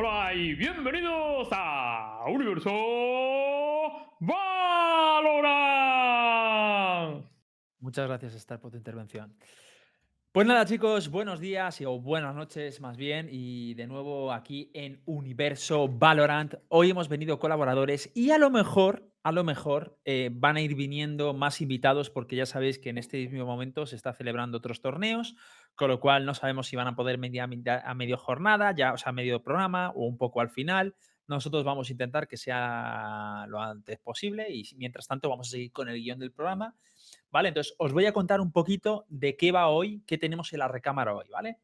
Hola y bienvenidos a Universo Valorant. Muchas gracias, Star, por tu intervención. Pues nada, chicos, buenos días o buenas noches más bien. Y de nuevo aquí en Universo Valorant. Hoy hemos venido colaboradores y a lo mejor, a lo mejor eh, van a ir viniendo más invitados porque ya sabéis que en este mismo momento se está celebrando otros torneos, con lo cual no sabemos si van a poder venir a, medio jornada, ya, o sea, a medio programa o un poco al final. Nosotros vamos a intentar que sea lo antes posible y mientras tanto vamos a seguir con el guion del programa ¿vale? Entonces, os voy a contar un poquito de qué va hoy, qué tenemos en la recámara hoy, ¿vale?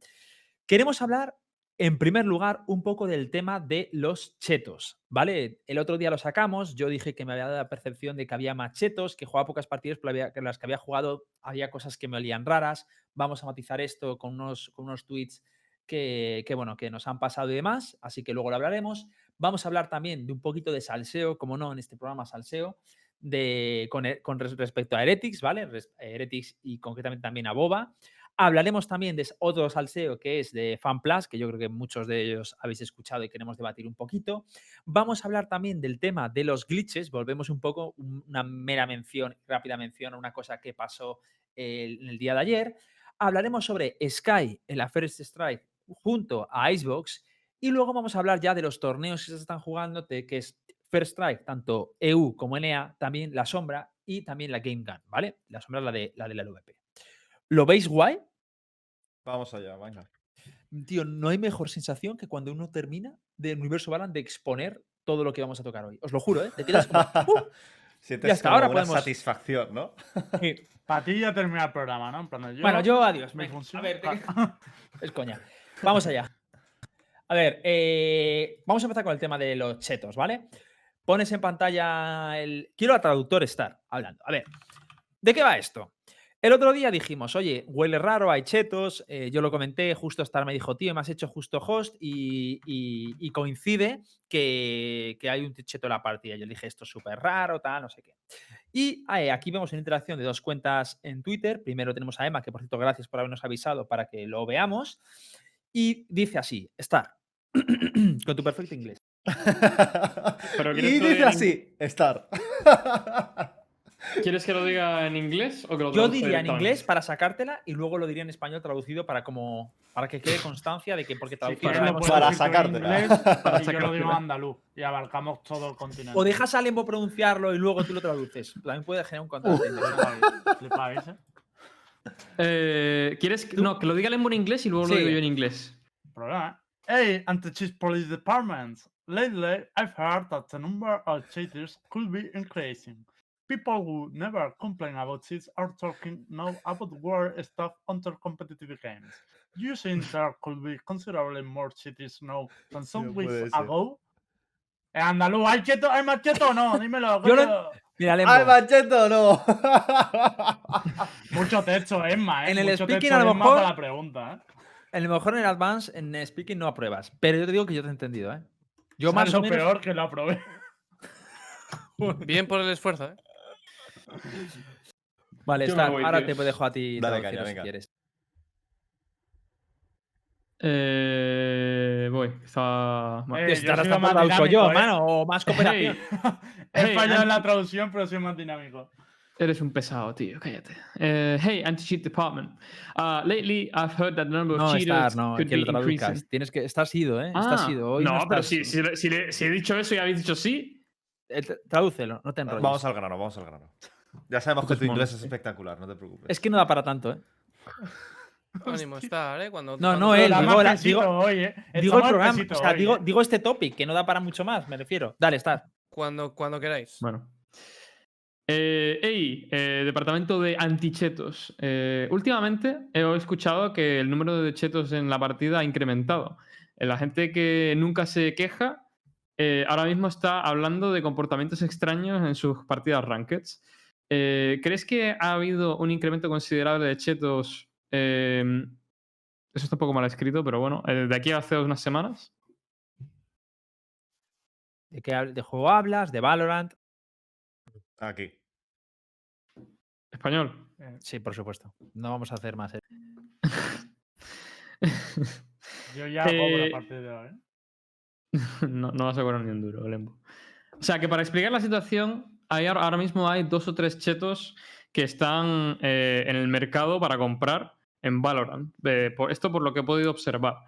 Queremos hablar, en primer lugar, un poco del tema de los chetos, ¿vale? El otro día lo sacamos, yo dije que me había dado la percepción de que había más chetos, que jugaba pocas partidas, pero había, en las que había jugado había cosas que me olían raras. Vamos a matizar esto con unos, con unos tweets que, que, bueno, que nos han pasado y demás, así que luego lo hablaremos. Vamos a hablar también de un poquito de salseo, como no, en este programa salseo de, con, e, con, respecto a Heretics, ¿vale? Heretics y concretamente también a Boba. Hablaremos también de otro salseo que es de FanPlus, que yo creo que muchos de ellos habéis escuchado y queremos debatir un poquito. Vamos a hablar también del tema de los glitches, volvemos un poco, una mera mención, rápida mención a una cosa que pasó en el día de ayer. Hablaremos sobre Sky en la First Strike junto a Icebox y luego vamos a hablar ya de los torneos que se están jugando, que es First Strike, tanto EU como NA, también la sombra y también la Game Gun, ¿vale? La sombra la de la, de la LVP. ¿Lo veis guay? Vamos allá, venga. Tío, no hay mejor sensación que cuando uno termina de Universo Balan de exponer todo lo que vamos a tocar hoy. Os lo juro, ¿eh? Te quedas como. ¡uh! Sientes hasta ahora una satisfacción, ¿no? Sí. Para ti ya termina el programa, ¿no? bueno, yo adiós. Me a ver, es coña. Vamos allá. A ver, eh, vamos a empezar con el tema de los chetos, ¿vale? pones en pantalla el... Quiero al traductor estar hablando. A ver, ¿de qué va esto? El otro día dijimos, oye, huele raro, hay chetos. Eh, yo lo comenté, justo Star me dijo, tío, me has hecho justo host y, coincide que, hay un cheto en la partida. Yo le dije, esto es súper raro, tal, no sé qué. Y eh, aquí vemos una interacción de dos cuentas en Twitter. Primero tenemos a Emma, que por cierto, gracias por habernos avisado para que lo veamos. Y dice así, Star, con tu perfecto inglés y dice así, estar. ¿Quieres que lo diga en inglés o que lo Yo diría en inglés para sacártela y luego lo diría en español traducido para como para que quede constancia de que porque traducirlo para sacártela. para yo lo digo andaluz y abarcamos todo el continente. O dejas a Lembo pronunciarlo y luego tú lo traduces. También puede generar un contraste. eh, ¿Quieres no, que lo diga Lembo en inglés y luego lo digo yo en inglés? Problema. Hey, anti-cheat police department. Lately, I've heard that the number of cheaters could be increasing. People who never complain about cheats are talking now about weird stuff under competitive games. Do you think there could be considerably more cheaters now than some weeks ago? Eh, andaluz, ¿hay, cheto, ¿hay más cheto o no? Dímelo. Yo lo... Mira, ¿Hay más cheto o no? Mucho texto, Emma. ¿eh? En el Mucho speaking a lo mejor... la pregunta, ¿eh? En lo mejor en el advance, en speaking no apruebas. Pero yo te digo que yo te he entendido, ¿eh? Yo más o menos... peor que lo aprobé. Bien por el esfuerzo, ¿eh? Vale, está. ahora te dejo a ti Dale, si quieres. Eh, voy, está. Eh, estarás yo más dinámico, yo, ¿eh? mano, o más cooperación. He fallado en la traducción, pero soy más dinámico. Eres un pesado, tío, cállate. Uh, hey, anti-cheat department. Uh, lately, I've heard that the number of no, cheaters estar, no, could que be lo traduzcas. Tienes que, estás ido, ¿eh? estás ah, ido. Hoy no, no pero estás... si, si, si, le, si, he dicho eso y habéis dicho sí. Eh, tradúcelo, no te enrolles. Vamos al grano, vamos al grano. Ya sabemos que tu inglés es espectacular, no te preocupes. Es que no da para tanto, ¿eh? Ánimo estar, ¿eh? Cuando, no, no, él. Digo, la, digo, hoy, ¿eh? digo el programa. O sea, hoy, digo, eh. digo este topic, que no da para mucho más, me refiero. Dale, estar. Cuando, cuando queráis. Bueno. Eh, hey, eh, departamento de antichetos. Eh, últimamente he escuchado que el número de chetos en la partida ha incrementado. Eh, la gente que nunca se queja eh, ahora mismo está hablando de comportamientos extraños en sus partidas rankeds. Eh, ¿Crees que ha habido un incremento considerable de chetos? eso está un poco mal escrito, pero bueno, de aquí a hace unas semanas. ¿De qué de juego hablas? ¿De Valorant? Aquí. ¿Español? Eh, sí, por supuesto. No vamos a hacer más. ¿eh? Yo ya cobro a partir de ahora. no, no vas a cobrar ni un duro, Lembo. O sea, que para explicar la situación, ahora mismo hay dos o tres chetos que están eh, en el mercado para comprar en Valorant. Esto por lo que he podido observar.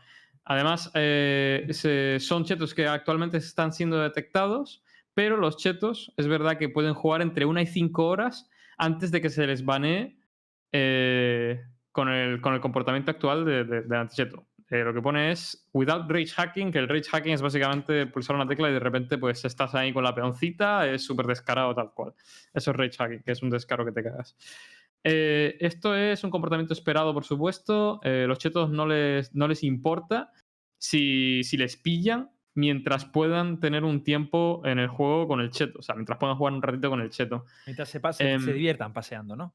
Además, eh, son chetos que actualmente están siendo detectados, pero los chetos es verdad que pueden jugar entre una y cinco horas antes de que se les banee eh, con, el, comportamiento actual de, de, del anticheto. Eh, lo que pone es without rage hacking, que el rage hacking es básicamente pulsar una tecla y de repente pues estás ahí con la peoncita, es súper descarado tal cual. Eso es rage hacking, que es un descaro que te cagas. Eh, esto es un comportamiento esperado, por supuesto. Eh, los chetos no les, no les importa si, si les pillan mientras puedan tener un tiempo en el juego con el cheto. O sea, mientras puedan jugar un ratito con el cheto. Mientras se, pase, se Em, diviertan paseando, ¿no?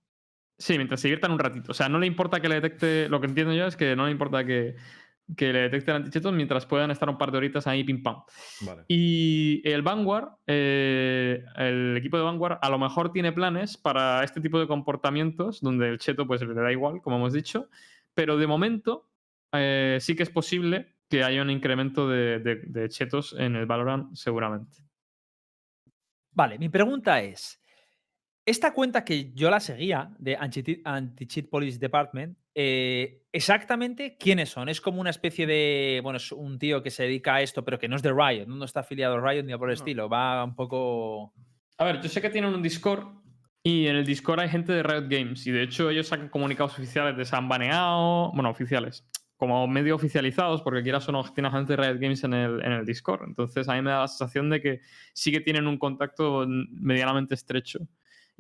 Sí, mientras se diviertan un ratito. O sea, no le importa que le detecte. Lo que entiendo yo es que no le importa que, que le detecte el anticheto mientras puedan estar un par de horitas ahí pim pam. Vale. Y el Vanguard, eh, el equipo de Vanguard, a lo mejor tiene planes para este tipo de comportamientos donde el cheto pues le da igual, como hemos dicho, pero de momento eh, sí que es posible que haya un incremento de, de- de chetos en el Valorant seguramente. Vale, mi pregunta es, esta cuenta que yo la seguía de Anti- Anti-Cheat Police Department, eh, exactamente quiénes son? Es como una especie de, bueno, es un tío que se dedica a esto, pero que no es de Riot, no está afiliado a Riot ni a por el No. estilo, va un poco... A ver, yo sé que tienen un Discord y en el Discord hay gente de Riot Games y de hecho ellos sacan comunicados oficiales de se han baneado, bueno, oficiales, como medio oficializados, porque quieras o no, tiene gente de Riot Games en el, en el Discord. Entonces a mí me da la sensación de que sí que tienen un contacto medianamente estrecho.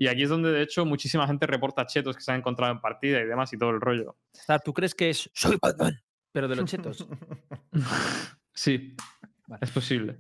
Y aquí es donde de hecho muchísima gente reporta chetos que se han encontrado en partida y demás y todo el rollo. ¿tú crees que es Soy Batman, pero de los chetos? sí, Vale. es posible.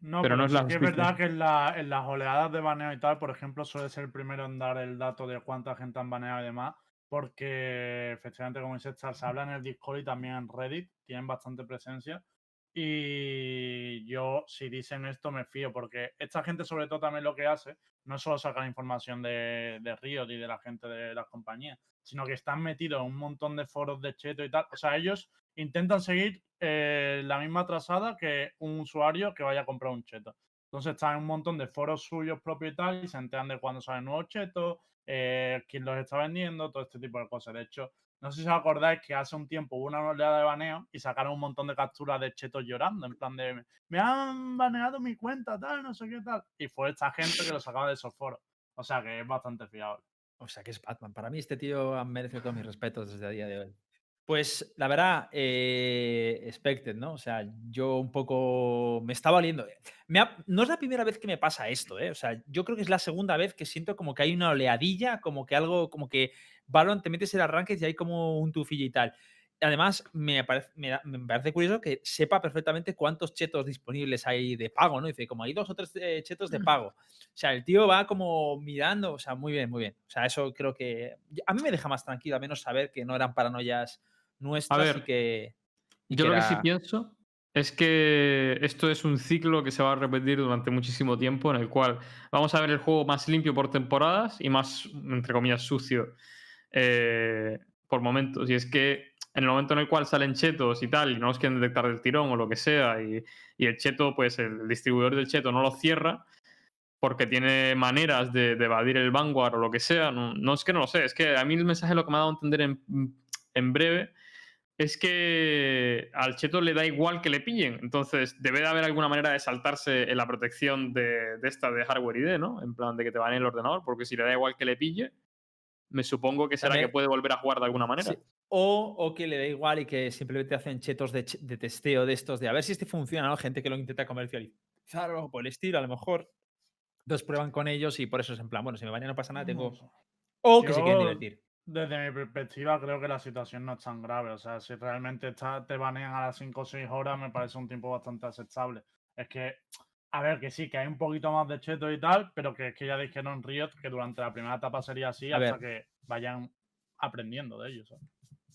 No, Pero pero, no es sí la que es verdad que en, la- en las oleadas de baneo y tal, por ejemplo, suele ser el primero en dar el dato de cuánta gente han baneado y demás, porque efectivamente, como dice Charles, se habla en el Discord y también en Reddit, tienen bastante presencia. Y yo, si dicen esto, me fío, porque esta gente, sobre todo, también lo que hace no es solo sacar información de, de Riot y de la gente de las compañías, sino que están metidos en un montón de foros de cheto y tal. O sea, ellos intentan seguir eh, la misma trazada que un usuario que vaya a comprar un cheto. Entonces están en un montón de foros suyos propios y tal, y se enteran de cuándo salen nuevos chetos, eh, quién los está vendiendo, todo este tipo de cosas. De hecho, no sé si os acordáis que hace un tiempo hubo una oleada de baneo y sacaron un montón de capturas de chetos llorando, en plan de me han baneado mi cuenta, tal, no sé qué tal. Y fue esta gente que lo sacaba de esos foros. O sea que es bastante fiable. O sea, que es Batman. Para mí este tío merece todos mis respetos desde el día de hoy. Pues la verdad, eh, expected, ¿no? O sea, yo un poco me estaba oliendo. Me ha- no es la primera vez que me pasa esto, ¿eh? O sea, yo creo que es la segunda vez que siento como que hay una oleadilla, como que algo, como que Valorant te metes el arranque y hay como un tufillo y tal. Además, me parece, me, me parece curioso que sepa perfectamente cuántos chetos disponibles hay de pago, ¿no? Dice, como hay dos o tres eh, chetos de pago. O sea, el tío va como mirando, o sea, muy bien, muy bien. O sea, eso creo que a mí me deja más tranquilo, al menos saber que no eran paranoias nuestras y ver, que... Yo que lo que sí pienso es que esto es un ciclo que se va a repetir durante muchísimo tiempo, en el cual vamos a ver el juego más limpio por temporadas y más, entre comillas, sucio eh, por momentos. Y es que en el momento en el cual salen chetos y tal, y no los quieren detectar del tirón o lo que sea, y, y el cheto, pues el distribuidor del cheto no lo cierra porque tiene maneras de, de evadir el Vanguard o lo que sea, no, no es que no lo sé, es que a mí el mensaje lo que me ha dado a entender en, en breve es que al cheto le da igual que le pillen. Entonces, debe de haber alguna manera de saltarse en la protección de, de esta de hardware ID, ¿no? En plan de que te van el ordenador, porque si le da igual que le pille, me supongo que será También- que puede volver a jugar de alguna manera. Sí. O, o que le da igual y que simplemente hacen chetos de, testeo de estos, de a ver si este funciona, ¿no? Gente que lo intenta comercializar o por el estilo, a lo mejor. Entonces prueban con ellos y por eso es en plan, bueno, si me bañan no pasa nada, tengo... Sé. O que se quieren divertir. Desde mi perspectiva, creo que la situación no es tan grave. O sea, si realmente está, te banean a las 5 o 6 horas, me parece un tiempo bastante aceptable. Es que, a ver, que sí, que hay un poquito más de cheto y tal, pero que es que ya dijeron Riot que durante la primera etapa sería así A hasta ver. que vayan aprendiendo de ellos.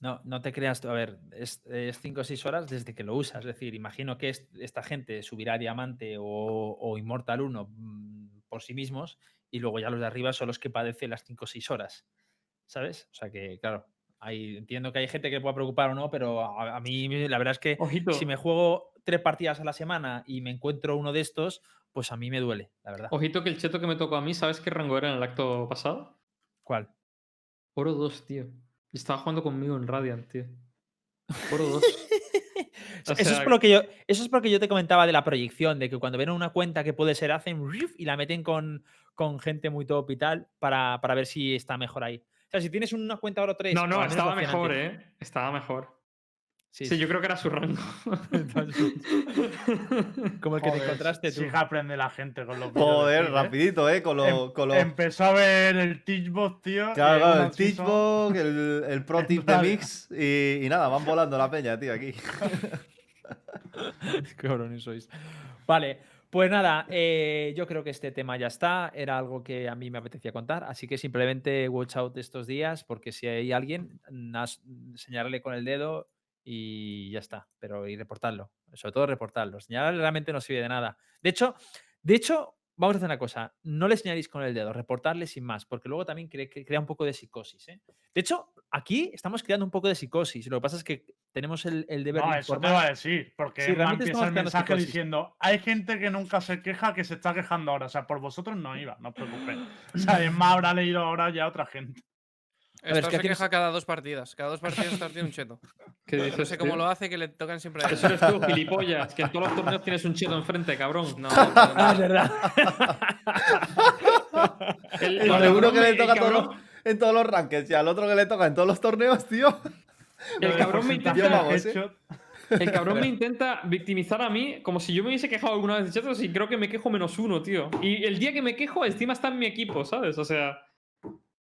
No, no te creas tú. A ver, es 5 o 6 horas desde que lo usas. Es decir, imagino que es- esta gente subirá a Diamante o, o Immortal 1 mm, por sí mismos y luego ya los de arriba son los que padecen las 5 o 6 horas. ¿Sabes? O sea que, claro, hay, entiendo que hay gente que pueda preocupar o no, pero a, a mí la verdad es que Ojito. si me juego tres partidas a la semana y me encuentro uno de estos, pues a mí me duele, la verdad. Ojito que el cheto que me tocó a mí, ¿sabes qué rango era en el acto pasado? ¿Cuál? Oro 2, tío. Estaba jugando conmigo en Radiant, tío. Oro 2. O eso, es por lo que yo, eso es porque yo te comentaba de la proyección, de que cuando ven una cuenta que puede ser, hacen riff y la meten con, con gente muy top y tal para, para ver si está mejor ahí. O sea, si tienes una cuenta oro 3. No, no, estaba mejor, ¿eh? Estaba mejor. Sí, Sí, yo creo que era su rango. Como el que te encontraste tú. Sí aprende la gente con los Joder, ¿eh? rapidito, ¿eh? Con Em- los. Con los... Empezó a ver el Teachbot, tío. Claro, claro, el Teachbook, el, el Pro Tip de. Mix y, y nada, van volando la peña, tío, aquí. Qué cabrones sois. Vale, pues nada, eh, yo creo que este tema ya está. Era algo que a mí me apetecía contar. Así que simplemente watch out estos días, porque si hay alguien, señalarle con el dedo y ya está. Pero y reportarlo. Sobre todo reportarlo. Señalarle realmente no sirve de nada. De hecho, de hecho, vamos a hacer una cosa. No le señaléis con el dedo, reportarle sin más, porque luego también cre- cre- crea un poco de psicosis. ¿eh? De hecho, aquí estamos creando un poco de psicosis. Lo que pasa es que tenemos el, el deber No, de eso te va a decir, porque Sí, realmente empieza el mensaje diciendo, hay gente que nunca se queja que se está quejando ahora, o sea, por vosotros no iba, no os preocupéis. O sea, Emma habrá leído ahora ya otra gente. ver, es que se queja cada dos partidas. Cada dos partidas Star tiene un cheto. ¿Qué dices, No sé cómo tío? lo hace, que le tocan siempre a él. Eso eres tú, gilipollas. Que en todos los torneos tienes un cheto enfrente, cabrón. No, Ah, es no, verdad. El, El el de uno cabrón que le toca el todos cabrón- los- en todos los rankings y al otro que le toca en todos los torneos, tío. El cabrón me headshot. El cabrón me intenta victimizar a mí como si yo me hubiese quejado alguna vez de chetos y creo que me quejo menos uno, tío. Y el día que me quejo, encima está en mi equipo, ¿sabes? O sea,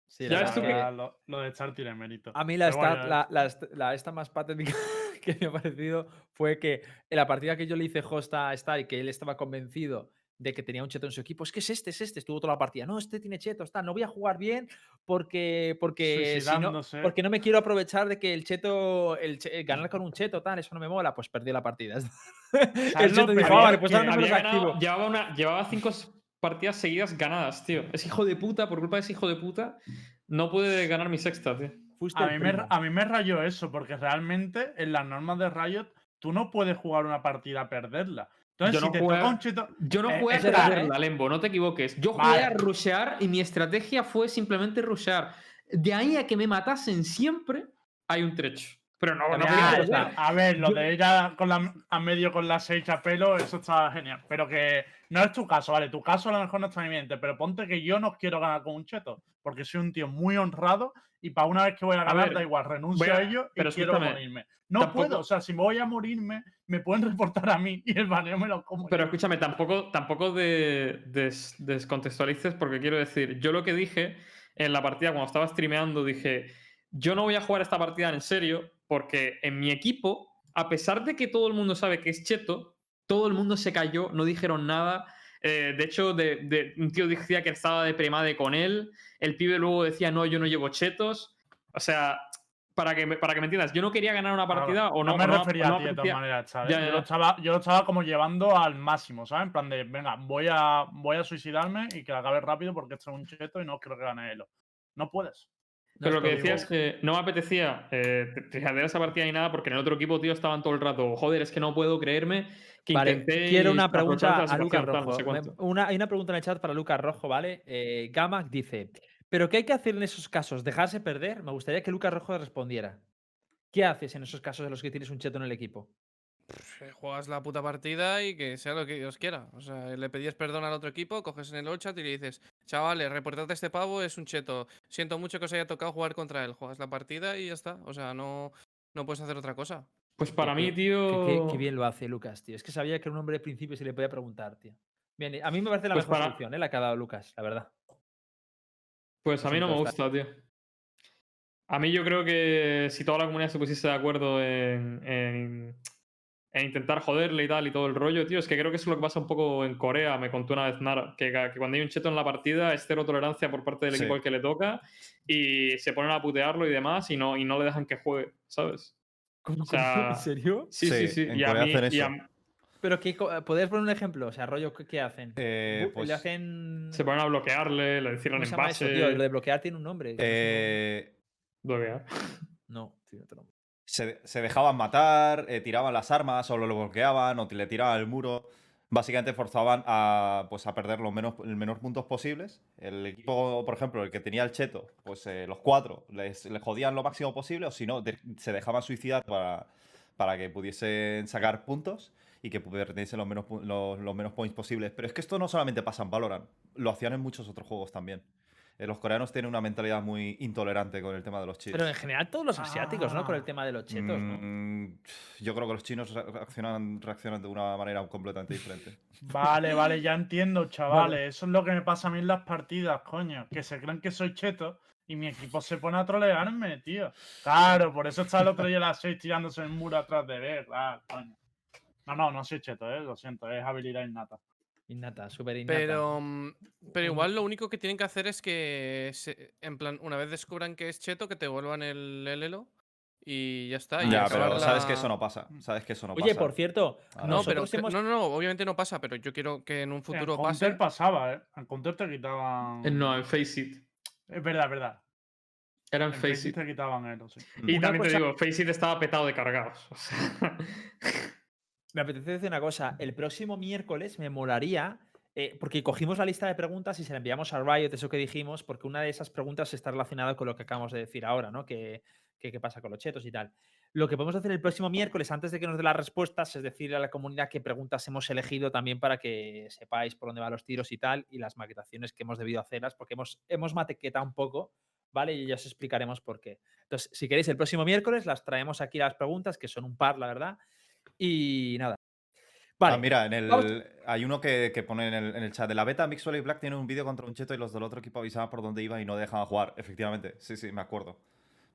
Sí, Ya la que- Lo, lo de Char tiene mérito. A mí la, stat- la esta más patética que me ha parecido fue que en la partida que yo le hice host a Star y que él estaba convencido de que tenía un cheto en su equipo, es que es este, es este, estuvo toda la partida. No, este tiene cheto, está, no voy a jugar bien porque porque, si no, porque no me quiero aprovechar de que el cheto, el che- ganar con un cheto, tal, eso no me mola, pues perdí la partida. el ¿Sabes lo cheto dijo, peor? "Ah, vale, pues Que ahora no me los había ganado- activo. llevaba, una, llevaba cinco partidas seguidas ganadas, tío. Es hijo de puta, por culpa de ese hijo de puta, no pude ganar mi sexta, tío. Fuiste A mí, me, a mí me rayó eso, porque realmente en las normas de Riot tú no puedes jugar una partida a perderla. Entonces, Yo si no te jugué- toca un cheto. Yo no Eh, jugué a espera, ¿eh? Lembo, no te equivoques. Yo jugué Vale. a rushear y mi estrategia fue simplemente rushear. De ahí a que me matasen siempre, hay un trecho. Pero no, no quería sea, A ver, lo Yo- de ir a, con la- a medio con las seis a pelo, eso está genial. Pero que no es tu caso, vale. Tu caso a lo mejor no está en mi mente, pero ponte que yo no quiero ganar con un cheto, porque soy un tío muy honrado y para una vez que voy a ganar, ver, da igual, renuncio a- a ello y pero quiero escúchame, morirme. No tampoco- puedo, o sea, si me voy a morirme, me pueden reportar a mí y el baneo me lo como. Pero yo. escúchame, tampoco, tampoco de, des- descontextualices, porque quiero decir, yo lo que dije en la partida cuando estaba streameando, dije, yo no voy a jugar esta partida en serio, porque en mi equipo, a pesar de que todo el mundo sabe que es cheto, todo el mundo se cayó, no dijeron nada. Eh, de hecho, de, de- un tío decía que estaba de premade con él, el pibe luego decía, no, yo no llevo chetos. O sea, para que, para que me entiendas, yo no quería ganar una Claro, partida o no. me no- refería no a ti de todas maneras, ¿sabes? Ya, Yo, ya, lo estaba, yo lo estaba como llevando al máximo, ¿sabes? En plan de, venga, voy a, voy a suicidarme y que acabe rápido porque esto es un cheto y no quiero que gane. No puedes. Pero lo que decía digo. es que no me apetecía eh, esa partida ni nada porque en el otro equipo, tío, estaban todo el rato. Joder, es que no puedo creerme que Vale, intenté. quiero una pregunta a Lucas no Rojo. sé una, hay una pregunta en el chat para Lucas Rojo, ¿vale? Eh, Gamac dice, ¿pero qué hay que hacer en esos casos? ¿Dejarse perder? Me gustaría que Lucas Rojo respondiera. ¿Qué haces en esos casos en los que tienes un cheto en el equipo? Eh, Juegas la puta partida y que sea lo que Dios quiera. O sea, le pedías perdón al otro equipo, coges en el chat y le dices, chavales, reportad a este pavo, es un cheto. Siento mucho que os haya tocado jugar contra él. Juegas la partida y ya está. O sea, no, no puedes hacer otra cosa. Pues para mí, tío. Qué, qué- qué bien lo hace Lucas, tío. Es que sabía que era un hombre de principio y se le podía preguntar, tío. Bien, a mí me parece la Pues mejor para- solución, ¿eh? La que ha dado Lucas, la verdad. Pues a mí no me gusta, tío. A mí yo creo que si toda la comunidad se pusiese de acuerdo en, en- en intentar joderle y tal y todo el rollo, tío, es que creo que eso es lo que pasa un poco en Corea, me contó una vez Nara, que, cuando hay un cheto en la partida es cero tolerancia por parte del Sí. equipo al que le toca y se ponen a putearlo y demás y no, y no le dejan que juegue, ¿sabes? ¿Cómo, O sea, ¿En serio? Sí, sí, Sí, sí. en Y a mí, hacen y a- eso. Pero que, ¿podrías poner un ejemplo? O sea, rollo, ¿qué, hacen? Eh, Bu- pues, Le hacen... se ponen a bloquearle, le ¿Cómo cierran se llama eso, envase. tío? Lo de bloquear tiene un nombre. eh, bloquear. No, tío, otro nombre. Se, dejaban matar, eh, tiraban las armas o lo bloqueaban o le tiraban el muro. Básicamente forzaban a, pues, a perder los menos, el menor puntos posibles. El equipo, por ejemplo, el que tenía el cheto, pues eh, los cuatro les, les jodían lo máximo posible o si no, se dejaban suicidar para, para que pudiesen sacar puntos y que perdiesen los menos, los, los menos points posibles. Pero es que esto no solamente pasa en Valorant, lo hacían en muchos otros juegos también. Eh, los coreanos tienen una mentalidad muy intolerante con el tema de los cheats. Pero en general todos los asiáticos, ¿no? Con el Ah. tema de los chetos, ¿no? Mm, yo creo que los chinos re- reaccionan, reaccionan de una manera completamente diferente. Vale, vale, ya entiendo, chavales. Eso es lo que me pasa a mí en las partidas, coño. Que se creen que soy cheto y mi equipo se pone a trolearme, tío. Claro, por eso está el otro día a las 6 tirándose el muro atrás de ver, claro, coño. No, no, no soy cheto, eh, lo siento, es habilidad innata. Innata, súper innata. Pero, mm, pero igual lo único que tienen que hacer es que, se- en plan, una vez descubran que es cheto, que te vuelvan el, el elo y ya está. y ya, pero sabes que eso no pasa. Sabes que eso no Oye, pasa. por cierto, Ahora No, pero hemos- no, no, no, obviamente no pasa, pero yo quiero que en un futuro en pase. Counter pasaba, eh. En Counter te quitaban. Eh, No, en Face It. Es verdad, es verdad. Era en En Face te quitaban elo, sí. Y Una también te digo, Face It estaba petado de cargados. o sea, Me apetece decir una cosa. El próximo miércoles me molaría. eh, porque cogimos la lista de preguntas y se la enviamos a Riot, eso que dijimos, porque una de esas preguntas está relacionada con lo que acabamos de decir ahora, ¿no? Que, que- qué pasa con los chetos y tal. Lo que podemos hacer el próximo miércoles, antes de que nos dé las respuestas, es decir a la comunidad qué preguntas hemos elegido también para que sepáis por dónde van los tiros y tal, y las maquetaciones que hemos debido hacerlas, porque hemos, hemos maquetado un poco, ¿vale? Y ya os explicaremos por qué. Entonces, si queréis, el próximo miércoles las traemos aquí las preguntas, que son un par, la verdad. Y nada. Vale. Ah, mira, en el, vamos- hay uno que, que pone en el, en el chat de la beta, Mixwell y Black tienen un vídeo contra un cheto y los del otro equipo avisaban por dónde iba y no dejaban jugar. Efectivamente, sí, sí, me acuerdo.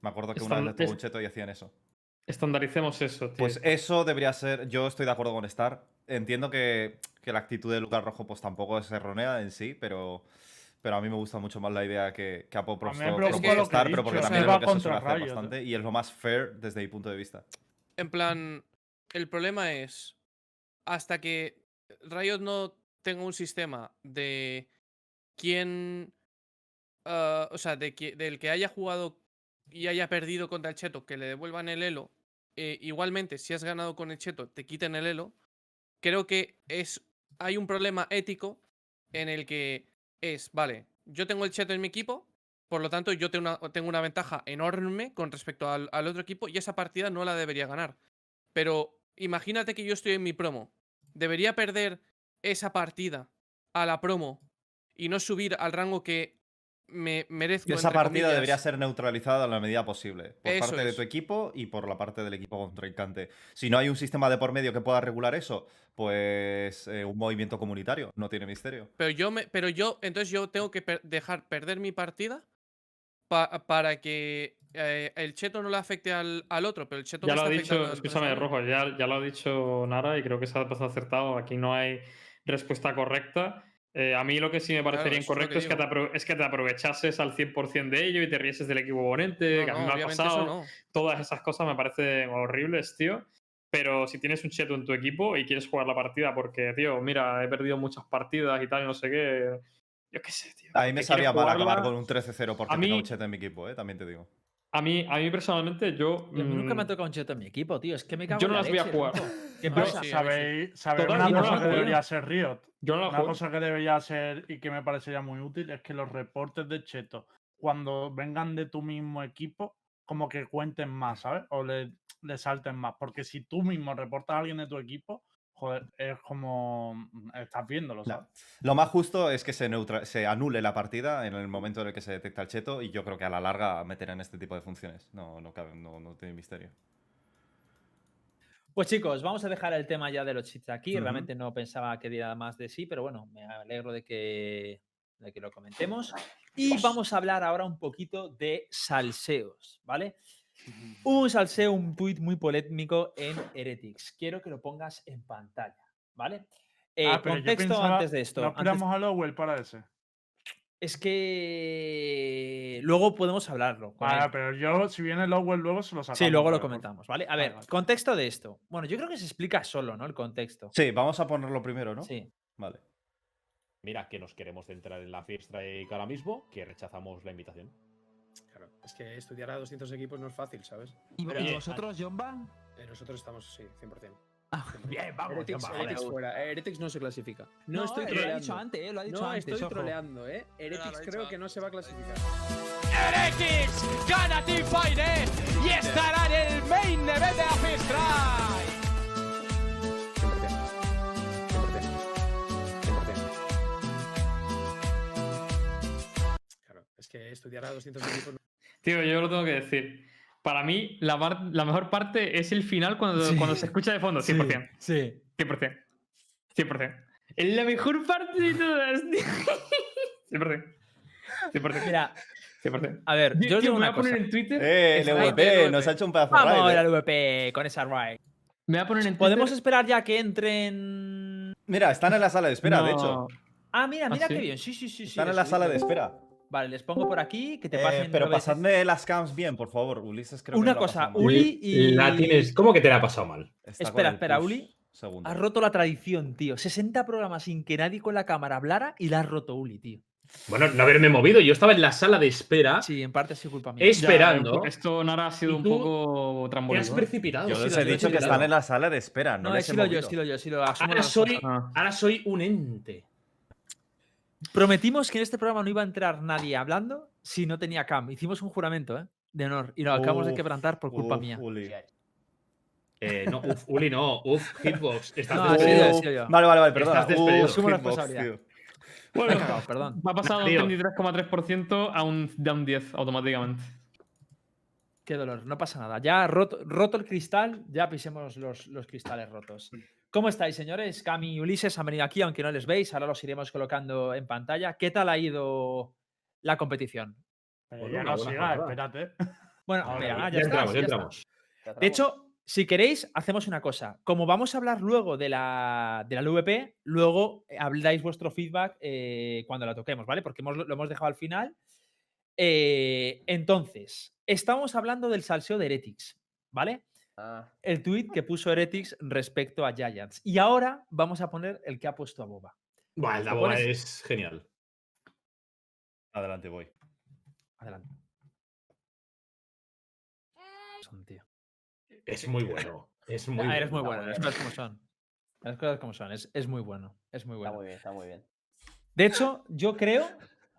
Me acuerdo que una vez le tocó es- un cheto y hacían eso. Estandaricemos eso, tío. Pues eso debería ser, yo estoy de acuerdo con Star. Entiendo que, que la actitud de lugar rojo pues tampoco es errónea en sí, pero, pero a mí me gusta mucho más la idea que, que he Star, pero porque o sea, también es lo que se suele hacer bastante y es lo más fair desde mi punto de vista. En plan, el problema es, hasta que Riot no tenga un sistema de quién, ah, o sea, de qui- del que haya jugado y haya perdido contra el cheto, que le devuelvan el elo, eh, igualmente, si has ganado con el cheto, te quiten el elo, creo que es, hay un problema ético en el que es, vale, yo tengo el cheto en mi equipo, por lo tanto, yo tengo una, tengo una ventaja enorme con respecto al, al otro equipo y esa partida no la debería ganar. Pero imagínate que yo estoy en mi promo. ¿Debería perder esa partida a la promo y no subir al rango que me merezco? Esa entre partida debería ser neutralizada en la medida posible. Por Eso parte de tu equipo y por la parte del equipo contrincante. Si no hay un sistema de por medio que pueda regular eso, pues eh, un movimiento comunitario. No tiene misterio. Pero yo, me, pero yo, entonces yo tengo que per- dejar perder mi partida pa- para que eh, el cheto no le afecte al, al otro, pero el cheto ya lo ha dicho, escúchame. Rojo, ya, ya lo ha dicho Nara y creo que se ha pasado acertado. Aquí no hay respuesta correcta. Eh, a mí lo que sí me parecería es que incorrecto es que, te es que te aprovechases al 100% de ello y te rieses del equipo oponente, No, que a mí no, me ha pasado. no. Todas esas cosas me parecen horribles, tío. Pero si tienes un cheto en tu equipo y quieres jugar la partida porque, tío, mira, he perdido muchas partidas y tal y no sé qué. Yo qué sé, tío. A mí me sabía quieres mal acabar jugarla- con un 13-0 porque mí- un chat en mi equipo, ¿eh? también te digo. A mí, a mí personalmente, yo. Y a mí nunca me ha mm, tocado un cheto en mi equipo, tío. Es que me cago Yo en no la las voy a jugar. ¿Qué Yo pasa? sí. ¿Sabéis, sabéis una no cosa que debería ser Riot? Yo no la Una juego. cosa que debería ser y que me parecería muy útil es que los reportes de Cheto, cuando vengan de tu mismo equipo, como que cuenten más, ¿sabes? O le, le salten más. Porque si tú mismo reportas a alguien de tu equipo, joder, es como. mm, Estás viéndolo, No. ¿sabes? Lo más justo es que se, neutra- se anule la partida en el momento en el que se detecta el cheto y yo creo que a la larga meterán este tipo de funciones. No, no, cabe- no, no tiene misterio. Pues chicos, vamos a dejar el tema ya de los cheats aquí. Realmente no pensaba que diera más de sí, pero bueno, me alegro de que, de que lo comentemos. Y vamos a hablar ahora un poquito de salseos, ¿vale? Hubo un salseo, un tuit muy polémico en Heretics. Quiero que lo pongas en pantalla, ¿vale? Eh, Ah, pero yo contexto pensaba- antes de esto. No antes- a Lowell para ese. Es que luego podemos hablarlo. Ah, él. pero yo, si viene Lowell, luego se lo sacamos. Sí, luego lo comentamos, ¿vale? A Vale, ver, vale. contexto de esto. Bueno, yo creo que se explica solo, ¿no? El contexto. Sí, vamos a ponerlo primero, ¿no? Sí. Vale. Mira que nos queremos centrar en la fiesta y ahora mismo, que rechazamos la invitación. Es que estudiar a 200 equipos no es fácil, ¿sabes? ¿Y, Pero, y eh, vosotros, Jomba? Eh, nosotros estamos, sí, 100%. Ah, 100%. bien, vamos, Heretics, Jomba, Heretics joder. fuera. eh, Heretics no se clasifica. No, estoy eh, troleando. Lo ha dicho antes, eh, lo ha dicho no, antes. estoy ojo. troleando, ¿eh? Heretics creo que no se va a clasificar. Heretics gana Teamfighter y estará en el main event de Office Drive. 100%. 100%. Claro, es que estudiar a 200 equipos no Tío, yo lo tengo que decir. Para mí, la, la mejor parte es el final cuando, Sí. cuando se escucha de fondo. 100%. Sí. 100%. 100%. Es la mejor parte de todas, tío. 100%. 100%. Mira, 100%. a ver, yo os digo me voy a poner cosa. en Twitter. Eh, el VP nos ha hecho un pedazo de Vamos raid, eh. al VP con esa ride. Me voy a poner en Twitter. ¿Podemos esperar ya que entren...? Mira, están en la sala de espera, de hecho. Ah, mira, ¿Ah, mira sí? qué bien. Sí, sí, sí. sí, Están en la sala de espera. Vale, les pongo por aquí, que te Eh, pasen. pero veces. pasadme las cams bien, por favor. Ulises creo que Una cosa. Uli y... La tienes. ¿Cómo que te la ha pasado mal? Está Espera, espera, Uli. segundo. Has roto la tradición, tío. 60 programas sin que nadie con la cámara hablara y la has roto, Uli, tío. Bueno, no haberme movido. Yo estaba en la sala de espera. Sí, en parte ha sido culpa mía. Es- Ya, esperando. Esto Nara ha sido un poco Te has precipitado. Yo sí, les he dicho que están en la sala de espera. No, No, he sido yo, he sido yo, he sido Ahora soy. Ah. ahora soy un ente. Prometimos que en este programa no iba a entrar nadie hablando si no tenía cam. Hicimos un juramento, ¿eh? De honor. Y lo acabamos de quebrantar por culpa Uf, mía. Uli. Eh, no, uf, Uli, no. Uf, Hitbox. Estás No, despedido. sido. Vale, vale, vale, perdona. Estás despedido. Uf, hitbox, tío. Bueno, perdón. va pasar de un Tío. 33,3% a un, de un 10 automáticamente. Qué dolor, no pasa nada. Ya roto, roto el cristal, ya pisemos los, los cristales rotos. ¿Cómo estáis, señores? Cami y Ulises han venido aquí, aunque no les veis. Ahora los iremos colocando en pantalla. ¿Qué tal ha ido la competición? Pero ya no espérate. Bueno, Ahora, mira, ya, entramos, ya ya está. entramos. De hecho, si queréis, hacemos una cosa. Como vamos a hablar luego de la, de la LVP, luego eh, habláis vuestro feedback eh, cuando la toquemos, ¿vale? Porque hemos- lo hemos dejado al final. Eh, entonces, estamos hablando del salseo de Heretics, ¿vale? El tweet que puso Heretics respecto a Giants. Y ahora vamos a poner el que ha puesto a Boba. Buah, el ¿Lo Daboa pones? es genial. Adelante, voy. Adelante. Son, tío. Es muy bueno. Es muy Ah, eres muy bueno. bueno, las cosas como son. Las cosas como son, es, es muy bueno. Es muy bueno. Está muy bien, está muy bien. De hecho, yo creo.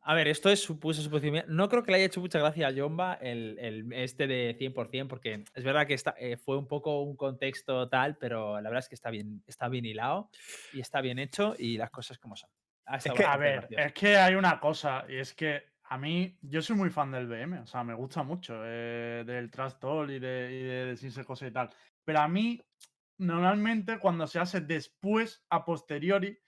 A ver, esto es supuse suposición. No creo que le haya hecho mucha gracia a Jomba el, el este de 100%, porque es verdad que está, eh, fue un poco un contexto tal, pero la verdad es que está bien, está bien hilado y está bien hecho y las cosas como son. Es que, a ver, gracioso. es que hay una cosa, y es que a mí, yo soy muy fan del BM, o sea, me gusta mucho, eh, del Trash Talk y de, y de decirse cosas y tal. Pero a mí, normalmente, cuando se hace después, a posteriori,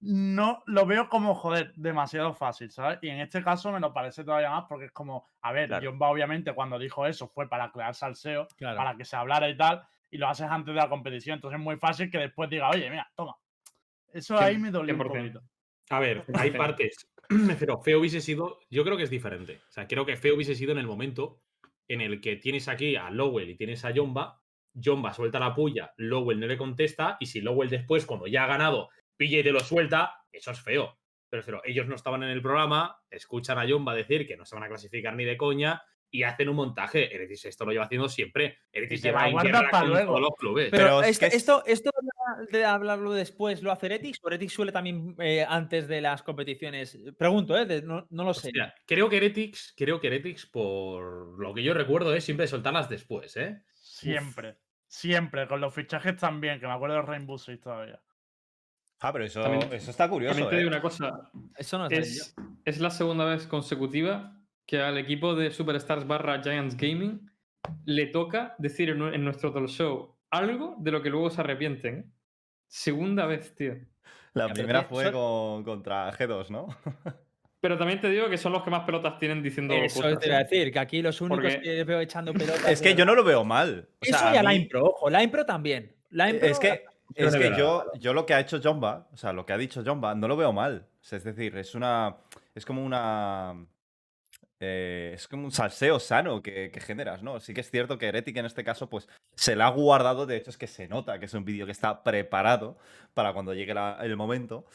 no lo veo como, joder, demasiado fácil, ¿sabes? Y en este caso me lo parece todavía más porque es como, a ver, Claro. Jomba obviamente cuando dijo eso fue para crear salseo, Claro. para que se hablara y tal, y lo haces antes de la competición, entonces es muy fácil que después diga, oye, mira, toma. Eso ahí me dolió un 100%. poquito. A ver, hay partes. Pero feo hubiese sido. Yo creo que es diferente. O sea, creo que feo hubiese sido en el momento en el que tienes aquí a Lowell y tienes a Jomba. Jomba suelta la puya, Lowell no le contesta. Y si Lowell después, cuando ya ha ganado, pilla y te lo suelta, eso es feo. Pero, pero ellos no estaban en el programa, escuchan a Jomba decir que no se van a clasificar ni de coña y hacen un montaje. Eretis esto lo lleva haciendo siempre. Eretis te lleva en guerra pa' con luego. todos los clubes. Pero, Pero es esto, que es- esto, esto de- hablarlo después lo hace Heretics o Heretics suele también eh, antes de las competiciones. Pregunto, ¿eh? De- no, no lo sé. Creo que Heretics, creo que Heretics, por lo que yo recuerdo, es siempre soltarlas después, ¿eh? Siempre. Siempre. Con los fichajes también, que me acuerdo de Rainbow Six todavía. Ah, pero eso, También- eso está curioso. También te digo ¿eh? una cosa. Eso no. Es, es la segunda vez consecutiva que al equipo de Superstars barra Giants Gaming le toca decir en, nu- en nuestro talk show algo de lo que luego se arrepienten. Segunda vez, tío. La primera fue son- con, contra G2, ¿no? Pero también te digo que son los que más pelotas tienen diciendo Eso cosas. te iba a ¿eh? decir, que aquí los únicos Porque- que veo echando pelotas. es que de yo no lo veo mal. O sea, Eso a y a la mí- impro, ojo, la impro también. La impro, Es que, es que yo, yo lo que ha hecho Jomba, o sea, lo que ha dicho Jomba, no lo veo mal. O sea, es decir, es una. Es como una. eh, es como un salseo sano que, que generas, ¿no? Sí que es cierto que Heretic en este caso, pues, se la ha guardado. De hecho, es que se nota que es un vídeo que está preparado para cuando llegue la- el momento.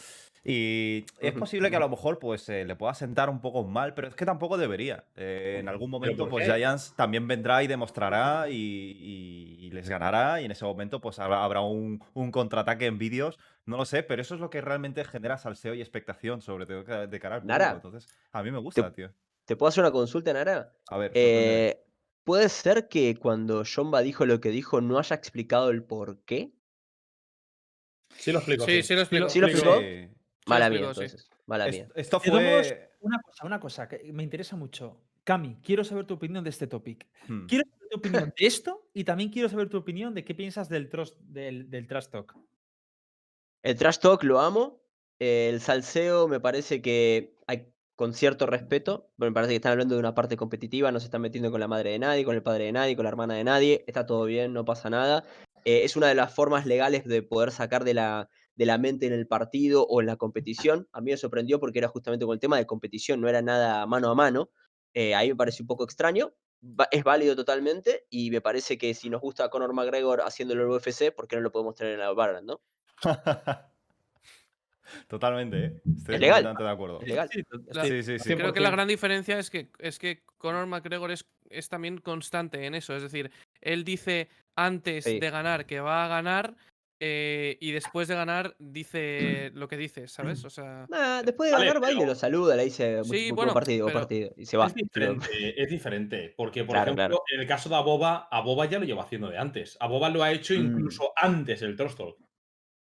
Y es posible que a lo mejor pues eh, le pueda sentar un poco mal, pero es que tampoco debería. Eh, en algún momento pues? Giants también vendrá y demostrará y, y- y les ganará y en ese momento pues habrá, habrá un, un contraataque en vídeos. No lo sé, pero eso es lo que realmente genera salseo y expectación, sobre todo de cara al público. Nara, Entonces, a mí me gusta, tío. ¿Te puedo hacer una consulta, Nara? A ver. Eh, ¿Puede ser que cuando Jomba dijo lo que dijo no haya explicado el por qué? Sí lo explico. Sí, sí lo explico. ¿Sí lo explico. explicó? Sí. Mala mía, sí. entonces. Mala Est- mía. Esto fue. una cosa, una cosa que me interesa mucho. Cami, quiero saber tu opinión de este topic. Hmm. Quiero saber tu opinión de esto y también quiero saber tu opinión de qué piensas del, trust, del, del trash talk. El trash talk lo amo. El salseo me parece que hay con cierto respeto. pero Me parece que están hablando de una parte competitiva, no se están metiendo con la madre de nadie, con el padre de nadie, con la hermana de nadie. Está todo bien, no pasa nada. Eh, es una de las formas legales de poder sacar de la, de la mente en el partido o en la competición. A mí me sorprendió porque era justamente con el tema de competición, no era nada mano a mano. Eh, ahí me pareció un poco extraño. Va- Es válido totalmente y me parece que si nos gusta Conor McGregor haciéndolo en el UFC, ¿por qué no lo podemos tener en la Valorant, no? Totalmente, ¿eh? Estoy Es legal. de acuerdo. Es legal. La- Sí, sí, sí. Creo que la gran diferencia es que, es que Conor McGregor es, es también constante en eso. Es decir, él dice antes Sí. de ganar que va a ganar eh, y después de ganar dice lo que dice, ¿sabes? O sea, Nah, después de Vale, ganar, va y pero- lo saluda, le dice Sí, "Muy- muy buen partido, pero- partido. Y se va. Es Pero- diferente, es diferente. Porque, por Claro, ejemplo, claro. en el caso de Aboba, Aboba ya lo lleva haciendo de antes. Aboba lo ha hecho Mm. incluso antes del Trust Talk.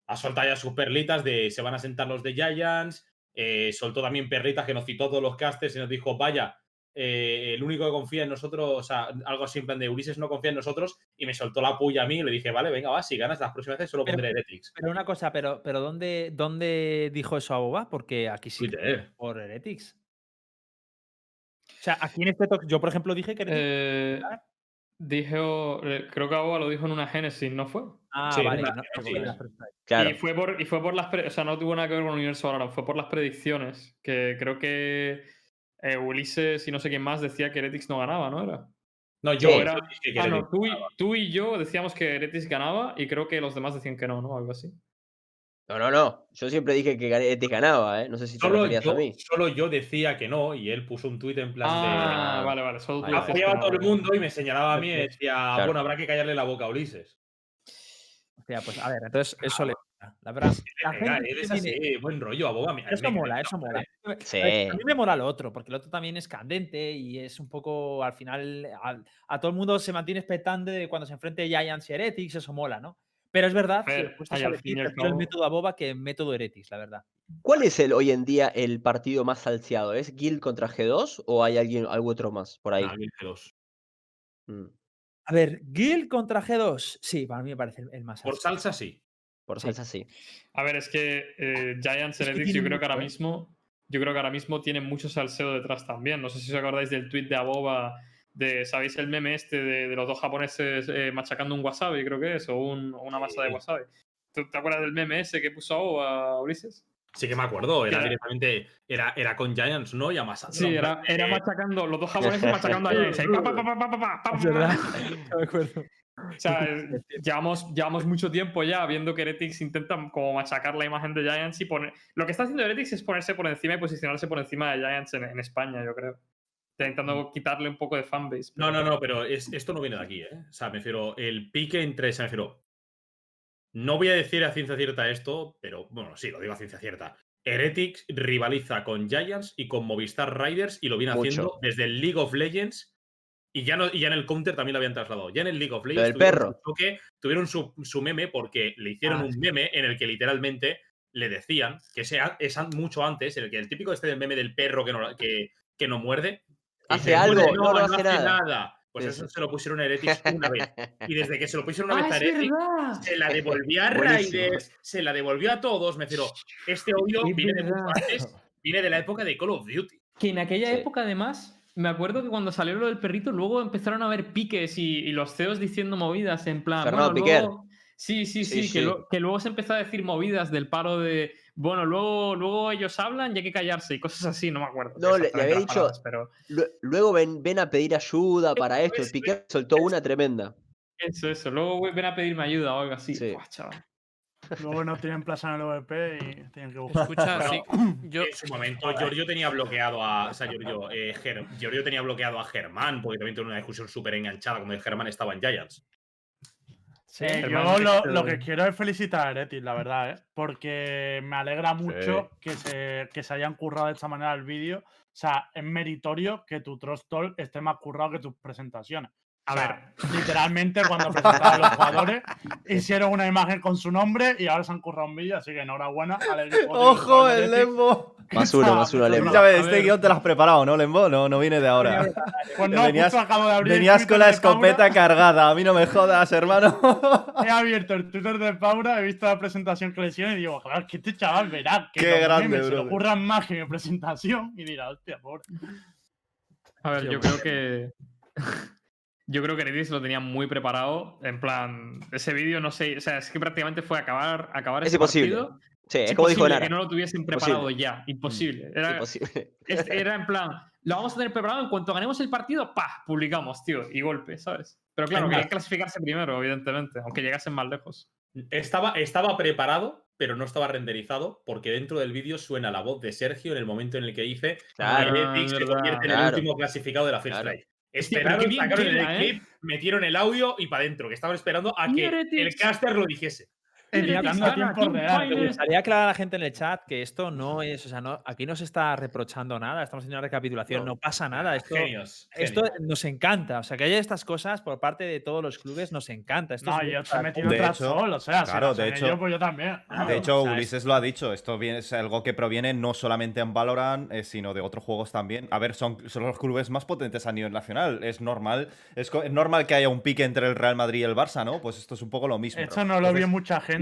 Ha soltado ya sus perlitas de se van a sentar los de Giants. eh, soltó también perlitas que nos citó todos los casters y nos dijo, vaya, eh, el único que confía en nosotros, o sea, algo así en plan de Ulises no confía en nosotros, y me soltó la puya a mí y le dije, vale, venga, va, si ganas las próximas veces solo Pero- pondré Heretics. Pero una cosa, pero, pero ¿dónde, ¿dónde dijo eso a Boba? Porque aquí sí Twitter. por Heretics. O sea, aquí en este talk, yo por ejemplo dije que. Eh, dijo, eh, creo que Aboa lo dijo en una Génesis, ¿no fue? ah, sí, vale. no, Claro. Y fue por, y fue por las o sea, no tuvo nada que ver con el universo Valorant, fue por las predicciones. Que creo que eh, Ulises y no sé quién más decía que Heretics no ganaba, ¿no era? No, yo Sí. Era- que Ah, no, Heretics tú y, ganaba. tú y yo decíamos que Heretics ganaba y creo que los demás decían que no, ¿no? Algo así. No, no, no. Yo siempre dije que te ganaba, ¿eh? No sé si te Solo referías yo, a mí. solo yo decía que no, y él puso un tuit en plan de. Ah, vale, vale. Solo tú vale, Apoyaba a todo el mundo y me señalaba a mí y decía, Claro. bueno, habrá que callarle la boca a Ulises. O sea, pues a ver, entonces eso le. La verdad. la Venga, gente eres tiene- así, buen rollo, aboga. Eso mola, eso mola. Sí. A mí me mola lo otro, porque el otro también es candente y es un poco, al final, a, a todo el mundo se mantiene expectante de cuando se enfrente Giants y Heretics, eso mola, ¿no? Pero es verdad ver, puestos ay, a al elegir, fin y al prefiero el cabo- método Aboba que el método Heretics, la verdad. ¿Cuál es el hoy en día el partido más salseado? ¿Es Guild contra G2 o hay alguien, algo otro más por ahí? Nah, bien G2. Mm, A ver, Gil contra G2. Sí, para mí me parece el- el más Por alto. salsa, sí. Por salsa sí. A ver, es que eh, Giants Es que Heretics, yo creo que ahora ¿eh? mismo. Yo creo que ahora mismo tienen mucho salseo detrás también. No sé si os acordáis del tweet de Aboba de, ¿sabéis el meme este de, de los dos japoneses eh, machacando un wasabi, creo que es? O, un- o una masa de wasabi. ¿Tú te acuerdas del meme ese que puso Aboba, Ulises? Sí que me acuerdo. Era Era- directamente. Era, era con Giants, ¿no? Y amasando. Sí, era, era machacando, los dos japoneses machacando a Giants. ahí, pa, pa, pa, pa, pa, pa, pa, pa, Es verdad. me acuerdo. O sea, eh, llevamos, llevamos mucho tiempo ya viendo que Heretics intenta como machacar la imagen de Giants y poner. Lo que está haciendo Heretics es ponerse por encima y posicionarse por encima de Giants en, en España, yo creo. Intentando quitarle un poco de fanbase. No, pero- no, no, pero es- esto no viene de aquí, ¿eh? O sea, me refiero, el pique entre, o sea, me refiero, no voy a decir a ciencia cierta esto, pero bueno, sí, lo digo a ciencia cierta. Heretics rivaliza con Giants y con Movistar Riders y lo viene Mucho. haciendo desde el League of Legends y ya, no, y ya en el Counter también lo habían trasladado. Ya en el League of Legends del tuvieron perro. su choque, tuvieron su, su meme porque le hicieron Ah, un meme en el que literalmente le decían que sea, es mucho antes, en el que el típico este del meme del perro que no, que, que no muerde. Hace dice, algo, "Muerde, no, no hace nada". Pues Sí, eso se lo pusieron a Heretics una vez. Y desde que se lo pusieron una ¡Ah, vez a es Heretics, se la devolvió a. Raiders, se la devolvió a todos. Me refiero, este odio viene de mucho antes, viene de la época de Call of Duty. Que en aquella Sí. época, además, me acuerdo que cuando salió lo del perrito, luego empezaron a haber piques y, y los CEOs diciendo movidas en plan. Fernando bueno, Piquer. luego- Sí, sí, Sí, sí, que, sí. lo- que luego se empezó a decir movidas del paro de. Bueno, luego, luego ellos hablan y hay que callarse y cosas así, no me acuerdo. No, le- había dicho- palabras, pero Lue- Luego ven, ven a pedir ayuda para esto. El eso, Piqué soltó una tremenda. eso, eso. Luego ven a pedirme ayuda o algo así. Sí. Chaval. Luego no tienen plaza en el OVP y tienen que buscar. Escucha, sí. Yo, En su momento, Giorgio tenía bloqueado a. O sea, Giorgio, eh, Ger- Giorgio tenía bloqueado a Germán, porque también tuvo una discusión súper enganchada cuando Germán estaba en Giants. Sí, Eh, yo lo, lo que quiero es felicitar a Eretis, la verdad, ¿eh? porque me alegra mucho que, se, que se hayan currado de esta manera el vídeo. O sea, es meritorio que tu Trust Talk esté más currado que tus presentaciones. A sea, literalmente cuando presentaban a los jugadores hicieron una imagen con su nombre y ahora se han currado un vídeo, así que enhorabuena al equipo ¡Ojo, el Lembo! Más uno, más uno, Ya Lembo. Ya ves, A este ver. guion te lo has preparado, ¿no, Lembo? No, no viene de ahora. Pues no, Venías- justo acabo de abrir el Venías con la escopeta cargada. A mí no me jodas, hermano. He abierto el Twitter de Paula, he visto la presentación que le hicieron y digo, claro, que este chaval verá que Qué grande, memes se le ocurran más que mi presentación y dirá, hostia, pobre. A ver, yo creo que. Yo creo que Eredis lo tenía muy preparado. En plan, ese vídeo, no sé. O sea, es que prácticamente fue acabar, acabar Es ese imposible. partido. Sí, es Es como dijo imposible Nara. que no lo tuviesen Imposible. preparado ya. Imposible. Era, Imposible. es- era en plan, lo vamos a tener preparado en cuanto ganemos el partido, ¡pah! Publicamos, tío. Y golpe, ¿sabes? Pero claro, querían clasificarse primero, evidentemente, aunque llegasen más lejos. Estaba, estaba preparado, pero no estaba renderizado, porque dentro del vídeo suena la voz de Sergio en el momento en el que dice Claro. Ah, se verdad. convierte en el último clasificado de la First Claro. Strike. Esperaron, sacaron el ¿eh? clip, metieron el audio y para adentro, que estaban esperando a que el caster lo dijese. Editando a tiempo real. Me gustaría aclarar a la gente en el chat que esto no es, o sea, no, aquí no se está reprochando nada, estamos haciendo una recapitulación, no, No. pasa nada. Esto, Genios. esto genios. nos encanta, o sea, que haya estas cosas por parte de todos los clubes nos encanta. Esto No, es yo metido tras hecho, sol, o sea, claro, de hecho- yo, pues yo también. De hecho, Ulises lo ha dicho. Esto viene, es algo que proviene no solamente en Valorant, eh, sino de otros juegos también. A ver, son, son los clubes más potentes a nivel nacional. Es normal. Es, es normal que haya un pique entre el Real Madrid y el Barça, ¿no? Pues esto es un poco lo mismo. Esto no lo vio mucha gente.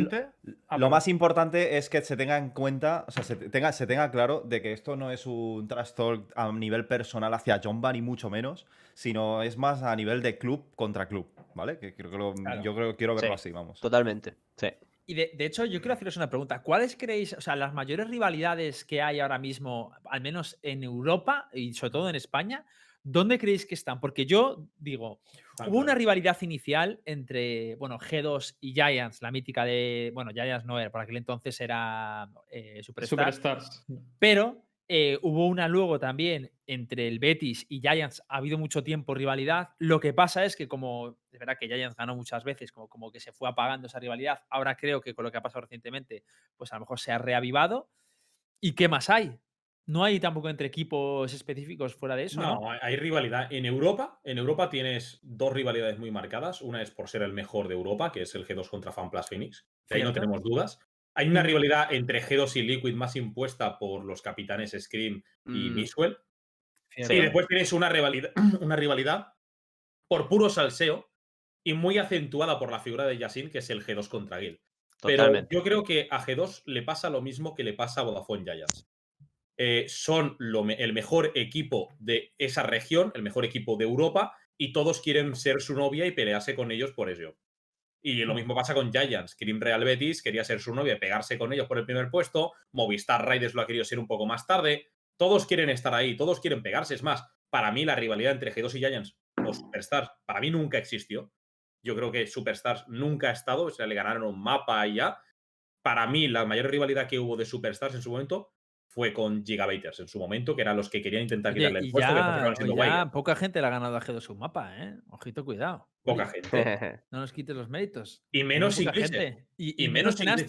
Lo más importante es que se tenga en cuenta, o sea, se tenga, se tenga claro de que esto no es un trash talk a nivel personal hacia Jomba, ni mucho menos, sino es más a nivel de club contra club, ¿vale? Que creo que lo- Claro. yo creo, quiero verlo Sí. así, vamos. Totalmente. Sí. Y de, de hecho, yo quiero haceros una pregunta. ¿Cuáles creéis, o sea, las mayores rivalidades que hay ahora mismo, al menos en Europa y sobre todo en España, dónde creéis que están? Porque yo digo, hubo una rivalidad inicial entre, bueno, G2 y Giants, la mítica de, bueno, Giants no era, por aquel entonces era eh, Superstar, Superstars. pero eh, hubo una luego también entre el Betis y Giants. Ha habido mucho tiempo rivalidad. Lo que pasa es que como es verdad que Giants ganó muchas veces, como, como que se fue apagando esa rivalidad. Ahora creo que con lo que ha pasado recientemente, pues a lo mejor se ha reavivado. ¿Y qué más hay? No hay tampoco entre equipos específicos fuera de eso, ¿no? No, hay- rivalidad. En Europa, en Europa tienes dos rivalidades muy marcadas. Una es por ser el mejor de Europa, que es el G2 contra FanPlus Phoenix. De ahí no tenemos dudas. Hay una rivalidad entre G2 y Liquid más impuesta por los capitanes Scream y Mm, Mixwell. Cierto. Y después tienes una rivalidad, una rivalidad por puro salseo y muy acentuada por la figura de Yasin, que es el G2 contra Gil. Pero yo creo que a G2 le pasa lo mismo que le pasa a Vodafone Giants. Eh, son lo el mejor equipo de esa región, el mejor equipo de Europa, y todos quieren ser su novia y pelearse con ellos por ello. Y lo mismo pasa con Giants. Cream Real Betis quería ser su novia y pegarse con ellos por el primer puesto. Movistar Raiders lo ha querido ser un poco más tarde. Todos quieren estar ahí, todos quieren pegarse. Es más, para mí la rivalidad entre G2 y Giants o Superstars, para mí nunca existió. Yo creo que Superstars nunca ha estado, o sea, le ganaron un mapa y ya. Para mí, la mayor rivalidad que hubo de Superstars en su momento fue con Gigabyters en su momento, que eran los que querían intentar Oye, quitarle el puesto, ya, ya poca gente le ha ganado a G2 un mapa, ¿eh? Ojito, cuidado. Poca Oye, gente. No nos quites los méritos. Y menos gente. Y, Y y menos en menos.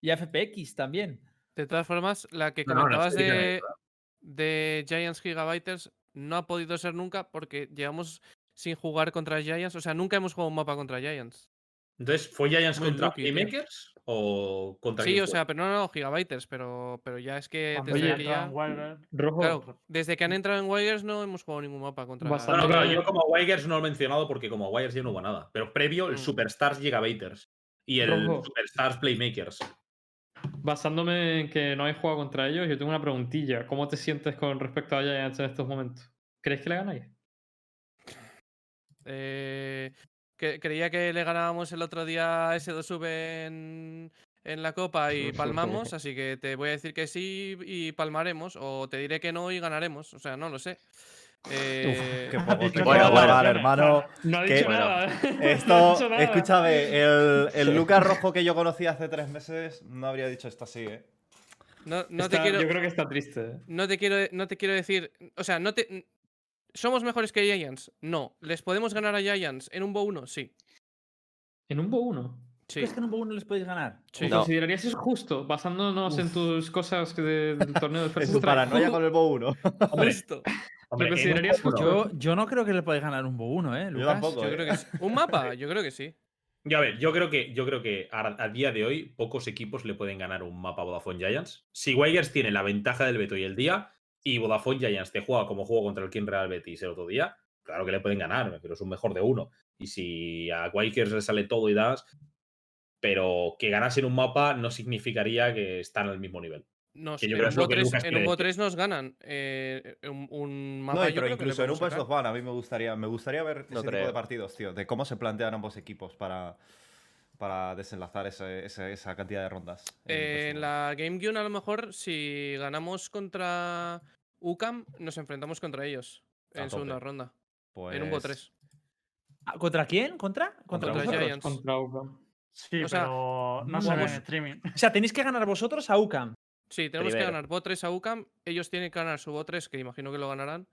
Y FPX también. De todas formas, la que No, no, comentabas me de, de Giants Gigabytes no ha podido ser nunca porque llevamos sin jugar contra Giants. O sea, nunca hemos jugado un mapa contra Giants. Entonces, ¿fue Giants Muy contra lucky, tío. Playmakers o contra Sí, o fue? sea, pero no, no, Gigabytes, pero, pero ya es que Cuando desde que ya. Claro, desde que han entrado en Wires no hemos jugado ningún mapa contra No, Bastante- no, contra claro, yo como Wigers no lo he mencionado porque como Wigers ya no hubo nada. Pero previo, el Mm. Superstars Gigabyters y el Rojo. Superstars Playmakers. Basándome en que no hay jugado contra ellos, yo tengo una preguntilla. ¿Cómo te sientes con respecto a Giants en estos momentos? ¿Crees que le ganáis? Eh, que, creía que le ganábamos el otro día a S2V en, en la Copa y palmamos, así que te voy a decir que sí y palmaremos, o te diré que no y ganaremos, o sea, no lo sé. Eh, Qué poco te nada, alabar, Jones. hermano. No ha que- dicho bueno, nada. ¿eh? No ha Esto, dicho nada. escúchame, el, el Lucas Rojo que yo conocí hace tres meses no habría dicho esto así, ¿eh? no, no Está- te quiero, Yo creo que está triste. ¿eh? no te quiero, no te quiero decir, o sea, no te, somos mejores que Giants. No, les podemos ganar a Giants en un Bo 1, sí, En un Bo 1. sí. ¿Crees que en un Bow no les podéis ganar? sí. No. ¿Considerarías eso justo? Basándonos en tus cosas de- del torneo de First paranoia con el Bo 1. Hombre, un considerarías Bo justo? Yo, yo no creo que le podáis ganar un Bow 1, ¿eh, Yo Lucas? tampoco, Yo ¿eh? creo que sí. ¿Un mapa? Yo creo que sí. Yo, a ver, yo creo que, yo creo que a, a día de hoy pocos equipos le pueden ganar un mapa a Vodafone Giants. Si Wigers tiene la ventaja del veto y el día, y Vodafone Giants te juega como juego contra el King Real Betis el otro día, claro que le pueden ganar, pero es un mejor de uno. Y si a Wigers le sale todo y das, pero que ganasen un mapa no significaría que están al mismo nivel. Nos, Que yo en creo que 3, Lucas en quiere un Bo decir. 3 nos ganan. eh, un, un mapa No, yo pero creo que incluso en sacar. of One a mí me gustaría, me gustaría ver No ese tipo creo. de partidos, tío, de cómo se plantean ambos equipos para, para desenlazar ese- ese- esa cantidad de rondas. en Eh, la Game Game a lo mejor si ganamos contra UCAM nos enfrentamos contra ellos A en segunda tope. ronda. En un Bo Pues- 3. Ah, ¿Contra quién? ¿Contra? Contra? Giants. Contra UCAM. Sí, O sea, pero no se ve en streaming. O sea, tenéis que ganar vosotros a UCAM. Sí, tenemos que ganar Bo 3 a UCAM. Ellos tienen que ganar su Bo 3, que imagino que lo ganarán.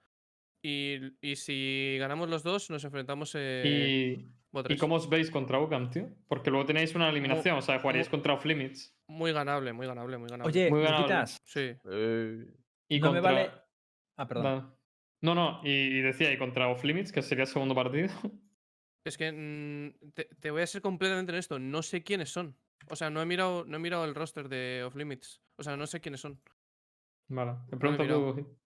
Y, y si ganamos los dos, nos enfrentamos eh, ¿Y, Bo ¿Y 3. cómo os veis contra UCAM, tío? Porque luego tenéis una eliminación, o sea, jugaríais contra Off Limits. Muy ganable, muy ganable, muy ganable. Oye, Muy ganable. Sí. Eh, Y no me vale. Ah, perdón. No, no, y, y decía, y contra Off Limits, que sería el segundo partido. Es que mm, te, te voy a ser completamente honesto. No sé quiénes son. O sea, no he mirado, no he mirado el roster de Off Limits. O sea, no sé quiénes son. Vale, te pregunto tú.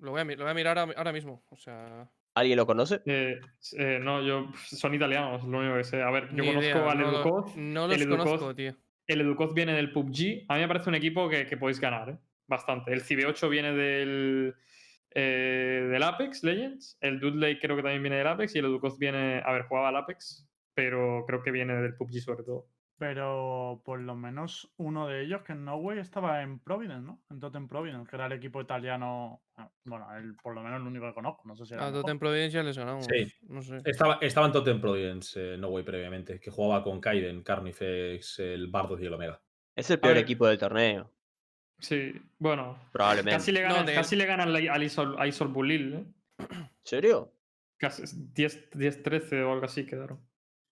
Lo voy a, lo voy a mirar ahora, ahora mismo. O sea. ¿Alguien lo conoce? Eh, eh, no, yo son italianos, lo único que sé. A ver, yo ni conozco idea, al no, lo- no el los Educoz- conozco, tío. El Educoz viene del PUBG. A mí me parece un equipo que, que podéis ganar, ¿eh? Bastante. El CB8 viene del, eh, del Apex Legends. El Dudley creo que también viene del Apex. Y el Educoz viene. A ver, jugaba al Apex. Pero creo que viene del PUBG sobre todo. Pero por lo menos uno de ellos, que en No Way, estaba en Providence, ¿no? En Totem Providence, que era el equipo italiano. ah, Bueno, el, por lo menos el único que conozco. No sé si era. A el mejor. Totem Providencia les ganamos. Sí. No sé. Estaba, estaba en Totem Providence, eh, No Way previamente, que jugaba con Kaiden, Carnifex, el Bardos y el Omega. Es el peor equipo del torneo, Sí, bueno. probablemente. Casi le No, ganan, de- casi le ganan la- al Isol, a Isol Bulil, ¿eh? ¿En serio? Casi 10 10-13 o algo así quedaron.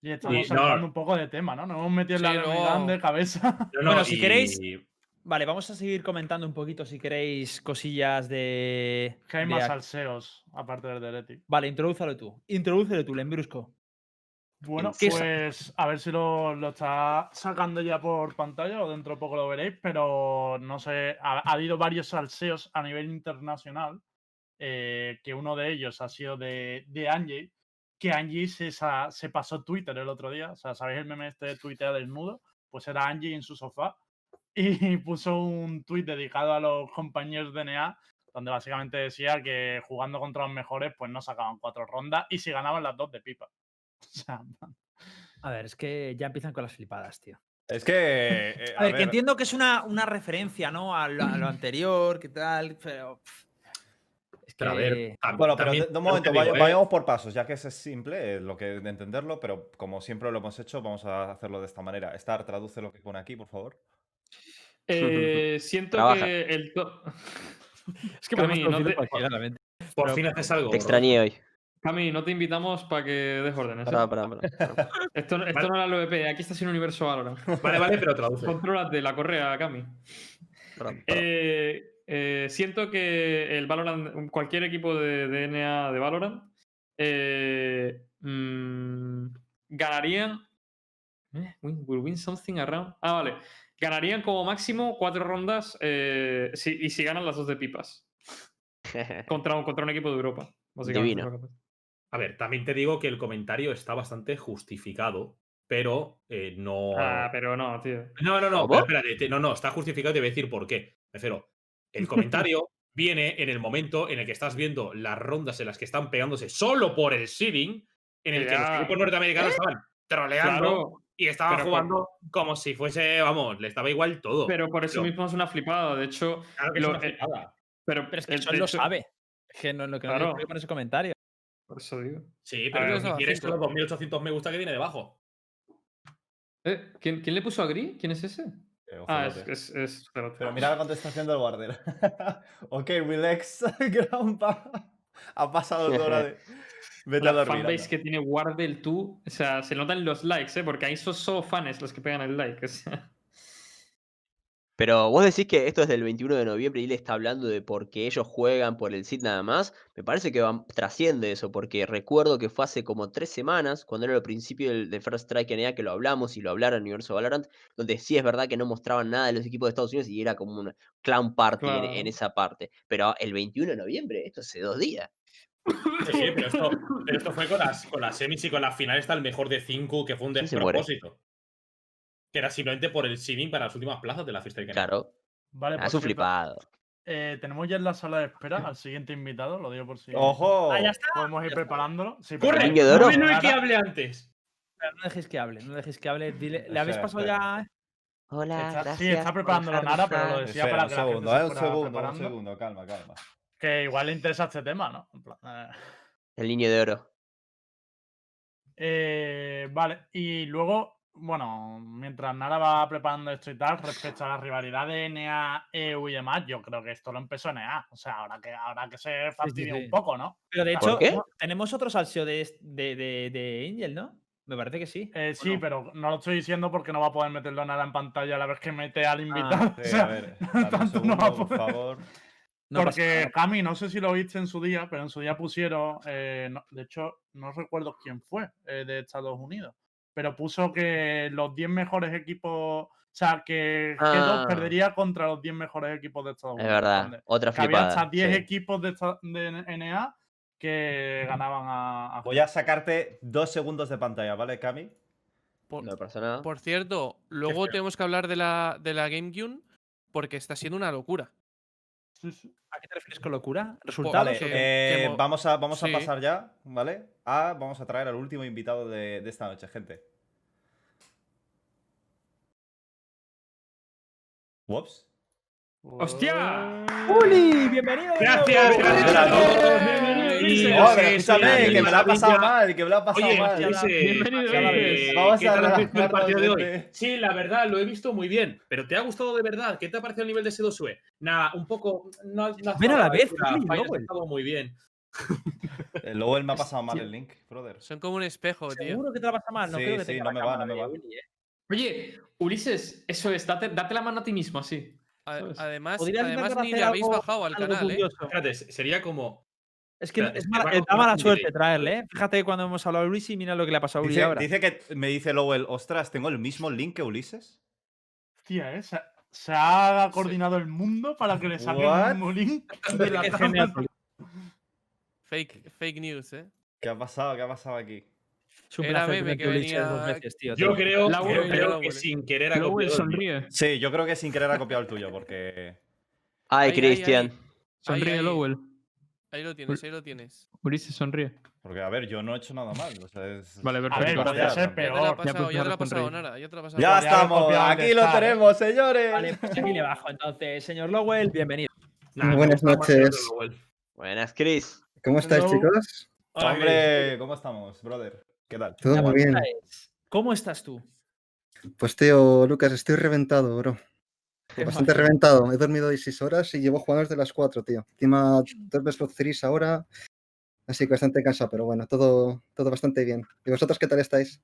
Y estamos no. saltando un poco de tema, ¿no? Nos hemos metido en la Sí, de no. De cabeza. No, no, Bueno, si y- queréis- Vale, vamos a seguir comentando un poquito si queréis cosillas de. que hay de más salseos, aparte del de Leti. Vale, introdúzalo tú. Introdúcelo tú, Lembrusco. Bueno, ¿Qué sa- pues a ver si lo, lo está sacando ya por pantalla o dentro de poco lo veréis, pero no sé, ha, ha habido varios salseos a nivel internacional, eh, que uno de ellos ha sido de, de Angie, que Angie se, se pasó Twitter el otro día, o sea, ¿sabéis el meme este de Twitter desnudo? Pues era Angie en su sofá y puso un tweet dedicado a los compañeros de NA donde básicamente decía que jugando contra los mejores pues no sacaban cuatro rondas y si ganaban las dos de pipa. O sea, A ver, es que ya empiezan con las flipadas, tío. Es que. eh, A ver, que entiendo que es una, una referencia, ¿no? A lo, a lo anterior, ¿qué tal? Pero. pff, Es que. Pero a ver, tam- Bueno, pero de, de un momento, digo, ¿eh? vayamos por pasos, ya que es simple, eh, lo que de entenderlo, pero como siempre lo hemos hecho, vamos a hacerlo de esta manera. Star, traduce lo que pone aquí, por favor. Eh, siento Trabaja. que el to- Es que Cami, no te-. Por fin haces algo. Te bro. extrañé hoy. Cami, no te invitamos para que des órdenes. ¿eh? Esto, no- esto Vale. no era el OVP, aquí está sin universo ahora. Vale, vale, pero traduce. Contrólate la correa, Cami. Eh, eh, siento que el Valorant, cualquier equipo de DNA de Valorant, eh, mm, ganarían. eh, win- will win something around. Ah, vale. Ganarían como máximo cuatro rondas eh, si- y si ganan las dos de pipas. Contra, un- contra un equipo de Europa. básicamente, Divino. A ver, también te digo que el comentario está bastante justificado, pero eh, no. Ah, pero no, tío. No, no, no, espérate, te- no, no, está justificado y te voy a decir por qué. Me refiero, el comentario viene en el momento en el que estás viendo las rondas en las que están pegándose solo por el seeding, en el que los equipos norteamericanos estaban troleando Claro, y estaban por- jugando como si fuese, vamos, le estaba igual todo. pero por eso Pero- mismo es una flipada. De hecho, Claro que es una eh, flipada. pero, Pero es que el- lo hecho- sabe. Es que no, lo que no Claro. le con ese comentario. Por eso digo. Sí, A pero ver, estaba quieres los 2800 me gusta que tiene debajo. Eh, ¿quién, quién le puso a Gris? ¿Quién es ese? Ah, es, es, es. Pero mira la contestación del guarder. ok, relax, grandpa. Ha pasado tu hora de. Vete a La dormir. fanbase anda. que tiene Wardell tú, o sea, se notan los likes, ¿eh? Porque ahí son solo fans los que pegan el like. o sea. Pero vos decís que esto es del 21 de noviembre y él está hablando de por qué ellos juegan por el SID nada más. Me parece que va- trasciende eso, porque recuerdo que fue hace como tres semanas, cuando era el principio del, del First Strike NA, que lo hablamos y lo hablaron en Universo Valorant, donde sí es verdad que no mostraban nada de los equipos de Estados Unidos y era como una clown party en- esa parte. Pero el 21 de noviembre, esto hace dos días. Sí, pero esto, pero esto fue con las, con las semis y con las finales está el mejor de 5, que fue un despropósito. Que era simplemente por el seeding para las últimas plazas de la fiesta de Claro, Vale, por es un cierto, flipado. eh, tenemos ya en la sala de espera al siguiente invitado, lo digo por si ¡Ojo! Ah, ya está. podemos ir preparándolo. Sí, ¡Corre! pero- Niño de oro. No no hay que hable antes. Pero no dejéis que hable, no dejéis que hable. Dile, ¿Le habéis pasado ya? Hola, Está- gracias. sí, está preparándolo Nara, pero lo decía Espera, para un que la gente segundo, se eh, un fuera segundo, un segundo, calma, calma. Que igual le interesa este tema, ¿no? En plan, eh, El niño de oro. Eh, vale, y luego, bueno, mientras Nara va preparando esto y tal, respecto a la rivalidad de NA, EU y demás, yo creo que esto lo empezó NA. O sea, ahora que, ahora que se fastidia sí. un poco, ¿no? Pero de ¿Por hecho, qué? tenemos otro salseo de, de, de, de Angel, ¿no? Me parece que sí. Eh, sí, pero no lo estoy diciendo porque no va a poder meterlo Nara en pantalla a la vez que mete al invitado. o Sí, sea, a ver, tanto no va a segundo, por poder. favor. No Porque, nada. Cami, no sé si lo viste en su día, pero en su día pusieron, eh, no- de hecho, no recuerdo quién fue eh, de Estados Unidos, pero puso que los 10 mejores equipos, o sea, que G2 Ah. perdería contra los 10 mejores equipos de Estados Es Unidos. verdad, donde- otra Que había flipada. hasta 10 sí. equipos de, de NA que ganaban a, a Voy a sacarte dos segundos de pantalla, ¿vale, Cami? Por, No pasa nada. por cierto, luego tenemos que hablar de la, de la GameCube porque está siendo una locura. Sí, sí. ¿A qué te refieres con locura? ¿Resultados? Vale, eh, mo- vamos, a, vamos a pasar ya, ¿vale? A, vamos a traer al último invitado de, de esta noche, gente. Wops. ¡Hostia! ¡Uli! ¡Bienvenido! Gracias, nuevo! gracias No, Sí, pero escúchame, sí, que me la ha pasado mal, que me la ha pasado Oye, mal. Eh, Ulises. Vamos ¿qué a visto el partido de hoy? Sí, la verdad, lo he visto muy bien. Pero ¿te ha gustado de verdad? ¿Qué te ha parecido el nivel de S2UE? Nada, un poco. No, no Ven a la vez, ha estado muy bien. Eh, Luego él me ha pasado mal el link, brother. Son como un espejo, tío. Seguro que te la pasa mal. No Sí, creo que sí, te no me va, no me va. Oye, Ulises, eso es, date, date la mano a ti mismo, así. Además, además ni le habéis algo- bajado al canal, ¿eh? Espérate, sería como. Es que es es que mala, da mala suerte traerle, ¿eh? Fíjate cuando hemos hablado de y mira lo que le ha pasado a Uli Dice, ahora. dice que me dice Lowell, ostras, tengo el mismo link que Ulises. Hostia, ¿eh? Se, se ha coordinado el mundo para que le saque What? el mismo link de la. Fake, fake news, ¿eh? ¿Qué ha pasado? ¿Qué ha pasado aquí? Es un Era placer meme que Ulises, dos venía- veces, tío. Yo creo, La que sin querer ha Lowell copiado el. Sí, yo creo que sin querer ha copiado el tuyo, porque. Ay, Cristian. Sonríe. Lowell. Ahí lo tienes, ahí lo tienes. Ulises, sonríe. Porque, a ver, yo no he hecho nada mal. o sea, es- Vale, A perfecto. ver, podría gracias. ser Ya te la ha peor. pasado, ya te la ha puedes pasado, sonreír. Nara. Ya te la ha pasado. Ya estamos, de aquí lo tenemos, señores. Vale, pues aquí le bajo. Entonces, señor Lowell, bienvenido. Nah, Buenas noches. Buenas, Chris. ¿Cómo estáis, Hello. chicos? Hola, Hombre, ¿cómo estamos, brother? ¿Qué tal? Todo La muy bien. es, ¿Cómo estás tú? Pues tío, Lucas, estoy reventado, bro. Bastante reventado. He dormido 16 horas y llevo jugando desde las 4, tío. Encima dos Best of Threes ahora. Así que bastante cansado, pero bueno, todo, todo bastante bien. ¿Y vosotros qué tal estáis?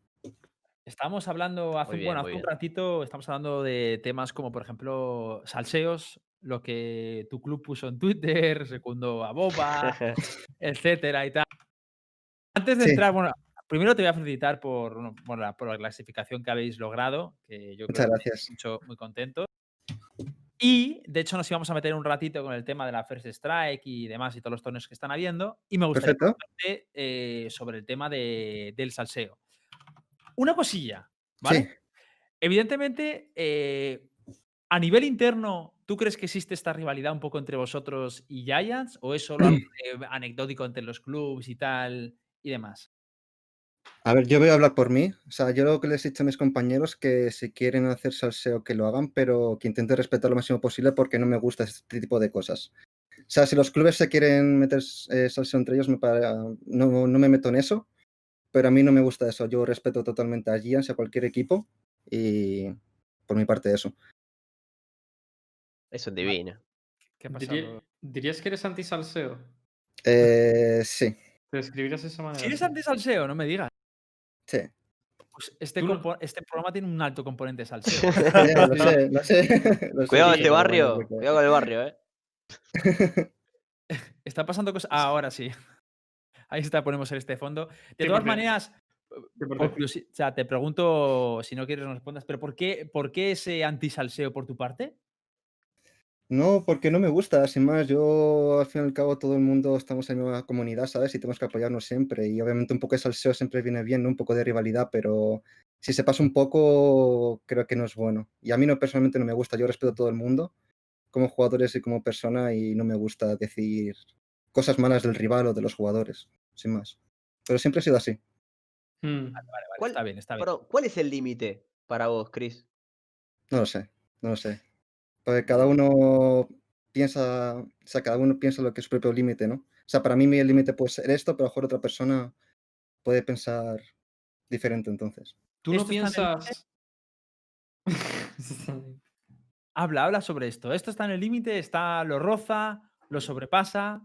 Estamos hablando hace, bien, bueno, hace un ratito, estamos hablando de temas como, por ejemplo, salseos, lo que tu club puso en Twitter, segundo a Boba, etcétera y tal. Antes de Sí. entrar, bueno, primero te voy a felicitar por, bueno, por la, por la clasificación que habéis logrado, que yo Muchas creo que me gracias. mucho, muy contento. Y de hecho nos íbamos a meter un ratito con el tema de la First Strike y demás y todos los torneos que están habiendo. Y me gustaría eh, sobre el tema de- del salseo. Una cosilla, ¿vale? Sí. Evidentemente, eh, a nivel interno, ¿tú crees que existe esta rivalidad un poco entre vosotros y Giants? ¿O es solo eh, anecdótico entre los clubes y tal y demás? A ver, yo voy a hablar por mí. O sea, yo lo que les he dicho a mis compañeros que si quieren hacer salseo que lo hagan, pero que intenten respetar lo máximo posible porque no me gusta este tipo de cosas. sea, si los clubes se quieren meter eh, salseo entre ellos, me pare- no, no me meto en eso, pero a mí no me gusta eso. Yo respeto totalmente a Giants a cualquier equipo y por mi parte eso. Eso es divino. ¿Qué ha pasado? ¿Dirías que eres anti-salseo? Eh, sí, ¿Te describirías de esa manera? Si eres anti-salseo, no me digas. sí. Pues este, no- este programa tiene un alto componente salseo. Ya, lo sé, lo sé. lo Cuidado lo este bueno, barrio. Cuidado con el barrio, eh. Está pasando cosas. Ah, ahora sí. Ahí está, ponemos este fondo. De todas maneras, o sea, te pregunto, si no quieres no respondas, pero ¿por qué, por qué ese anti-salseo por tu parte? No, porque no me gusta, sin más, yo al fin y al cabo todo el mundo estamos en la misma comunidad, ¿sabes? Y tenemos que apoyarnos siempre. Y obviamente un poco de salseo siempre viene bien, ¿no? Un poco de rivalidad, pero si se pasa un poco, creo que no es bueno. Y a mí no, personalmente no me gusta, yo respeto a todo el mundo, como jugadores y como persona, y no me gusta decir cosas malas del rival o de los jugadores, sin más. Pero siempre ha sido así. Hmm. Vale, vale, ¿Cuál- está bien, está bien. Perdón, ¿cuál es el límite para vos, Chris? No lo sé, no lo sé. Porque cada uno piensa, o sea, cada uno piensa lo que es su propio límite, ¿no? O sea, para mí mi límite puede ser esto, pero a lo mejor otra persona puede pensar diferente entonces. ¿Tú no ¿Esto está en el piensas...? Habla, habla sobre esto. ¿Esto está en el límite? ¿Está lo roza? ¿Lo sobrepasa?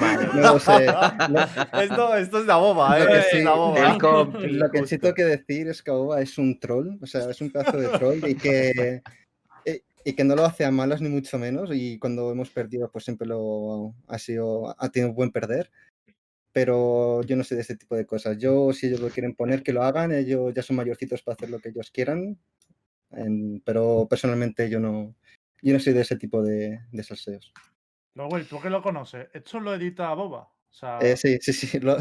Malo. No lo sé. Lo, esto, esto es la boba, Lo ¿eh? Es sí, la boba. Compi. lo que sí justo. tengo que decir es que Aoba es un troll, o sea, es un pedazo de troll y que, y, y que no lo hace a malas ni mucho menos. Y cuando hemos perdido, pues siempre lo ha sido, ha tenido un buen perder. Pero yo no soy de ese tipo de cosas. Yo, si ellos lo quieren poner, que lo hagan. Ellos ya son mayorcitos para hacer lo que ellos quieran. en- pero personalmente yo no, yo no soy de ese tipo de, de salseos. Güey, ¿tú qué lo conoces? Esto lo edita Boba. O sea, Eh, sí, sí, sí, lo,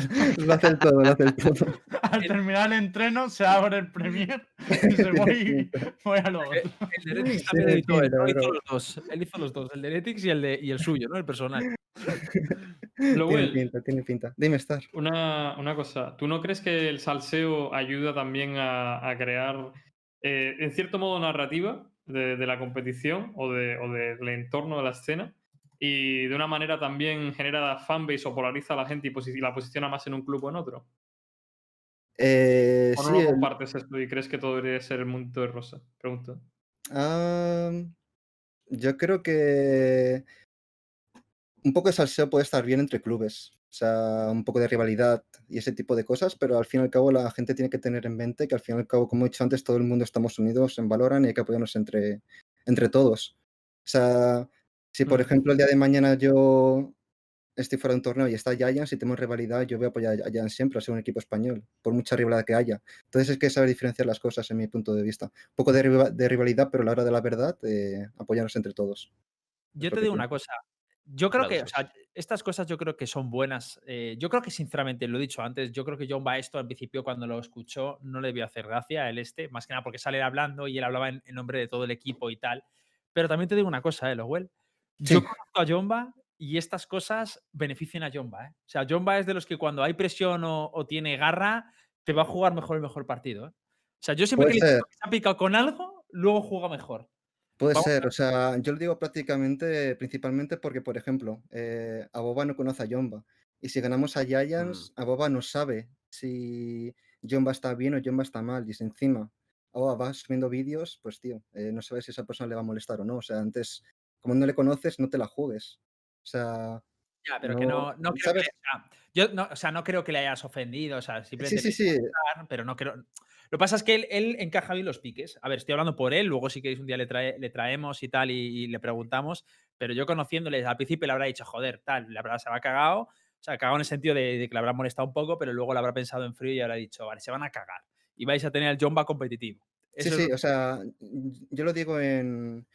lo hace el todo, lo hace el todo. al terminar el entreno se abre el Premiere y dice, voy, voy a lo otro. El de Sí, también editó, él, hizo los dos. Él hizo los dos, el de Heretics y el, de, y el suyo, ¿no? El personal. Tiene pinta, tiene pinta. Dime, Star. una, una cosa. ¿Tú no crees que el salseo ayuda también a, a crear, eh, en cierto modo, narrativa de, de la competición o, de, o del entorno de la escena? Y de una manera también genera fanbase o polariza a la gente y, posi- la posiciona más en un club o en otro. Eh, ¿O no sí, lo compartes esto y crees que todo debería ser el mundo de rosa? Pregunto. yo creo que un poco de salseo puede estar bien entre clubes. O sea, un poco de rivalidad y ese tipo de cosas, pero al fin y al cabo la gente tiene que tener en mente que al fin y al cabo, como he dicho antes, todo el mundo estamos unidos en Valorant y hay que apoyarnos entre, entre todos. O sea, si por ejemplo el día de mañana yo estoy fuera de un torneo y está Giants y tenemos rivalidad, yo voy a apoyar a Giants siempre, a ser un equipo español, por mucha rivalidad que haya. Entonces es que saber diferenciar las cosas en mi punto de vista. Un poco de, riva- de rivalidad, pero a la hora de la verdad, eh, apoyarnos entre todos. Yo te digo una cosa. Yo creo que, o sea, estas cosas yo creo que son buenas. eh, yo creo que, sinceramente, lo he dicho antes, yo creo que John va esto al principio cuando lo escuchó no le debió hacer gracia el este, más que nada porque sale hablando y él hablaba en, en nombre de todo el equipo y tal. Pero también te digo una cosa, eh, Lowell. Yo conozco a Jomba y estas cosas benefician a Jomba. ¿eh? O sea, Jomba es de los que cuando hay presión o, o tiene garra, te va a jugar mejor el mejor partido. ¿eh? O sea, yo siempre Puede que le se ha picado con algo, luego juega mejor. Puede Vamos ser, o sea, yo lo digo prácticamente, principalmente porque, por ejemplo, eh, Aboba no conoce a Jomba. Y si ganamos a Giants, Aboba no sabe si Jomba está bien o Jomba está mal. Y si encima Aboba va subiendo vídeos, pues tío, eh, no sabes si esa persona le va a molestar o no. O sea, antes, como no le conoces, no te la juegues. O sea, Ya, pero que No, no, creo que. yo no, o sea, no creo que le hayas ofendido. O sea, sí, simplemente. sí, sí. gustar, pero no creo. Lo que pasa es que él, él encaja bien los piques. A ver, estoy hablando por él. Luego, si queréis, un día le, trae- le traemos y tal y, y le preguntamos. Pero yo conociéndole, al principio le habrá dicho, joder, tal, le habrá, se habrá cagado. O sea, cagado en el sentido de, de que le habrá molestado un poco, pero luego le habrá pensado en frío y habrá dicho, vale, se van a cagar. Y vais a tener el Jomba competitivo. Sí, Eso es sí, lo- o sea, yo lo digo en,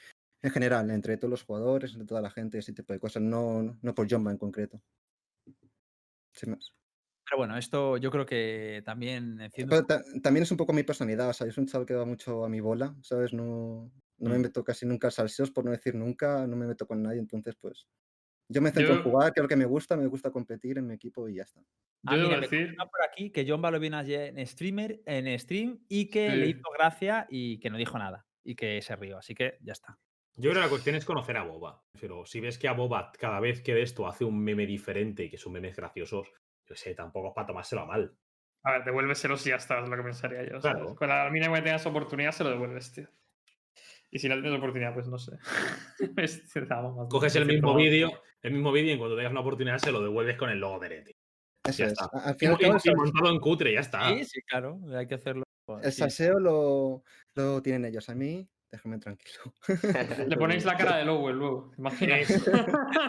en general, entre todos los jugadores, entre toda la gente, ese tipo de cosas, no, no por Jomba en concreto. Sin más. Pero bueno, esto yo creo que también Pero ta- también es un poco mi personalidad, o sea, yo soy un chaval que va mucho a mi bola, ¿sabes? No, no me Mm. meto casi nunca a salseos, por no decir nunca, no me meto con nadie, entonces pues yo me centro en jugar, es lo que me gusta, me gusta competir en mi equipo y ya está. Ah, Yo mira, me decir, por aquí que John lo viene ayer en streamer, en stream y que le hizo gracia y que no dijo nada y que se rió. Así que ya está. Yo creo que la cuestión es conocer a Boba. Pero si ves que a Boba cada vez que de esto hace un meme diferente y que son memes graciosos, yo sé, tampoco es para tomárselo a mal. A ver, devuélveselos y ya está, es lo que pensaría yo. Con la mínima que tengas oportunidad, se lo devuelves, tío. Y si no tienes oportunidad, pues no sé. Coges el mismo vídeo, el mismo vídeo y cuando tengas una oportunidad se lo devuelves con el logo de Leti. Eso Ya es. está. Al Y, fin y al cabo, el y sal- montado en cutre, ya está. Sí, sí, claro. Hay que hacerlo. el sí. salseo lo, lo tienen ellos. A mí, déjame tranquilo. Le ponéis la cara de Lowell luego, ¿imaginas?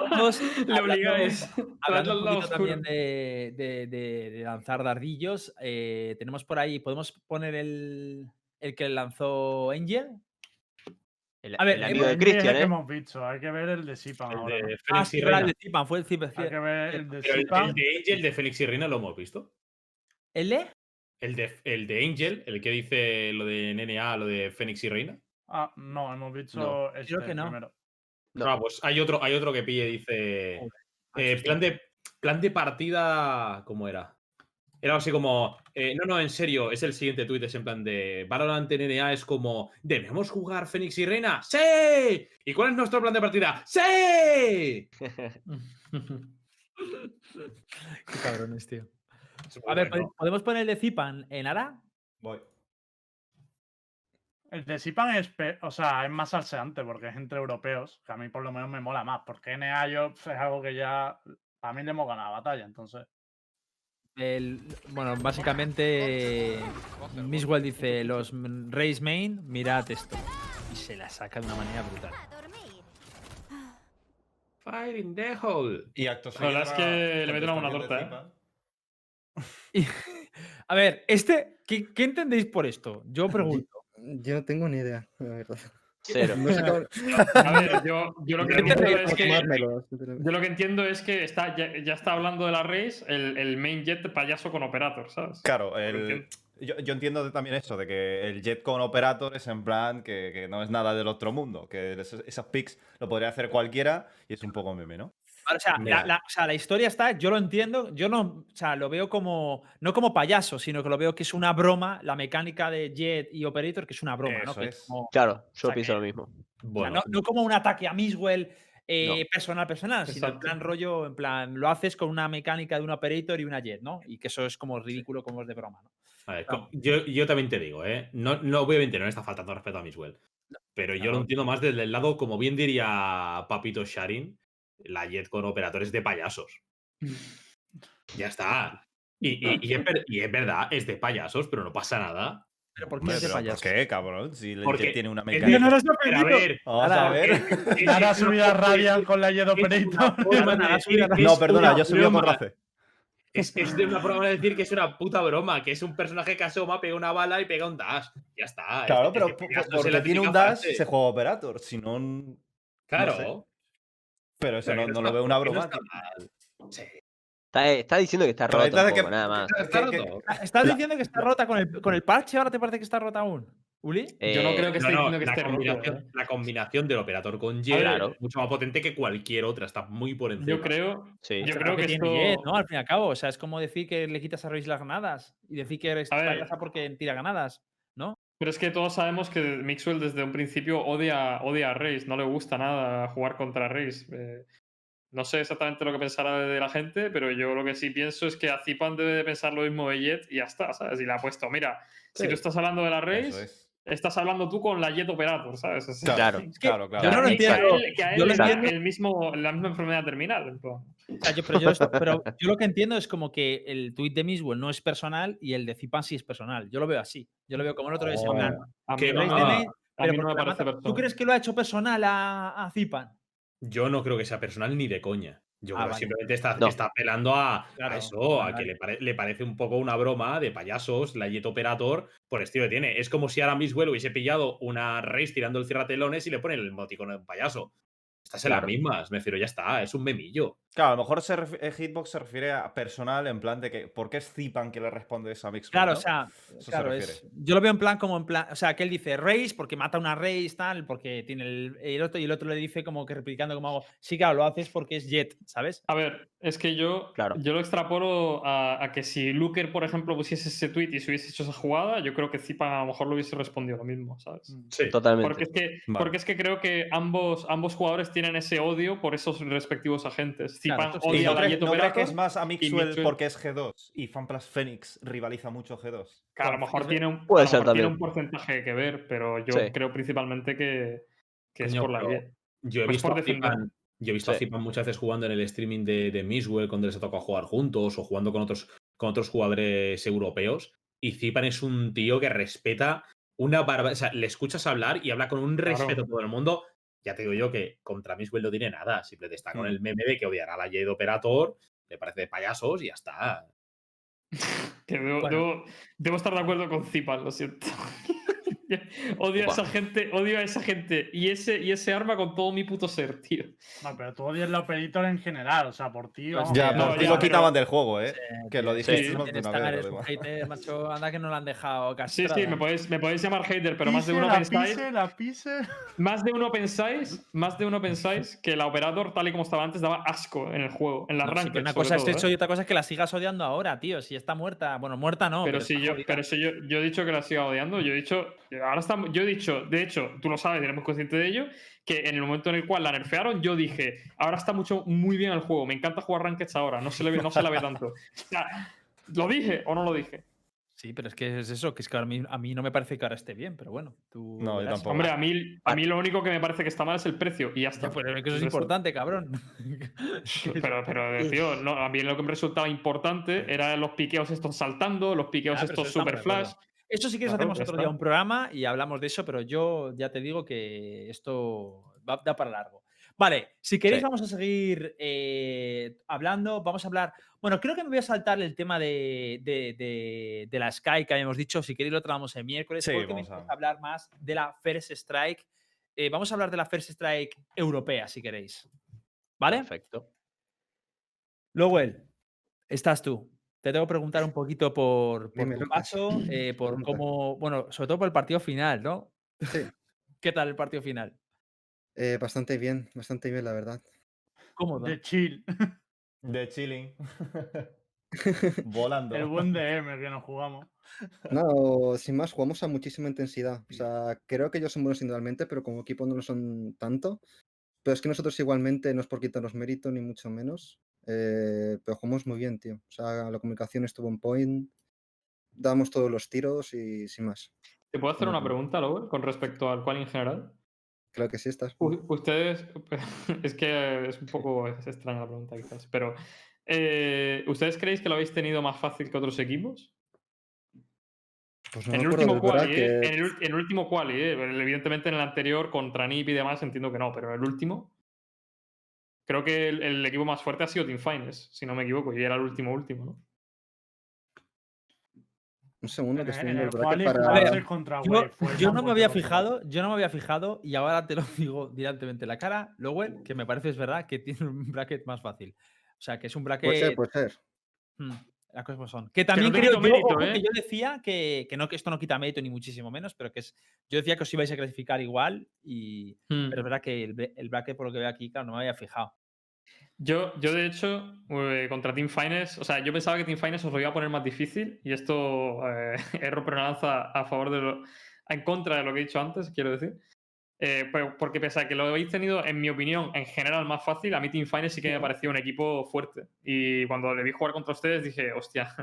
Vamos Le hablando- obligáis. Hablando un lado poquito también de, de- de- de lanzar dardillos, eh, tenemos por ahí, ¿podemos poner el, el que lanzó Angel? El, A ver, el eh, amigo de Christian, que ¿eh? hemos visto, hay que ver el de Sipan El ahora. Ah, sí, el de Tipan, fue el. Hay que ver el de Pero el, el Sipan. de Angel de Félix y Reina lo hemos visto. ¿El de? El de, el de Angel, el que dice lo de NNA, lo de Fénix y Reina. Ah, no, hemos visto No, este creo que no. primero. No. Ah, pues hay otro, hay otro que pille, dice. Joder, eh, plan, de, plan de partida. ¿Cómo era? Era así como. eh, no, no, en serio, es el siguiente tuit, es en plan de. Valorant NNA es como. ¿Debemos jugar Fénix y Reina? ¡Sí! ¿Y cuál es nuestro plan de partida? ¡Sí! Qué cabrones, tío. A ver, bueno. ¿podemos poner el de Zipan en Ara? Voy. El de Sipan es, o sea, es más salseante porque es entre europeos, que a mí por lo menos me mola más, porque NA yo es algo que ya a mí le hemos ganado la batalla, entonces. El, bueno, básicamente Miswell dice, los Race Main, mirad esto. Y se la saca de una manera brutal. Fire in the hole. Y acto La verdad es que le meten una torta, Y- a ver, este, ¿qué, qué entendéis por esto? Yo pregunto. Yo no tengo ni idea, la verdad. Cero. No sé cómo- A ver, yo, yo lo que ¿Qué te entiendo es que. Yo lo que entiendo es que está, ya, ya está hablando de la race el, el main jet payaso con operator, ¿sabes? Claro, el, yo, yo entiendo también eso, de que el Jet con Operator es en plan que, que no es nada del otro mundo, que esos- esas picks lo podría hacer cualquiera y es un poco meme, ¿no? O sea, la, la- o sea, la historia está, yo lo entiendo, yo no, o sea, lo veo como, no como payaso, sino que lo veo que es una broma, la mecánica de Jet y Operator, que es una broma, ¿no? Eso Que es. como- Claro, yo sea, pienso que- lo mismo. o sea, Bueno, no, no como un ataque a Miswell eh, No. personal, personal, sino en Exacto. plan rollo, en plan, lo haces con una mecánica de un Operator y una Jet, ¿no? Y que eso es como ridículo, como es de broma, ¿no? a ver, yo, yo también te digo, ¿eh? No, no, obviamente no le está faltando respeto a Miswell. Pero yo lo entiendo más desde el lado, como bien diría Papito Sharin, la Jet con operadores de payasos. Ya está. Y, y- y es, ver- y es verdad, es de payasos, pero no pasa nada. Pero ¿por qué Hombre, es de pero ¿Por qué, cabrón? Si Porque Jet tiene una es mecánica. no Pero a ver, Vamos a Ahora, ver. es- Ahora es subida Radiant con la Jet es Operator. que No, es perdona, yo subí con. Race. Es, es de una forma de decir que es una puta broma, que es un personaje que asoma, pega una bala y pega un dash. Ya está. es- Claro, es pero que po- payasos po- es porque la tiene un dash, frase. se juega Operator. Si no. Claro. sé. Pero eso Pero no, que lo veo una que no broma. está diciendo que está Pero un que- nada más. Está que- roto. ¿Estás diciendo que está rota con el, con el parche? ¿Ahora te parece que está rota aún? ¿Uli? Yo no Eh, creo que No, esté no, diciendo que la, esté roto. combinación, ¿eh? la combinación del operator con Jet Claro. es mucho más potente que cualquier otra. Está muy por encima. Yo creo, Sí. yo creo que tiene esto. Jet, ¿no? Al fin y al cabo. O sea, es como decir que le quitas a Reis las granadas y decir que eres A ver. porque tira granadas. Pero es que todos sabemos que Mixwell desde un principio odia, odia a Reis, no le gusta nada jugar contra Reis. Eh, no sé exactamente lo que pensará de la gente, pero yo lo que sí pienso es que a Zipan debe de pensar lo mismo de Jet y ya está, ¿sabes? Y le ha puesto, mira, si tú estás hablando de la Reis. Estás hablando tú con la Jet Operator, ¿sabes? Claro. Es que Claro, claro. Yo no lo que a entiendo. él, que a Yo él lo da entiendo. el mismo, la misma enfermedad terminal. en plan. O sea, yo, pero, yo esto- pero yo lo que entiendo es como que el tweet de Miswell no es personal y el de Zipan sí es personal. Yo lo veo así. Yo lo veo como el otro es en Oh, plan, Que no de pero no me parece. ¿Tú crees que lo ha hecho personal a, a Zipan? Yo no creo que sea personal ni de coña. Yo Ah, creo que simplemente está, No. está apelando a, a Claro, eso, a vale, que le, pare- le parece un poco una broma de payasos, la Jet Operator, por estilo que tiene. Es como si ahora Miswell hubiese pillado una race tirando el cierratelones y le pone el emoticono de un payaso. Estás en Claro. las mismas, me refiero, ya está, es un memillo. Claro, a lo mejor se eh, Hitbox se refiere a personal en plan de que ¿por qué es Zipan que le responde eso a Mixwell? Claro, ¿no? o sea, Eso se claro, refiere. es- yo lo veo en plan como en plan, o sea, que él dice race porque mata una race, tal, porque tiene el, el otro y el otro le dice como que replicando como hago, sí, claro, lo haces porque es Jet, ¿sabes? A ver, es que yo, Claro. yo lo extrapolo a, a que si Luker, por ejemplo, pusiese ese tweet y se hubiese hecho esa jugada, yo creo que Zipa a lo mejor lo hubiese respondido lo mismo, ¿sabes? Sí. Totalmente. Porque es, que, Vale. porque es que creo que ambos, ambos jugadores tienen ese odio por esos respectivos agentes. Claro, Zipan esto sí. ¿Y odia no a crees, Jet no crees que es más a Mixwell Mixwell- porque es G2 y FanPlus Phoenix rivaliza mucho G2? que a lo mejor tiene un, puede ser mejor tiene un porcentaje que ver, pero yo Sí. creo principalmente que, que es por la. Yo he Pues visto, por a defender. Zipan, yo he visto a. Zipan muchas veces jugando en el streaming de, de Miswell cuando les ha tocado jugar juntos o jugando con otros, con otros jugadores europeos. Y Zipan es un tío que respeta una barbaridad. O sea, le escuchas hablar y habla con un Claro. respeto a todo el mundo. Ya te digo yo que contra Miswell no tiene nada. Simplemente está con Mm. el meme de que odiará a la Jade Operator, le parece de payasos y ya está. Que debo, Bueno. debo- debo estar de acuerdo con Zipan, lo siento. odio a esa gente, odio a esa gente y ese, y ese arma con todo mi puto ser, tío. No, pero tú odias la operator en general, o sea, por ti. Pues vamos, Ya, por no, ti lo pero- quitaban del juego, ¿eh? que lo dijiste sí, hater, macho, anda que no lo han dejado casi. Sí, sí, me podéis, me podéis llamar hater, pero más de uno la pensáis. pise, la pise. Más de uno pensáis, más de uno pensáis que la Operator, tal y como estaba antes, daba asco en el juego, en la No, sí, una cosa es eso ¿eh? y otra cosa es que la sigas odiando ahora, tío. Si está muerta. Bueno, muerta no. Pero Pero, si yo, jodida. pero si yo, yo he dicho que la siga odiando, yo he dicho, ahora está, yo he dicho, de hecho, tú lo sabes, eres muy consciente de ello, que en el momento en el cual la nerfearon, yo dije, ahora está mucho, muy bien el juego, me encanta jugar Rankeds ahora, no se, le ve, no se la ve tanto. O sea, ¿Lo dije o no lo dije? Sí, pero es que es eso, que es que a mí, a mí no me parece que ahora esté bien, pero bueno. Tú No, yo tampoco. Hombre, a mí, a mí lo único que me parece que está mal es el precio y ya está. Ya, pero es que eso es importante, cabrón. Pero, pero, tío, no, a mí lo que me resultaba importante eran los piqueos estos saltando, los piqueos Ah, estos estamos super acuerdo. Eso sí que Claro, hacemos otro está. día un programa y hablamos de eso, pero yo ya te digo que esto va, da para largo. Vale, si queréis Sí. vamos a seguir eh, hablando, vamos a hablar... Bueno, creo que me voy a saltar el tema de, de- de- de la Sky que habíamos dicho, si queréis lo tratamos el miércoles, Sí, porque me vamos a- interesa hablar más de la First Strike. Eh, vamos a hablar de la First Strike europea, si queréis. ¿Vale? Perfecto. Lowell, estás tú. Te tengo que preguntar un poquito por, por tu paso, eh, por cómo, bueno, sobre todo por el partido final, ¿no? Sí. ¿Qué tal el partido final? Eh, bastante bien, bastante bien, la verdad. Cómodo. De chill. De chilling. Volando. El buen DM que nos jugamos. No, sin más, jugamos a muchísima intensidad. O sea, creo que ellos son buenos individualmente, pero como equipo no lo son tanto. Pero es que nosotros igualmente, no es por quitarnos mérito, ni mucho menos. Eh, pero jugamos muy bien, tío. O sea, la comunicación estuvo en point. Damos todos los tiros y sin más. ¿Te puedo hacer una pregunta, Lower, con respecto al qual en general? Claro que sí, estás. U- Ustedes, es que es un poco es extraña la pregunta quizás, pero eh, ¿ustedes creéis que lo habéis tenido más fácil que otros equipos? Pues no En me el último quali, ¿eh? En el, en el último quali, ¿eh? Evidentemente en el anterior contra NIP y demás entiendo que no, pero en el último creo que el, el equipo más fuerte ha sido Team Finest, si no me equivoco, y era el último último, ¿no? Un segundo que estoy en viendo el el bracket para. ver, contra Yo, yo no me había fijado, yo no me había fijado y ahora te lo digo directamente en la cara, Lowell, que me parece es verdad que tiene un bracket más fácil. O sea, que es un bracket. Puede ser, puede ser. Mm, las cosas son. Que también creo yo, ojo, que ¿eh? yo decía que, que no, que esto no quita mérito ni muchísimo menos, pero que es. Yo decía que os ibais a clasificar igual y. Hmm. Pero es verdad que el, el bracket, por lo que veo aquí, claro, no me había fijado. Yo, yo de hecho, eh, contra Team Finest, o sea, yo pensaba que Team Finest os lo iba a poner más difícil y esto eh, he romper lanza a favor de lo, en contra de lo que he dicho antes, quiero decir. Eh, pero- porque pese a que lo habéis tenido, en mi opinión, en general más fácil, a mí Team Finest sí que me parecía un equipo fuerte. Y cuando le vi jugar contra ustedes dije, hostia,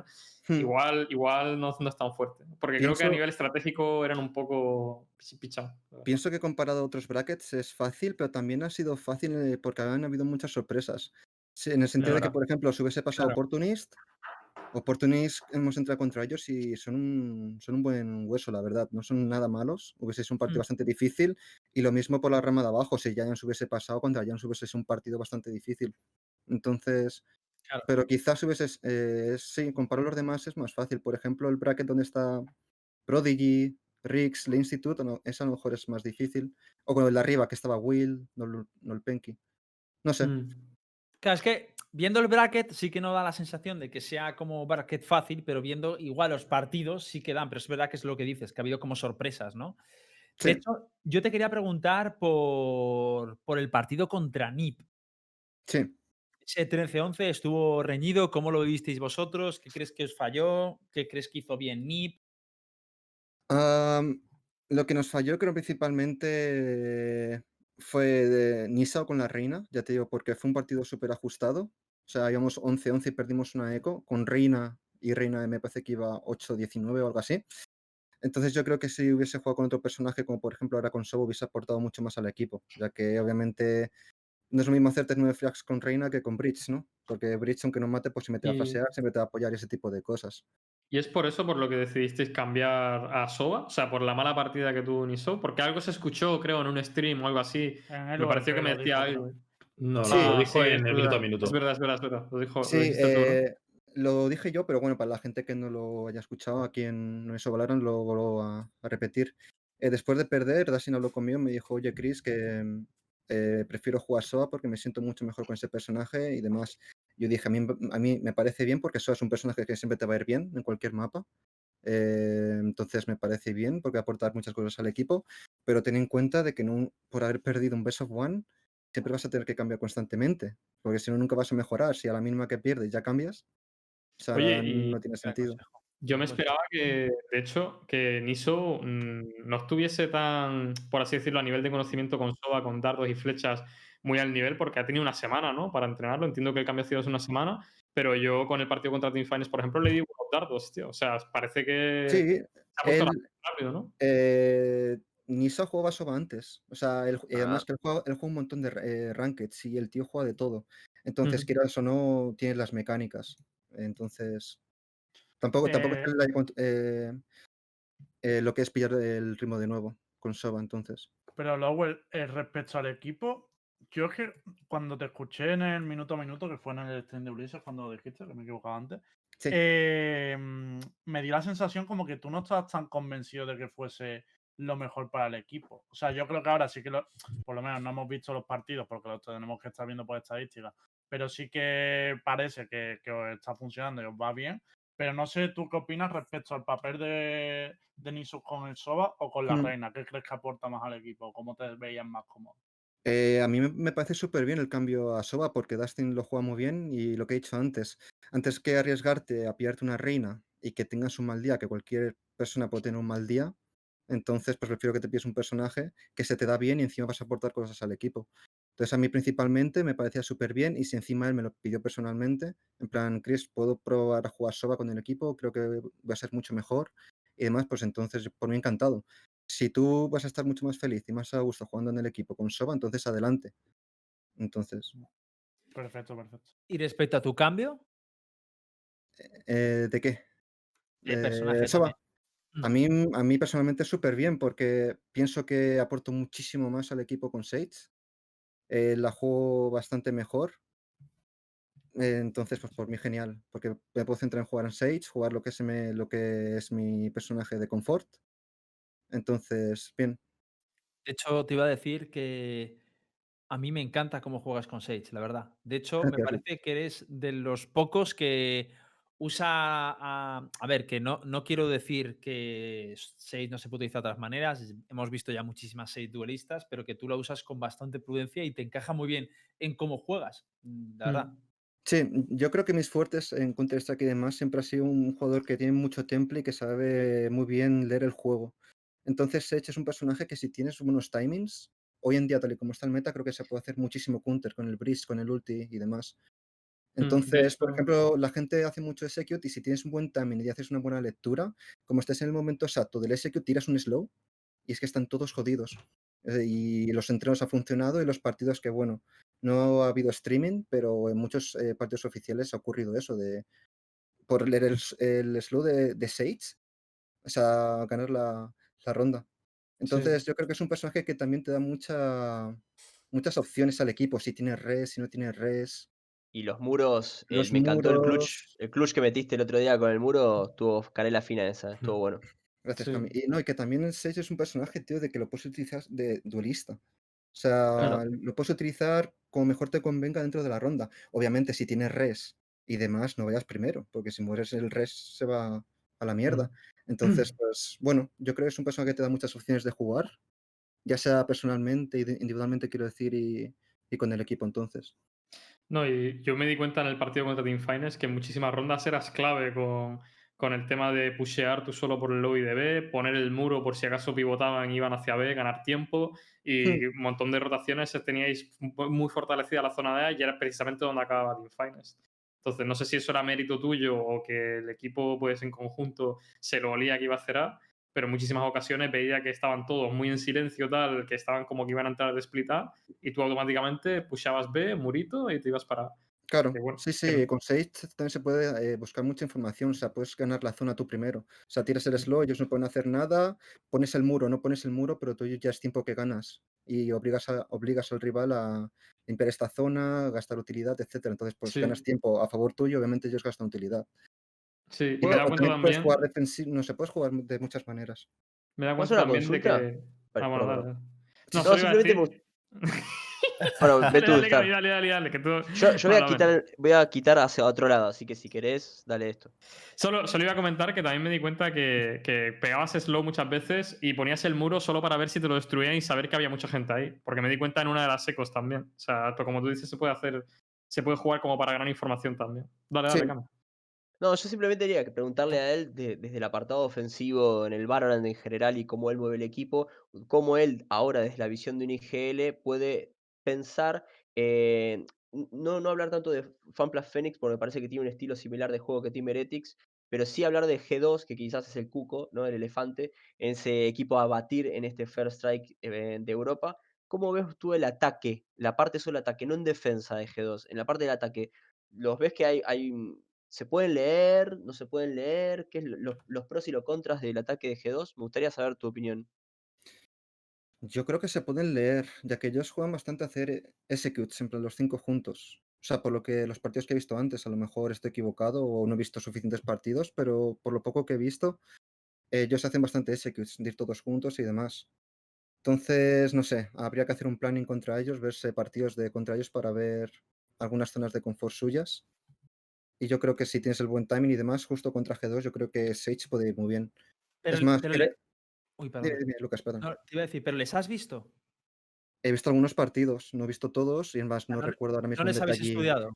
Hmm. igual, igual no, no es tan fuerte. Porque creo que a Pienso- nivel estratégico eran un poco pichados. Pienso que comparado a otros brackets es fácil, pero también ha sido fácil eh, porque han habido muchas sorpresas. En el sentido de que, verdad. por ejemplo, si hubiese pasado Claro. Opportunist, Opportunist hemos entrado contra ellos y son un, son un buen hueso, la verdad. No son nada malos. Hubiese sido un partido Mm. bastante difícil. Y lo mismo por la rama de abajo. Si Giants hubiese pasado contra Giants hubiese sido un partido bastante difícil. Entonces, Claro. pero quizás hubiese, eh, sí, comparado a los demás es más fácil. Por ejemplo, el bracket donde está Prodigy, Rix, Le Institute, no, ese a lo mejor es más difícil. O con el de arriba, que estaba Will, Nol, Nolpenki. No sé. Mm. Claro, es que viendo el bracket sí que no da la sensación de que sea como bracket fácil, pero viendo igual los partidos sí que dan, pero es verdad que es lo que dices, que ha habido como sorpresas, ¿no? De Sí. hecho, yo te quería preguntar por, por el partido contra NIP. Sí. Ese 13-11 estuvo reñido, ¿cómo lo visteis vosotros? ¿Qué crees que os falló? ¿Qué crees que hizo bien NIP? Lo que nos falló, creo, principalmente fue de Nisa con la Reina, ya te digo, porque fue un partido súper ajustado. O sea, íbamos 11-11 y perdimos una eco. Con Reina y Reina me parece que iba 8-19 o algo así. Entonces yo creo que si hubiese jugado con otro personaje, como por ejemplo ahora con Sobo, hubiese aportado mucho más al equipo, ya que obviamente no es lo mismo hacerte 9 flags con Reina que con Bridge, ¿no? Porque Bridge, aunque no mate, pues siempre te va a flasear, siempre te va a apoyar ese tipo de cosas. ¿Y es por eso por lo que decidisteis cambiar a Soba? O sea, por la mala partida que tuvo Niso. Porque algo se escuchó, creo, en un stream o algo así. El Me pareció que me decía algo. No, Sí. lo Ah, dijo sí, en el minuto a minuto. Es verdad, es verdad, es verdad. Lo dijo, Sí, dijiste tú, ¿no? eh, lo dije yo, pero bueno, para la gente que no lo haya escuchado, aquí en Nueso Valorant lo vuelvo a, a repetir. Eh, después de perder, Dasin habló conmigo y me dijo, oye, Chris, que eh, prefiero jugar Soa porque me siento mucho mejor con ese personaje y demás. Yo dije, a mí, a mí me parece bien porque Soa es un personaje que siempre te va a ir bien en cualquier mapa. Eh, entonces me parece bien porque va a aportar muchas cosas al equipo, pero ten en cuenta de que no, por haber perdido un Best of One, siempre vas a tener que cambiar constantemente, porque si no, nunca vas a mejorar. Si a la mínima que pierdes ya cambias, o sea, Oye, y- no tiene sentido. Yo me Pues- esperaba que, de hecho, que Niso mm, no estuviese tan, por así decirlo, a nivel de conocimiento con Soba, con dardos y flechas muy al nivel, porque ha tenido una semana, ¿no? Para entrenarlo. Entiendo que el cambio ha sido hace una semana, pero yo con el partido contra Team Finance, por ejemplo, le di buenos dardos, tío. O sea, parece que Sí, se ha puesto él, la- rápido, ¿no? eh, Nisa jugaba Soba antes. O sea, él, además Ah. que él juega, él juega un montón de eh, rankeds y el tío juega de todo. Entonces, Ujú. quieras o no, tienes las mecánicas. Entonces, tampoco, tampoco es Eh, cont- eh, eh, lo que es pillar el ritmo de nuevo con Soba, entonces. Pero Lowell, eh, respecto al equipo, yo es que cuando te escuché en el minuto a minuto, que fue en el stream de Ulises, cuando lo dijiste, que me equivocaba antes, Sí. eh, mm, me dio la sensación como que tú no estabas tan convencido de que fuese lo mejor para el equipo. O sea, yo creo que ahora sí que, lo, por lo menos no hemos visto los partidos porque los tenemos que estar viendo por estadísticas, pero sí que parece que, que os está funcionando y os va bien. Pero no sé tú qué opinas respecto al papel de, de Nisus con el Soba o con la Mm. Reina. ¿Qué crees que aporta más al equipo? ¿Cómo te veías más cómodo? Eh, a mí me, parece súper bien el cambio a Soba porque Dustin lo juega muy bien y lo que he dicho antes, antes que arriesgarte a pillarte una reina y que tengas un mal día, que cualquier persona puede tener un mal día, entonces pues prefiero que te pilles un personaje que se te da bien y encima vas a aportar cosas al equipo. Entonces a mí principalmente me parecía súper bien y si encima él me lo pidió personalmente, en plan, Chris, ¿puedo probar a jugar Soba con el equipo? Creo que va a ser mucho mejor y demás, pues entonces por mí encantado. Si tú vas a estar mucho más feliz y más a gusto jugando en el equipo con Soba, entonces adelante. Entonces, Perfecto, perfecto. Y respecto a tu cambio, eh, ¿de qué? de Eh, personaje Soba. también. A mí, a mí personalmente súper bien porque pienso que aporto muchísimo más al equipo con Sage. Eh, la juego bastante mejor. Eh, entonces, pues por mí genial, porque me puedo centrar en jugar en Sage, jugar lo que es, me- lo que es mi personaje de confort. Entonces, bien. De hecho, te iba a decir que a mí me encanta cómo juegas con Sage, la verdad. De hecho, me Gracias. parece que eres de los pocos que usa a, a ver, que no, no quiero decir que Sage no se puede utilizar de otras maneras. Hemos visto ya muchísimas Sage duelistas, pero que tú la usas con bastante prudencia y te encaja muy bien en cómo juegas, mm, la verdad. Mm. Sí, yo creo que mis fuertes en Counter-Strike y demás siempre ha sido un jugador que tiene mucho temple y que sabe muy bien leer el juego. Entonces, Sage es un personaje que si tienes buenos timings, hoy en día, tal y como está el meta, creo que se puede hacer muchísimo counter con el Breeze, con el ulti y demás. Mm, Entonces, por ejemplo, la gente hace mucho execute y si tienes un buen timing y haces una buena lectura, como estés en el momento exacto del execute, tiras un slow y es que están todos jodidos. Y los entrenos ha funcionado y los partidos que, bueno, no ha habido streaming, pero en muchos eh, partidos oficiales ha ocurrido eso de por leer el slow de, de Sage, o sea, ganar la, la ronda. Entonces, yo creo que es un personaje que también te da mucha, muchas opciones al equipo, si tiene res, si no tiene res. Y los muros, el- Los me encantó el clutch, el clutch que metiste el otro día con el muro, tuvo canela fina esa, estuvo bueno. Gracias, Sí. Cami. Y no, y que también el Sage es un personaje, tío, de que lo puedes utilizar de duelista. O sea, Claro. lo puedes utilizar como mejor te convenga dentro de la ronda. Obviamente, si tienes res y demás, no vayas primero, porque si mueres el res se va a la mierda. Entonces, pues bueno, yo creo que es un personaje que te da muchas opciones de jugar, ya sea personalmente, indi- individualmente, quiero decir, y, y con el equipo entonces. No, y yo me di cuenta en el partido contra Team Finance que en muchísimas rondas eras clave con, con el tema de pushear tú solo por el lobby de B, poner el muro por si acaso pivotaban y iban hacia B, ganar tiempo y un montón de rotaciones teníais mu- muy fortalecida la zona de A y era precisamente donde acababa Team Finance. Entonces, no sé si eso era mérito tuyo o que el equipo, pues en conjunto, se lo olía que iba a A, pero en muchísimas ocasiones veía que estaban todos muy en silencio, tal, que estaban como que iban a entrar de split A, y tú automáticamente pushabas B, murito, y te ibas para. Claro, bueno, sí, sí, con Sage también se puede eh, buscar mucha información, o sea, puedes ganar la zona tú primero. O sea, tiras el slow, ellos no pueden hacer nada, pones el muro, no pones el muro, pero tú ya es tiempo que ganas y obligas, a- obligas al rival a limpiar esta zona, gastar utilidad, etcétera. Entonces, pues Sí. ganas tiempo a favor tuyo, obviamente ellos gastan utilidad. Sí, y me cuenta también puedes jugar defensivo, no se puedes jugar de muchas maneras. me ¿Puedo cuenta también de que... Vale, Ah, bueno. No, No, simplemente Bueno, ve dale, tú, dale. Gaby, dale, dale, dale, que tú... Yo, yo voy, a quitar, voy a quitar hacia otro lado, así que si querés, dale esto. Solo, solo iba a comentar que también me di cuenta que, que pegabas slow muchas veces y ponías el muro solo para ver si te lo destruían y saber que había mucha gente ahí. Porque me di cuenta en una de las secos también. O sea, como tú dices, se puede hacer, se puede jugar como para ganar información también. Dale, dale, Sí. Cam. No, yo simplemente quería que preguntarle a él de- desde el apartado ofensivo en el Valorant en general y cómo él mueve el equipo, cómo él ahora desde la visión de un IGL puede pensar, eh, no, no hablar tanto de FunPlus Phoenix porque me parece que tiene un estilo similar de juego que Team Heretics, pero sí hablar de G2, que quizás es el cuco, ¿no? el elefante, en ese equipo a batir en este First Strike eh, de Europa. ¿Cómo ves tú el ataque, la parte solo ataque, no en defensa de G2, en la parte del ataque? ¿Los ves que hay, hay mm, ¿Se pueden leer? ¿No se pueden leer? ¿Qué es lo- los, los pros y los contras del ataque de G2? Me gustaría saber tu opinión. Yo creo que se pueden leer, ya que ellos juegan bastante a hacer eh, execute, siempre los cinco juntos. O sea, por lo que los partidos que he visto antes, a lo mejor estoy equivocado o no he visto suficientes partidos, pero por lo poco que he visto, ellos hacen bastante executes, de ir todos juntos y demás. Entonces, no sé, habría que hacer un planning contra ellos, verse partidos de contra ellos para ver algunas zonas de confort suyas. Y yo creo que si tienes el buen timing y demás, justo contra G2, yo creo que Sage puede ir muy bien. Pero, es más, pero Uy, perdón. dime, Lucas, perdón. No, te iba a decir, ¿pero les has visto? He visto algunos partidos, no he visto todos y además no no le- recuerdo ahora mismo ¿No les habéis estudiado?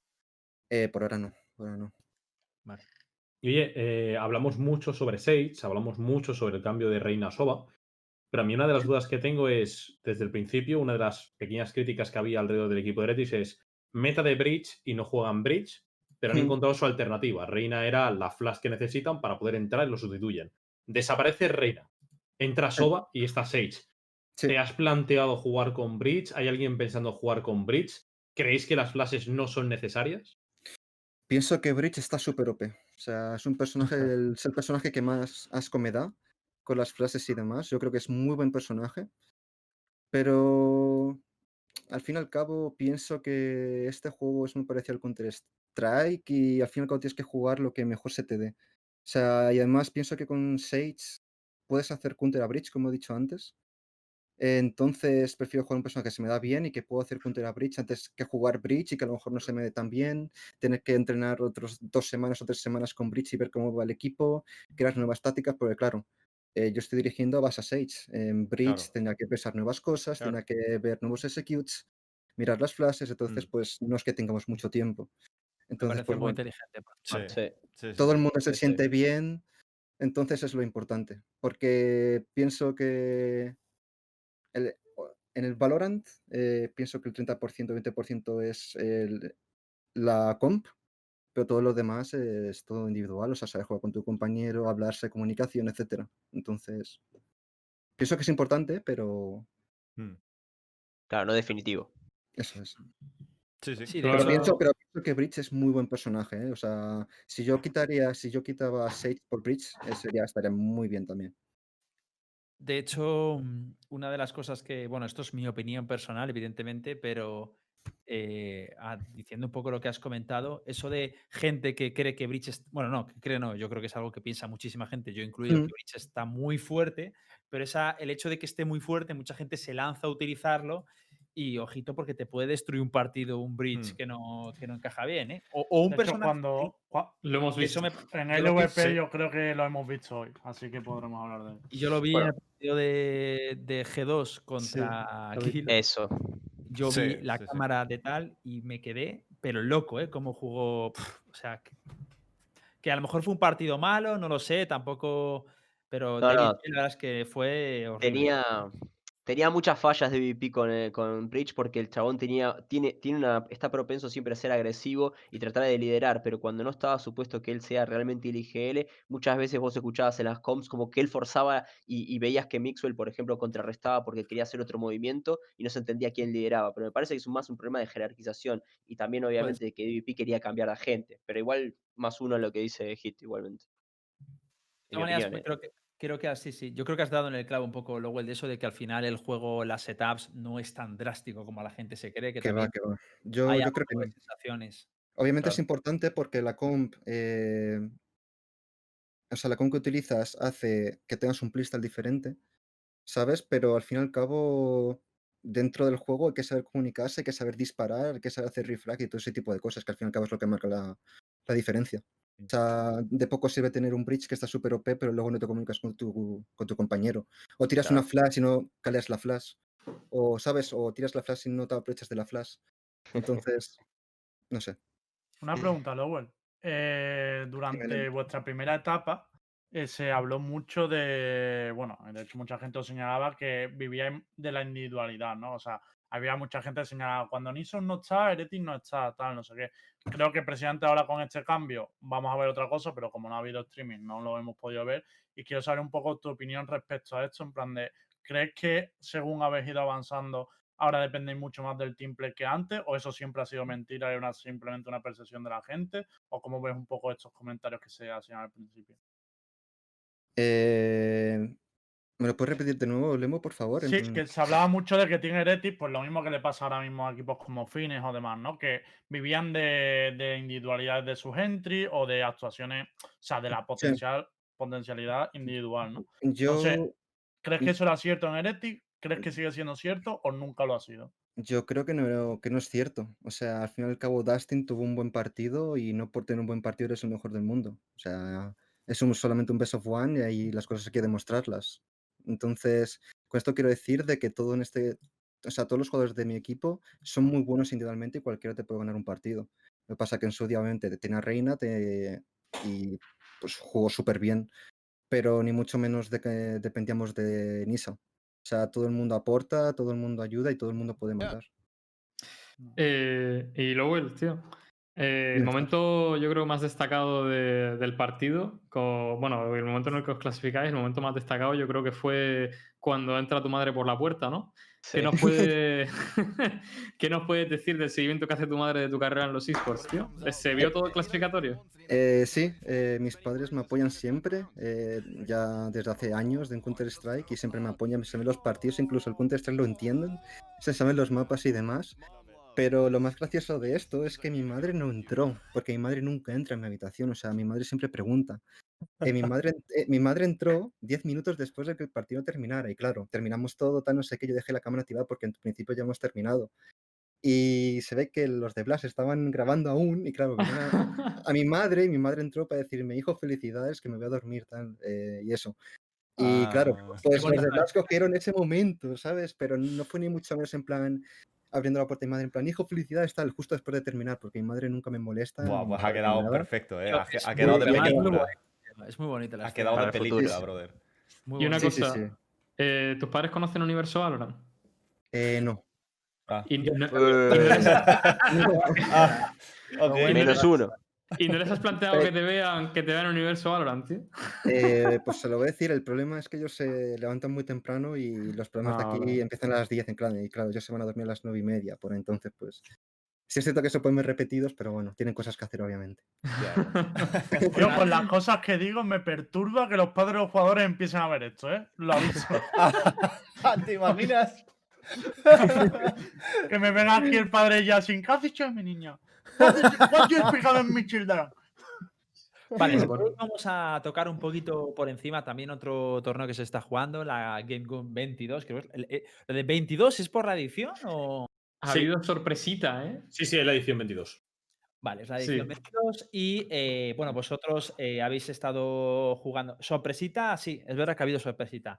Eh, por ahora no, por ahora no. Vale. Y oye, eh, hablamos mucho sobre Sage, hablamos mucho sobre el cambio de Reina a Soba, pero a mí una de las dudas que tengo es, desde el principio, una de las pequeñas críticas que había alrededor del equipo de Heretics es meta de Bridge y no juegan Bridge, pero han Hmm. encontrado su alternativa. Reina era la flash que necesitan para poder entrar y lo sustituyen. Desaparece Reina, entra Soba y está Sage. Sí. ¿Te has planteado jugar con Bridge? ¿Hay alguien pensando jugar con Bridge? ¿Creéis que las flashes no son necesarias? Pienso que Bridge está súper OP. O sea, es un personaje, el- es el personaje que más asco me da con las frases y demás. Yo creo que es muy buen personaje. Pero al fin y al cabo pienso que este juego es muy parecido al Counter-Strike y al fin y al cabo tienes que jugar lo que mejor se te dé. O sea, y además pienso que con Sage puedes hacer counter a Bridge, como he dicho antes. Entonces prefiero jugar un personaje que se me da bien y que puedo hacer counter a Bridge antes que jugar Bridge y que a lo mejor no se me dé tan bien, tener que entrenar otros dos semanas o tres semanas con Bridge y ver cómo va el equipo, crear nuevas tácticas, porque claro, eh, yo estoy dirigiendo a Basa Sage. En Bridge Claro. tenía que pensar nuevas cosas, Claro. tenía que ver nuevos executes, mirar las flashes, entonces Mm. pues no es que tengamos mucho tiempo. Me Entonces, parece pues muy bueno, inteligente. por tu Sí, parte. Sí. sí, sí, todo el sí. mundo se sí. siente bien, entonces es lo importante, porque pienso que el- en el Valorant eh, pienso que el 30%, 20% es el- la comp, pero todo lo demás es todo individual, o sea, saber jugar con tu compañero, hablarse, comunicación, etcétera. Entonces, pienso que es importante, pero Mm. Claro, no definitivo. eso es. Sí, sí. Pero pienso, pero pienso que Bridge es muy buen personaje, ¿eh? O sea, si yo quitaría, si yo quitaba a Sage por Bridge, eh, sería, estaría muy bien también. de hecho, mm, una de las cosas que, bueno, esto es mi opinión personal, evidentemente, pero eh, ah, diciendo un poco lo que has comentado, eso de gente que cree que Breach es, bueno, no, que cree no, yo creo que es algo que piensa muchísima gente, yo incluido, Mm. que Breach está muy fuerte, pero esa, el hecho de que esté muy fuerte, mucha gente se lanza a utilizarlo Y ojito porque te puede destruir un partido, un bridge Mm. que, no, que no encaja bien, ¿eh? O, o un De hecho, personaje. cuando, cua- Lo hemos visto. me- en yo el VP sí. yo creo que lo hemos visto hoy, así que podremos hablar de él. y yo lo vi Bueno. en el partido de, de G2 contra. Kill. Eso. Yo Sí, vi la sí, sí. cámara de tal y me quedé, pero loco, ¿eh? Cómo jugó. o sea, que, que a lo mejor fue un partido malo, no lo sé, tampoco. Pero No, David no. La verdad es que fue horrible. Tenía, tenía muchas fallas de VP con, eh, con Breach porque el chabón tenía, tiene, tiene una, está propenso siempre a ser agresivo y tratar de liderar, pero cuando no estaba supuesto que él sea realmente el IGL, muchas veces vos escuchabas en las comms como que él forzaba y, y veías que Mixwell, por ejemplo, contrarrestaba porque quería hacer otro movimiento y no se entendía quién lideraba. Pero me parece que es más un problema de jerarquización y también obviamente de que DVP quería cambiar a gente, pero igual más uno a lo que dice Hit igualmente. De En todas maneras, opinión, ¿eh? creo que, creo que así, sí. Yo creo que has dado en el clavo un poco, Lowell, de eso de que al final el juego, las setups, no es tan drástico como la gente se cree. Que, Que va, que va. Yo, yo creo que sensaciones. Obviamente es importante porque la comp, eh, o sea, la comp que utilizas hace que tengas un playstyle diferente, ¿sabes? Pero al fin y al cabo, dentro del juego hay que saber comunicarse, hay que saber disparar, hay que saber hacer refrag y todo ese tipo de cosas, que al fin y al cabo es lo que marca la, la diferencia. O sea, de poco sirve tener un bridge que está súper OP, pero luego no te comunicas con tu, con tu compañero. O tiras una flash y no caleas la flash. O, ¿sabes? O tiras la flash y no te aprovechas de la flash. Entonces, no sé. Una pregunta, Lowell. Eh, durante vuestra primera etapa eh, se habló mucho de, bueno, de hecho mucha gente os señalaba que vivíais de la individualidad, ¿no? O sea, había mucha gente que señalaba, cuando Nison no está, Heretic no está, tal, no sé qué. Creo que precisamente ahora con este cambio vamos a ver otra cosa, pero como no ha habido streaming no lo hemos podido ver. Y quiero saber un poco tu opinión respecto a esto, en plan de, ¿crees que según habéis ido avanzando ahora dependéis mucho más del teamplay que antes, o eso siempre ha sido mentira y una, simplemente una percepción de la gente, o cómo ves un poco estos comentarios que se hacían al principio. Eh, ¿Me lo puedes repetir de nuevo, Lemo, por favor? Sí, que se hablaba mucho de que Team Heretic, pues lo mismo que le pasa ahora mismo a equipos como Fines o demás, ¿no? Que vivían de, de individualidades de sus entry o de actuaciones, o sea, de la potencial, potencialidad individual, ¿no? Yo, sé, ¿Crees que eso era cierto en Heretic? ¿Crees que sigue siendo cierto o nunca lo ha sido? yo creo que no, que no es cierto. O sea, al fin y al cabo, Dustin tuvo un buen partido y no por tener un buen partido eres el mejor del mundo. O sea, es un- solamente un best of one y ahí las cosas hay que demostrarlas. Entonces, con esto quiero decir de que todo en este, o sea, todos los jugadores de mi equipo son muy buenos individualmente y cualquiera te puede ganar un partido. Lo que pasa que en su día, obviamente, tenía Reina te- y pues jugó súper bien, pero ni mucho menos de que dependíamos de Nisa. O sea, todo el mundo aporta, todo el mundo ayuda y todo el mundo puede mandar. Eh, y Lowell, tío. Eh, el momento, yo creo, más destacado de- del partido, co- bueno, el momento en el que os clasificáis, el momento más destacado, yo creo que fue cuando entra tu madre por la puerta, ¿no? Sí. ¿Qué nos, puede... ¿Qué nos puedes decir del seguimiento que hace tu madre de tu carrera en los esports, tío? ¿Se vio todo el clasificatorio? Eh, sí, eh, mis padres me apoyan siempre, eh, ya desde hace años de Counter-Strike y siempre me apoyan, se ven los partidos, incluso el Counter-Strike lo entienden, se saben los mapas y demás. Pero lo más gracioso de esto es que mi madre no entró, porque mi madre nunca entra en mi habitación, o sea, mi madre siempre pregunta. Eh, mi, madre, eh, mi madre entró 10 minutos después de que el partido terminara, y claro, terminamos todo, tal, no sé qué, yo dejé la cámara activada porque en principio ya hemos terminado. Y se ve que los de Blas estaban grabando aún, y claro, a, a mi madre, y mi madre entró para decirme, hijo, felicidades, que me voy a dormir, tal, eh, y eso. Y claro, Ah. pues los de. Blas cogieron ese momento, ¿sabes? Pero no fue ni mucho menos en plan abriendo la puerta de mi madre, en plan, hijo, felicidades, tal, justo después de terminar, porque mi madre nunca me molesta. Buah, ni pues ha quedado nada. perfecto, ¿eh? Ha, quedado de película. Es muy bonita la Ha quedado de película, brother. Muy Y una bonita. Sí, sí, cosa, sí. eh, ¿tus padres conocen Universo Valorant? Eh, no. Ah. Y no, Ah, menos uno. Y no les has planteado que te vean, que te vean Universo Valorant, tío. Eh, pues se lo voy a decir, el problema es que ellos se levantan muy temprano y los programas Ah, de aquí vale. empiezan a las 10 en claro, y claro, ellos se van a dormir a las 9 y media, por entonces, pues... Sí es cierto que se pueden ver repetidos, pero bueno, tienen cosas que hacer, obviamente. Yo con las cosas que digo me perturba que los padres de los jugadores empiecen a ver esto, ¿eh? Lo aviso. ¿Te imaginas? que me venga aquí el padre ya sin ¿qué has dicho mi niño? What you- mi children? Vale, queréis vamos a tocar un poquito por encima también otro torneo que se está jugando, la Game 22. Creo que es- el- eh, ¿Lo de 22 es por la edición o...? Ha Sí. habido sorpresita, ¿eh? Sí, sí, es la edición 22. Vale, es la Sí. edición 22 y eh, bueno, vosotros eh, habéis estado jugando. Sorpresita, sí, es verdad que ha habido sorpresita.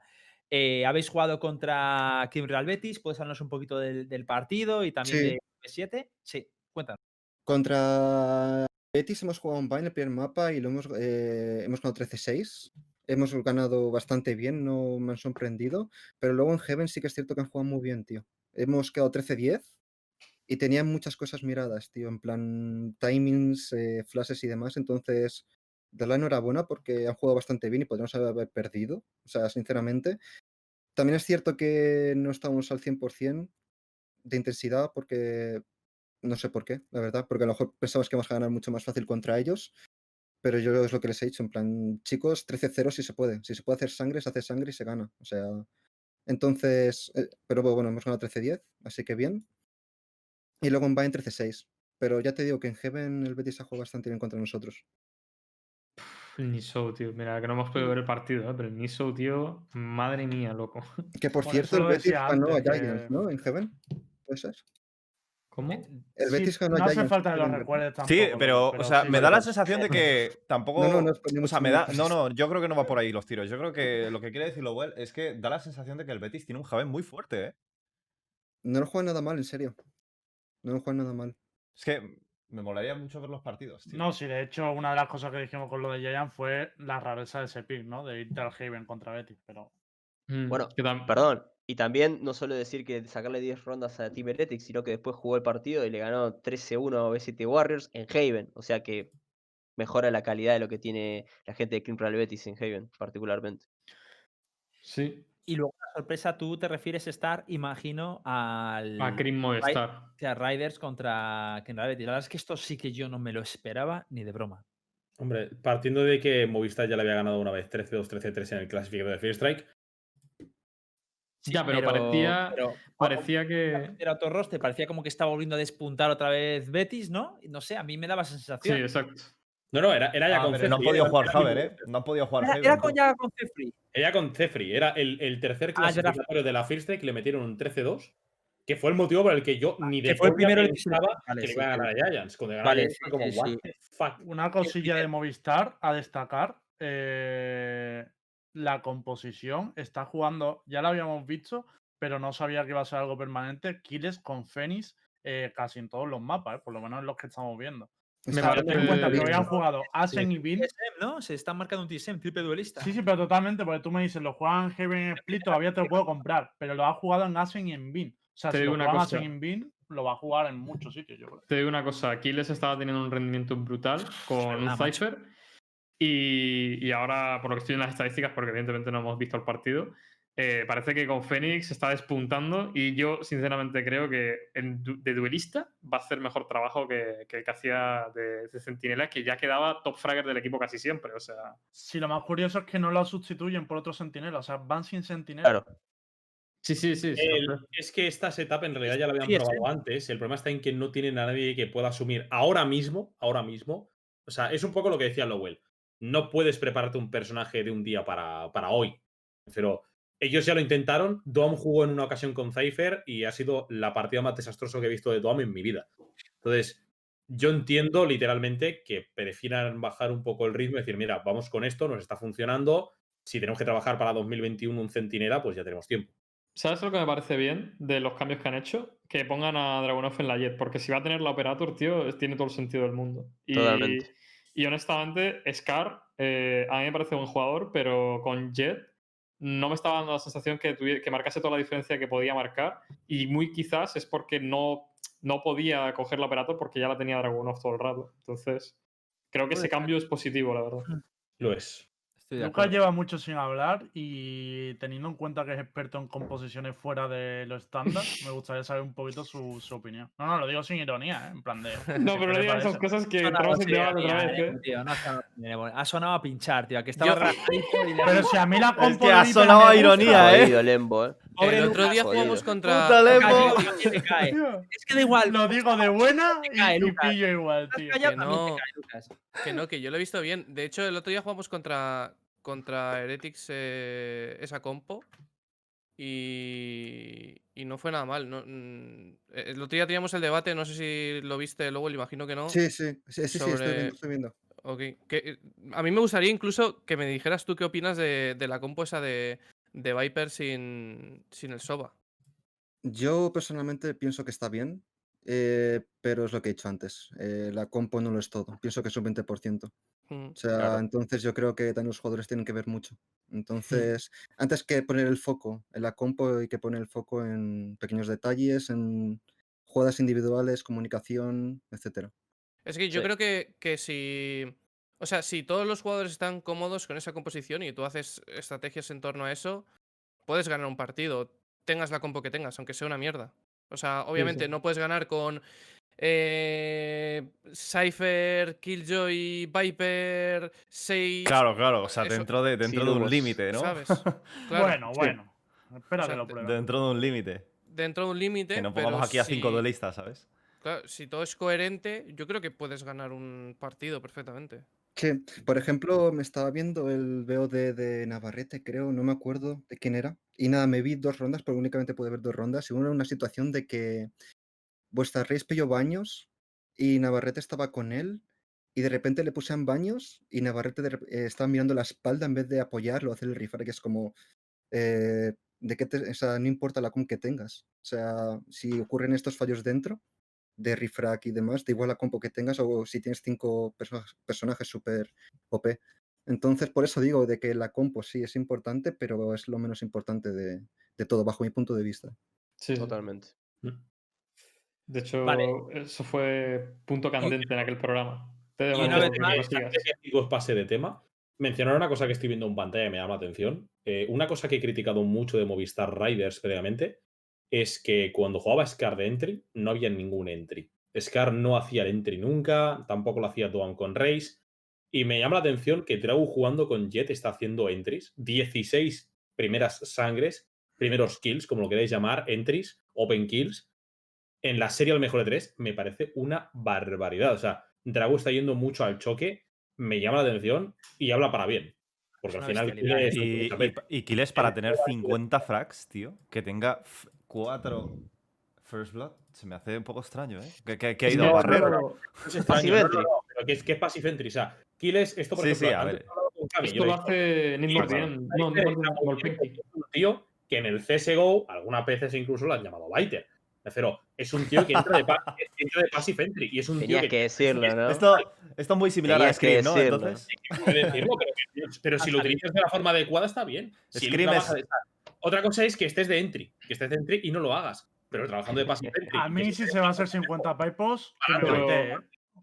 Eh, habéis jugado contra Kim Real Betis, ¿puedes hablarnos un poquito del, del partido y también Sí. de B7? Sí, cuéntanos. Contra Betis hemos jugado un en el primer mapa y lo hemos, eh, hemos ganado 13-6. Hemos ganado bastante bien, no me han sorprendido. Pero luego en Heaven sí que es cierto que han jugado muy bien, tío. Hemos quedado 13-10 y tenían muchas cosas miradas, tío. En plan timings, eh, flashes y demás. Entonces, de la enhorabuena porque han jugado bastante bien y podríamos haber perdido. O sea, sinceramente. También es cierto que no estamos al 100% de intensidad porque no sé por qué, la verdad, porque a lo mejor pensabas que íbamos a ganar mucho más fácil contra ellos, pero yo es lo que les he dicho, en plan, chicos, 13-0 si se puede, si se puede hacer sangre, se hace sangre y se gana, o sea, entonces, eh, pero bueno, hemos ganado 13-10, así que bien, y luego en Bayern 13-6, pero ya te digo que en Heaven el Betis ha jugado bastante bien contra nosotros. El Niso, tío. Mira, que no hemos podido ver el partido, ¿eh? pero el Niso, tío, madre mía, loco. Que por Por cierto, el Betis ganó a Giants, que- ¿no? En Heaven, ¿puede ser? ¿Cómo? El Sí, Betis ganó no hace Giants. falta que en lo recuerdes tampoco. Sí, Luis, pero, o sea, sí, me sí. da la sensación de que tampoco. No, no, no o sea, me da. No, no, yo creo que no va por ahí los tiros. Yo creo que lo que quiere decir Lowell es que da la sensación de que el Betis tiene un Javen muy fuerte, ¿eh? No lo juegan nada mal, en serio. No lo juegan nada mal. Es que me molaría mucho ver los partidos, tío. No, sí, de hecho, una de las cosas que dijimos con lo de Giant fue la rareza de ese pick, ¿no? De irte al Haven contra Betis, pero. Mm, Bueno, Perdón. Y también no solo decir que sacarle 10 rondas a Team sino que después jugó el partido y le ganó 13-1 a B7 Warriors en Haven. O sea que mejora la calidad de lo que tiene la gente de Clean Real Betis en Haven, particularmente. Sí, Y luego la sorpresa, tú te refieres estar, imagino, al a Cream Movistar. o sea, Riders contra Kim Real Betis. La verdad es que esto sí que yo no me lo esperaba ni de broma. Hombre, partiendo de que Movistar ya le había ganado una vez 13-2, 13-3 en el clasificador de Fear Strike. Ya, pero parecía- pero, Parecía que. era otro roster, parecía como que estaba volviendo a despuntar otra vez Betis, ¿no? No sé, a mí me daba esa Sí, sensación. exacto. No, no, era, era ya Ah, con pero no han Cefri, podido jugar Haven, ¿eh? No han podido jugar era, Haven. era con ya con Cefri. Era con Cefri, era el, el tercer Ah, clasificatorio de la Fear Strike, le metieron un 13-2, que fue el motivo por el que yo ni de que fue el coña primero que pensaba Vale, que le sí, iba a sí. ganar a Giants. Cuando ganó Vale, sí, como, sí, what sí. the fuck. Una cosilla de Movistar a destacar. eh, la composición está jugando, ya lo habíamos visto, pero no sabía que iba a ser algo permanente. Killes con Fénix eh, casi en todos los mapas, eh, por lo menos en los que estamos viendo. O Me sea, parece- en cuenta que habían jugado Asen y Bin. TSM, ¿no? Se está marcando un TSM, triple duelista. Sí, sí, pero totalmente, porque tú me dices, lo juegan en Heaven Split, todavía te lo puedo comprar, pero lo ha jugado en Asen y en Bin. O sea, Te si digo lo una cosa. Asen y en Bin, lo va a jugar en muchos sitios, yo creo. Te digo una cosa, Aquiles estaba teniendo un rendimiento brutal con un macho. Cypher y, y ahora, por lo que estoy en las estadísticas, porque evidentemente no hemos visto el partido, eh, parece que con Fénix está despuntando y yo sinceramente creo que en de duelista va a hacer mejor trabajo que, que el que hacía de, de Centinela, que ya quedaba top fragger del equipo casi siempre. O sea, Sí, lo más curioso es que no lo sustituyen por otro sentinela, o sea, van sin sentinela. Claro. sí, sí, sí. El- es que esta setup en realidad ya la habían Sí, probado antes. El problema está en que no tienen a nadie que pueda asumir ahora mismo, ahora mismo. O sea, es un poco lo que decía Lowell. No puedes prepararte un personaje de un día para, para hoy. Pero ellos ya lo intentaron. Dom jugó en una ocasión con Cypher y ha sido la partida más desastrosa que he visto de Dom en mi vida. Entonces, yo entiendo literalmente que prefieran bajar un poco el ritmo y decir, mira, vamos con esto, nos está funcionando. Si tenemos que trabajar para 2021 un centinela, pues ya tenemos tiempo. ¿Sabes lo que me parece bien de los cambios que han hecho? Que pongan a Dragunov en la Jet, porque si va a tener la Operator, tío, tiene todo el sentido del mundo. Y, Totalmente. Y honestamente, Scar, eh, a mí me parece buen jugador, pero con Jet no me estaba dando la sensación que, tuvie- que marcase toda la diferencia que podía marcar. Y muy quizás es porque no, no podía coger la Operator porque ya la tenía Dragunov todo el rato. Entonces, creo que ese cambio es positivo, la verdad. Lo es. Estoy de Lucas acuerdo. lleva mucho sin hablar y teniendo en cuenta que es experto en composiciones fuera de lo estándar, me gustaría saber un poquito su, su opinión. No, no, lo digo sin ironía, ¿eh? en plan de... No, ¿qué pero no le digas esas cosas que entramos en debate otra vez, tío, no ha sonado benévolo. ha sonado a pinchar, tío. Que estaba Pero si a mí la Es compo ha sonado a ironía, ¿eh? Eh. Pobre el otro día jugamos jodido. contra. Es que da igual. Lo digo de buena y, cae, y Lucas. pillo igual, tío. Que no, que yo lo he visto bien. De hecho, el otro día jugamos contra, contra Heretics eh, esa compo. Y, y no fue nada mal. No, mm, el otro día teníamos el debate, no sé si lo viste luego, imagino que no. Sí, sí, sí, sí, sí, estoy sobre- viendo, estoy viendo. Ok, que, eh, a mí me gustaría incluso que me dijeras tú qué opinas de, de la compo esa de, de Viper sin, sin el Soba. Yo personalmente pienso que está bien, eh, pero es lo que he dicho antes. eh, la compo no lo es todo. Pienso que es un 20%. Mm, O sea, Claro. entonces yo creo que también los jugadores tienen que ver mucho. Entonces, antes que poner el foco en la compo, hay que poner el foco en pequeños detalles, en jugadas individuales, comunicación, etcétera. Es que yo Sí. creo que, que si. O sea, si todos los jugadores están cómodos con esa composición y tú haces estrategias en torno a eso, puedes ganar un partido. Tengas la compo que tengas, aunque sea una mierda. O sea, obviamente sí. no puedes ganar con. Eh, Cypher, Killjoy, Viper, Sage. Claro, claro. O sea, Eso- dentro de, dentro Sí, de un límite, ¿no? ¿Sabes? Claro, Bueno, bueno. Espera O sea, que lo pruebe. dentro de un límite. dentro de un límite. Que no pero pongamos aquí a cinco si- duelistas, ¿sabes? claro, si todo es coherente, yo creo que puedes ganar un partido perfectamente. Sí, por ejemplo, me estaba viendo el VOD de Navarrete, creo, no me acuerdo de quién era. Y nada, me vi dos rondas, pero únicamente pude ver dos rondas. Y una una situación de que vuestra Reis pilló baños y Navarrete estaba con él. Y de repente le puse en baños y Navarrete de eh, estaba mirando la espalda en vez de apoyarlo, hacer el rifar, que es como. eh, de que te- o no importa la com que tengas. O sea, si ocurren estos fallos dentro de refrag y demás, da igual la compo que tengas o si tienes cinco perso- personajes súper OP. Entonces, por eso digo de que la compo sí es importante, pero es lo menos importante de, de todo, bajo mi punto de vista. Sí. Totalmente. De hecho, Vale. eso fue punto candente en aquel programa. Te Y una que vez más, que os pase de tema, mencionar una cosa que estoy viendo en pantalla y me llama la atención. Eh, una cosa que he criticado mucho de Movistar Riders previamente es que cuando jugaba Scar de entry, no había ningún entry. Scar no hacía el entry nunca, tampoco lo hacía Doan con Race. Y me llama la atención que Dragu jugando con Jet está haciendo entries. 16 primeras sangres, primeros kills, como lo queráis llamar, entries, open kills. En la serie al mejor de tres me parece una barbaridad. O sea, Dragu está yendo mucho al choque, me llama la atención y habla para bien. Porque al final Kill es Y, y, y Kiles para tener 50 frags, tío, que tenga f- cuatro First Blood, se me hace un poco extraño, ¿eh? Que, que- que ha ido a No, barrer. extraño, Passive no, no, pero que es, que es passive entry. O sea, Kill es esto, por Sí, ejemplo. sí, a ver. esto lo hace Nimble bien. No, un tío que en el CSGO, algunas veces incluso lo han llamado Biter. Pero es un tío que entra de, pa- entra de passive entry y es un Tenías tío que decirlo, ¿no? Esto, esto es muy similar a Tenías que Scream, ¿no? Entonces, puede decirlo, pero, que- pero si lo utilizas de la forma adecuada está bien. Si Scream es- de Otra cosa es que estés de entry, que estés de entry y no lo hagas, pero trabajando de passive entry. A mí, si se va a hacer 50 pipos, Pero- ¿eh?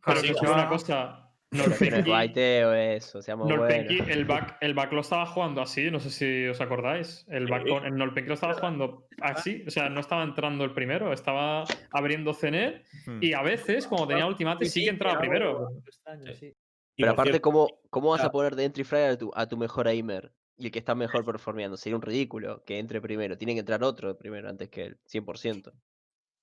Pero Sí, que digo una cosa. Pero no es Norpenki, baiteo eso, seamos Norpenki, buenos. el back, el back lo estaba jugando así, no sé si os acordáis. El back Sí. con, el Norpenki lo estaba jugando así, o sea, no estaba entrando el primero, estaba abriendo hmm. y a veces, como tenía ultimate, sí que entraba primero. Pero aparte, ¿cómo, ¿cómo vas a poner de entry fryer a tu, a tu mejor aimer? Y el que está mejor performeando. Sería un ridículo que entre primero. Tiene que entrar otro primero antes que él. 100%.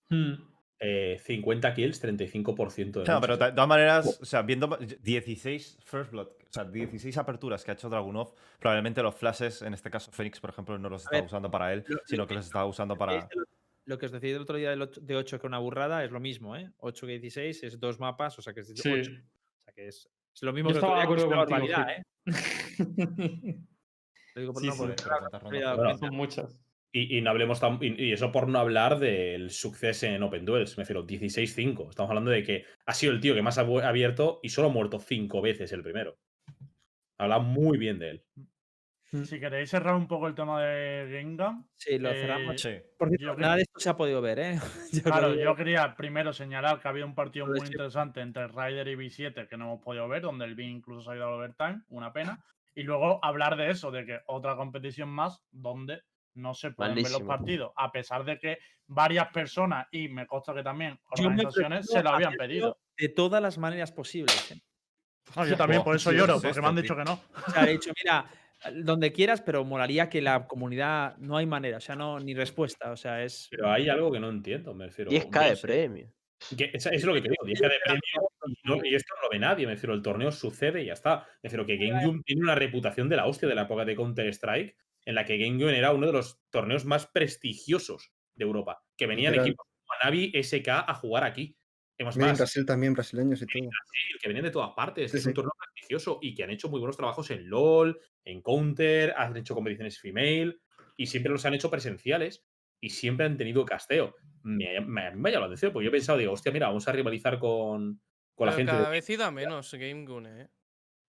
Hmm. eh, 50 kills, 35% de No, pero de todas maneras, o sea, viendo 16 First Blood, o sea, 16 aperturas que ha hecho Dragunov, probablemente los flashes, en este caso Phoenix, por ejemplo, no los está usando para él, sino que los está usando para. Lo- que os decía el otro día de 8 que una burrada es lo mismo, ¿eh? 8 que 16 es dos mapas, o sea que es 8. Sí. O sea que es, es lo mismo Yo que estaba de acuerdo contigo. barbaridad, ¿eh? Lo digo por Sí, no. Son muchas. Y, y no hablemos tan- y, y eso por no hablar del suceso en Open Duels. Me refiero, 16-5. Estamos hablando de que ha sido el tío que más ha abierto y solo ha muerto 5 veces el primero. Habla muy bien de él. Si queréis cerrar un poco el tema de Gengham, Sí, lo Eh, cerramos. Sí. Por cierto, nada de esto se ha podido ver, ¿eh? Yo Claro, yo quería primero señalar que había un partido muy interesante entre Ryder y B7 que no hemos podido ver, donde el B incluso se ha ido al overtime, una pena. Y luego hablar de eso, de que otra competición más donde no se pueden ver los partidos, a pesar de que varias personas, y me consta que también organizaciones, se lo habían pedido. De todas las maneras posibles. ¿eh? No, yo también, por eso ¿qué lloro, es porque me han dicho que no. O sea, he dicho, mira, donde quieras, pero molaría que la comunidad no hay manera, o sea, no ni respuesta, o sea, es Pero hay algo que no entiendo, me refiero. 10k de ¿veis? premio. Que es, es lo que te digo, 10k de premio y, no- y esto no lo ve nadie, me refiero, el torneo sucede y ya está. Me refiero que Game Joon tiene una reputación de la hostia de la época de Counter-Strike, en la que Game Joon era uno de los torneos más prestigiosos de Europa, que venían Literal. equipos como Navi, SK a jugar aquí. Hemos Mira, en más, Brasil también, brasileños y todo. Brasil, que vienen de todas partes, Sí, que es un torneo prestigioso y que han hecho muy buenos trabajos en LOL, en Counter, han hecho competiciones female y siempre los han hecho presenciales y siempre han tenido casteo. Me, me, me ha llamado la atención, porque yo he pensado, digo, hostia, mira, vamos a rivalizar con, con la gente. cada vez ida menos Game Gun, ¿eh?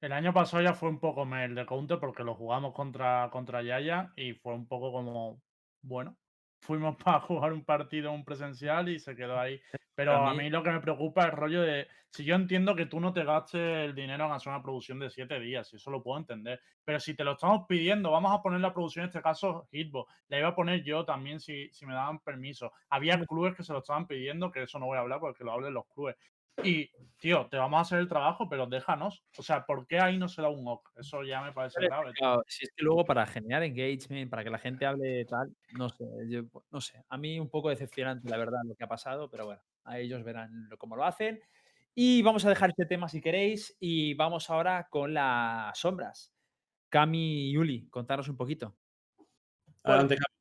El año pasado ya fue un poco el de Counter porque lo jugamos contra, contra Yaya y fue un poco como, bueno, fuimos para jugar un partido, un presencial y se quedó ahí. Pero A mí lo que me preocupa es el rollo de, si yo entiendo que tú no te gastes el dinero en hacer una producción de siete días, y eso lo puedo entender, pero si te lo estamos pidiendo, vamos a poner la producción, en este caso Hitbox, la iba a poner yo también si, si me daban permiso. Había clubes que se lo estaban pidiendo, que eso no voy a hablar porque lo hablen los clubes. Y, tío, te vamos a hacer el trabajo, pero déjanos. O sea, ¿por qué ahí no se da un ok? Eso ya me parece Hombre, grave. claro, si es que luego para generar engagement, para que la gente hable tal, no sé, yo, no sé, a mí un poco decepcionante la verdad lo que ha pasado, pero bueno, a ellos verán lo- cómo lo hacen. Y vamos a dejar este tema si queréis y vamos ahora con las sombras. Cami y Yuli, contaros un poquito. Adelante, Javi.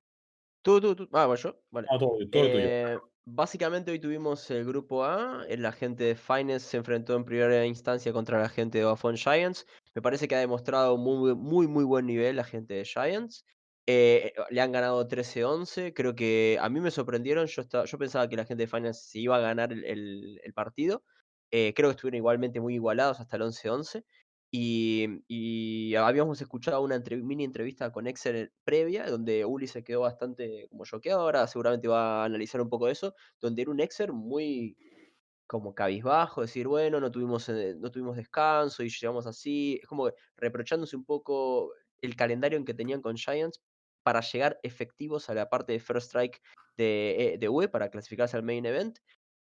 Tú, tú, tú. Ah, bueno, yo. Vale. No, todo, todo tuyo. Eh, básicamente hoy tuvimos el grupo A, eh, la gente de Finance se enfrentó en primera instancia contra la gente de Bafon Giants. Me parece que ha demostrado muy, muy, muy buen nivel la gente de Giants. Eh, le han ganado 13-11. Creo que a mí me sorprendieron. Yo, yo pensaba que la gente de Finance se iba a ganar el partido. Eh, creo que estuvieron igualmente muy igualados hasta el 11-11. Y, habíamos escuchado una mini entrevista con Exer previa, donde Uli se quedó bastante como choqueado. Ahora seguramente va a analizar un poco eso, donde era un Exer muy como cabizbajo, decir, bueno, no tuvimos, eh, no tuvimos descanso y llegamos así. Es como reprochándose un poco el calendario en que tenían con Giants para llegar efectivos a la parte de First Strike de, eh, de UE para clasificarse al main event.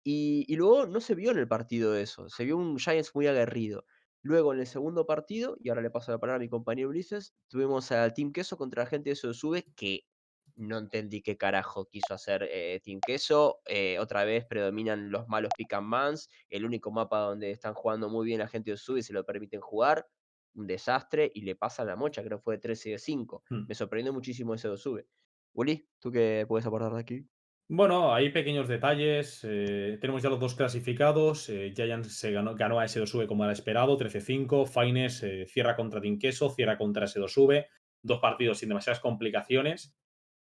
Y, y luego no se vio en el partido eso, se vio un Giants muy aguerrido. Luego en el segundo partido, y ahora le paso la palabra a mi compañero Ulises, tuvimos al Team Queso contra la gente de Sube que no entendí qué carajo quiso hacer eh, Team Queso. eh, otra vez predominan los malos pick and mans, el único mapa donde están jugando muy bien la gente de Sube y se lo permiten jugar. Un desastre y le pasa la mocha, creo que fue de 13 de 5. Hmm. Me sorprendió muchísimo ese Sube. Uli, ¿tú qué puedes aportar de aquí? Bueno, hay pequeños detalles. eh, tenemos ya los dos clasificados. eh, se ganó, a S2V como era esperado, 13-5. Fines eh, cierra contra Team Queso, cierra contra S2V. Dos partidos sin demasiadas complicaciones.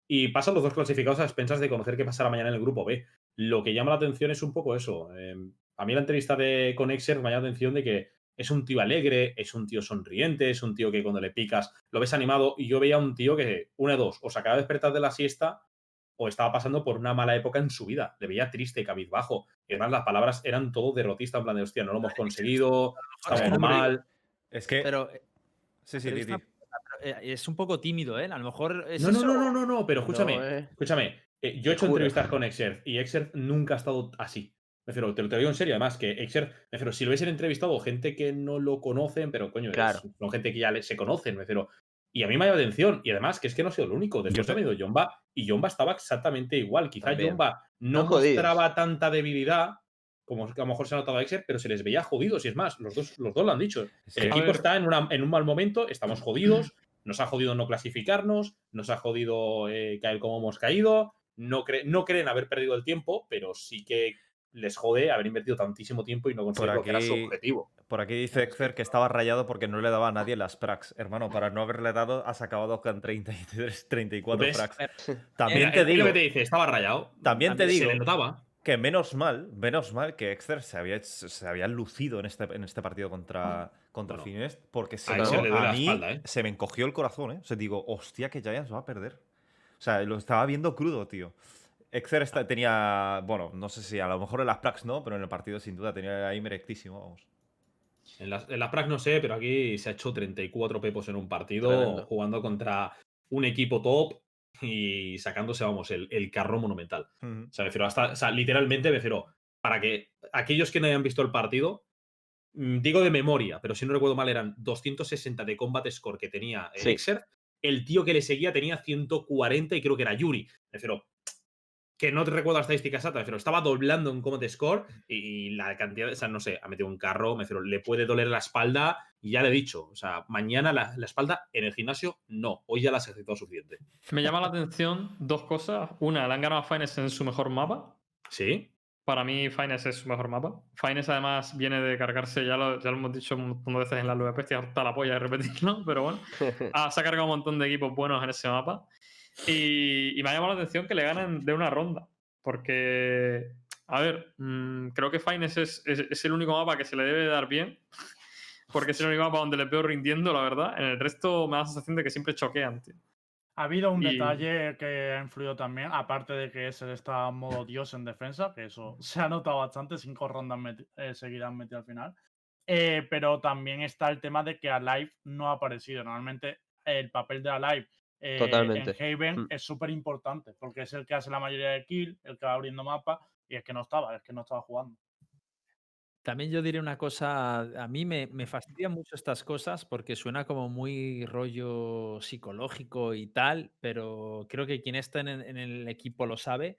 Y pasan los dos clasificados a expensas de conocer qué pasará mañana en el grupo B. Lo que llama la atención es un poco eso. eh, a mí la entrevista de con Exer me llama la atención de que es un tío alegre, es un tío sonriente, es un tío que cuando le picas lo ves animado. Y yo veía un tío que, una de dos, o acaba de despertar de la siesta o estaba pasando por una mala época en su vida. Le veía triste, cabizbajo. Y además las palabras eran todo derrotista, en plan de, hostia, no lo hemos conseguido, estamos mal. Es que. Pero, eh, sí, sí, es, eh, es un poco tímido, ¿eh? A lo mejor es No, no, eso. no, no, no, no, pero escúchame, No, eh. escúchame. eh, yo he Te hecho juro. entrevistas con Exert y Exert nunca ha estado así. Me refiero, te lo te lo digo en serio, además, que Exert, me refiero, si lo hubiesen entrevistado gente que no lo conocen, pero coño, es- Claro. son gente que ya le- se conocen, me refiero. Y a mí me ha llamado la atención, y además que es que no sido el único. Después ha venido Jomba, y Jomba estaba exactamente igual. Quizá. Jomba no mostraba tanta debilidad como a lo mejor se ha notado a Exert, pero se les veía jodidos. Y es más, los dos, los dos lo han dicho. Es El equipo ver. está en, una- en un mal momento, estamos jodidos, nos ha jodido no clasificarnos, nos ha jodido eh, caer como hemos caído, no, cre- no creen haber perdido el tiempo, pero sí que les jode haber invertido tantísimo tiempo y no conseguir lo que era su aquí- objetivo. Por aquí dice Exer que estaba rayado porque no le daba a nadie las prax. Hermano, para no haberle dado, has acabado con 33, 34 ¿Ves? prax. También Era- te es lo digo que te dice, estaba rayado. También te Se digo- le notaba. que menos mal, menos mal que Exer se había, se lucido en este, en este partido contra, contra Bueno, Finest, porque si a no, duele a mí espalda, ¿eh? se me encogió el corazón, ¿eh? O sea, digo, hostia, que Giants va a perder. O sea, lo estaba viendo crudo, tío. Exer está- tenía, bueno, no sé si a lo mejor en las prax no, pero en el partido sin duda tenía ahí erectísimo, vamos. En la, en no sé, pero aquí se ha hecho 34 pepos en un partido Tremendo. jugando contra un equipo top y sacándose, vamos, el, el carro monumental. Ujú. O sea, me refiero hasta, o sea, literalmente me refiero, para que aquellos que no hayan visto el partido, mm, digo de memoria, pero si no recuerdo mal, eran 260 de combat score que tenía Sí. Elixir. El tío que le seguía tenía 140 y creo que era Yuri. Me refiero, que no te recuerdo la estadística exacta, pero estaba doblando en combat score y la cantidad, o sea, no sé, ha metido un carro, me refiero, le puede doler la espalda y ya le he dicho, o sea, mañana la, la espalda en el gimnasio, no, hoy ya la has ejercitado suficiente. Me llama la atención dos cosas. Una, le han ganado a Finest en su mejor mapa. Sí. Para mí, Finest es su mejor mapa. Finest, además, viene de cargarse, ya lo, ya lo hemos dicho un montón de veces en la LVP, estoy hasta la polla de repetirlo, pero bueno. Ah, se ha cargado un montón de equipos buenos en ese mapa. Y, y me ha llamado la atención que le ganen de una ronda. Porque, a ver, mm, creo que Finest es, es- es el único mapa que se le debe dar bien. Porque es el único mapa donde le veo rindiendo, la verdad. En el resto me da la sensación de que siempre choquean, tío. Ha habido un Y- detalle que ha influido también, aparte de que se está en modo Dios en defensa, que eso se ha notado bastante, cinco rondas meti- eh, seguidas metido al final. Eh, pero también está el tema de que Alive no ha aparecido. Normalmente el papel de Alive eh, Totalmente. en Haven Mm. es súper importante, porque es el que hace la mayoría de kills, el que va abriendo mapa, y es que no estaba, es que no estaba jugando. También yo diré una cosa, a mí me, me fastidian mucho estas cosas porque suena como muy rollo psicológico y tal, pero creo que quien está en, el- en el equipo lo sabe.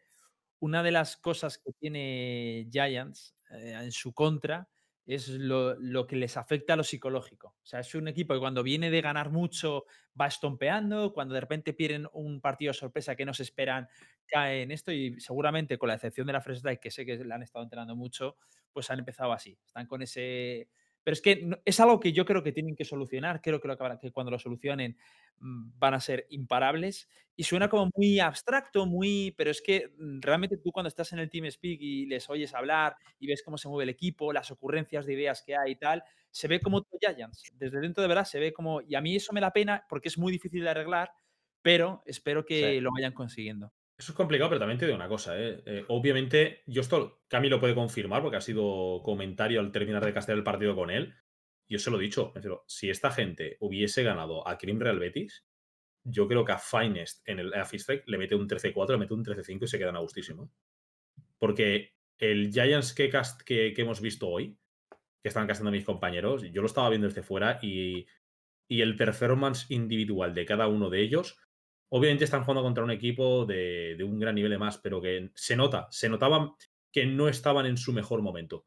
Una de las cosas que tiene Giants eh, en su contra es lo, lo que les afecta a lo psicológico. O sea, es un equipo que cuando viene de ganar mucho va estompeando, cuando de repente pierden un partido sorpresa que no se esperan, cae en esto y seguramente con la excepción de la Fresh que sé que la han estado entrenando mucho, pues han empezado así. Están con ese. Pero es que es algo que yo creo que tienen que solucionar. Creo que, lo que cuando lo solucionen mm, van a ser imparables. Y suena como muy abstracto, muy. Pero es que mm, realmente tú cuando estás en el Team Speak y les oyes hablar y ves cómo se mueve el equipo, las ocurrencias de ideas que hay y tal, se ve como Giants. Desde dentro de verdad se ve como. Y a mí eso me da pena porque es muy difícil de arreglar, pero espero que Sí. lo vayan consiguiendo. Eso es complicado, pero también te digo una cosa. ¿eh? Eh, obviamente, yo esto, Cami lo puede confirmar porque ha sido comentario al terminar de castear el partido con él. Yo se lo he dicho. si esta gente hubiese ganado a Cream Real Betis, yo creo que a Finest en el a le mete un 13-4, le mete un 13-5 y se quedan a gustísimo. Porque el Giants que, que hemos visto hoy, que están castando mis compañeros, yo lo estaba viendo desde fuera y, y el performance individual de cada uno de ellos Obviamente están jugando contra un equipo de, de un gran nivel de más, pero que se nota, se notaba que no estaban en su mejor momento.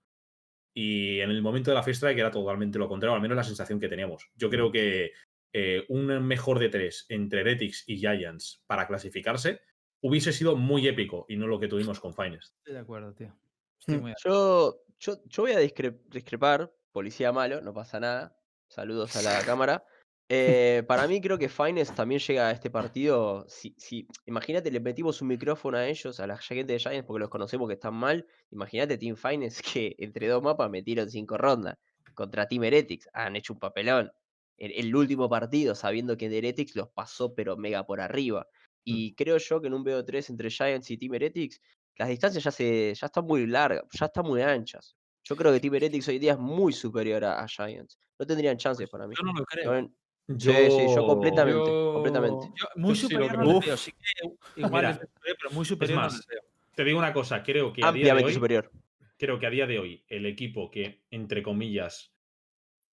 Y en el momento de la fiesta que era totalmente lo contrario, al menos la sensación que teníamos. Yo creo que eh, un mejor de tres entre Heretics y Giants para clasificarse hubiese sido muy épico y no lo que tuvimos con Finest. Estoy de acuerdo, tío. Estoy Mm. muy de Yo, yo, yo voy a discre- discrepar, policía malo, no pasa nada. Saludos a la cámara. Eh, para mí creo que Finest también llega a este partido. Si, si, imagínate, le metimos un micrófono a ellos, a la gente de Giants, porque los conocemos que están mal. Imagínate Team Finest que entre dos mapas metieron cinco rondas contra Team Heretics. Han hecho un papelón. El, el último partido, sabiendo que de Heretics los pasó, pero mega por arriba. Y creo yo que en un BO3 entre Giants y Team Heretics, las distancias ya, se, ya están muy largas, ya están muy anchas. Yo creo que Team Heretics hoy día es muy superior a, a Giants. No tendrían chances para mí. Yo no lo creo. Saben- Sí, sí, yo completamente, completamente. Yo muy yo superior no veo. Sí que igual Mira, les veo superior, pero muy superior no más, veo. Te digo una cosa, creo que a día de hoy, superior. creo que a día de hoy el equipo que, entre comillas,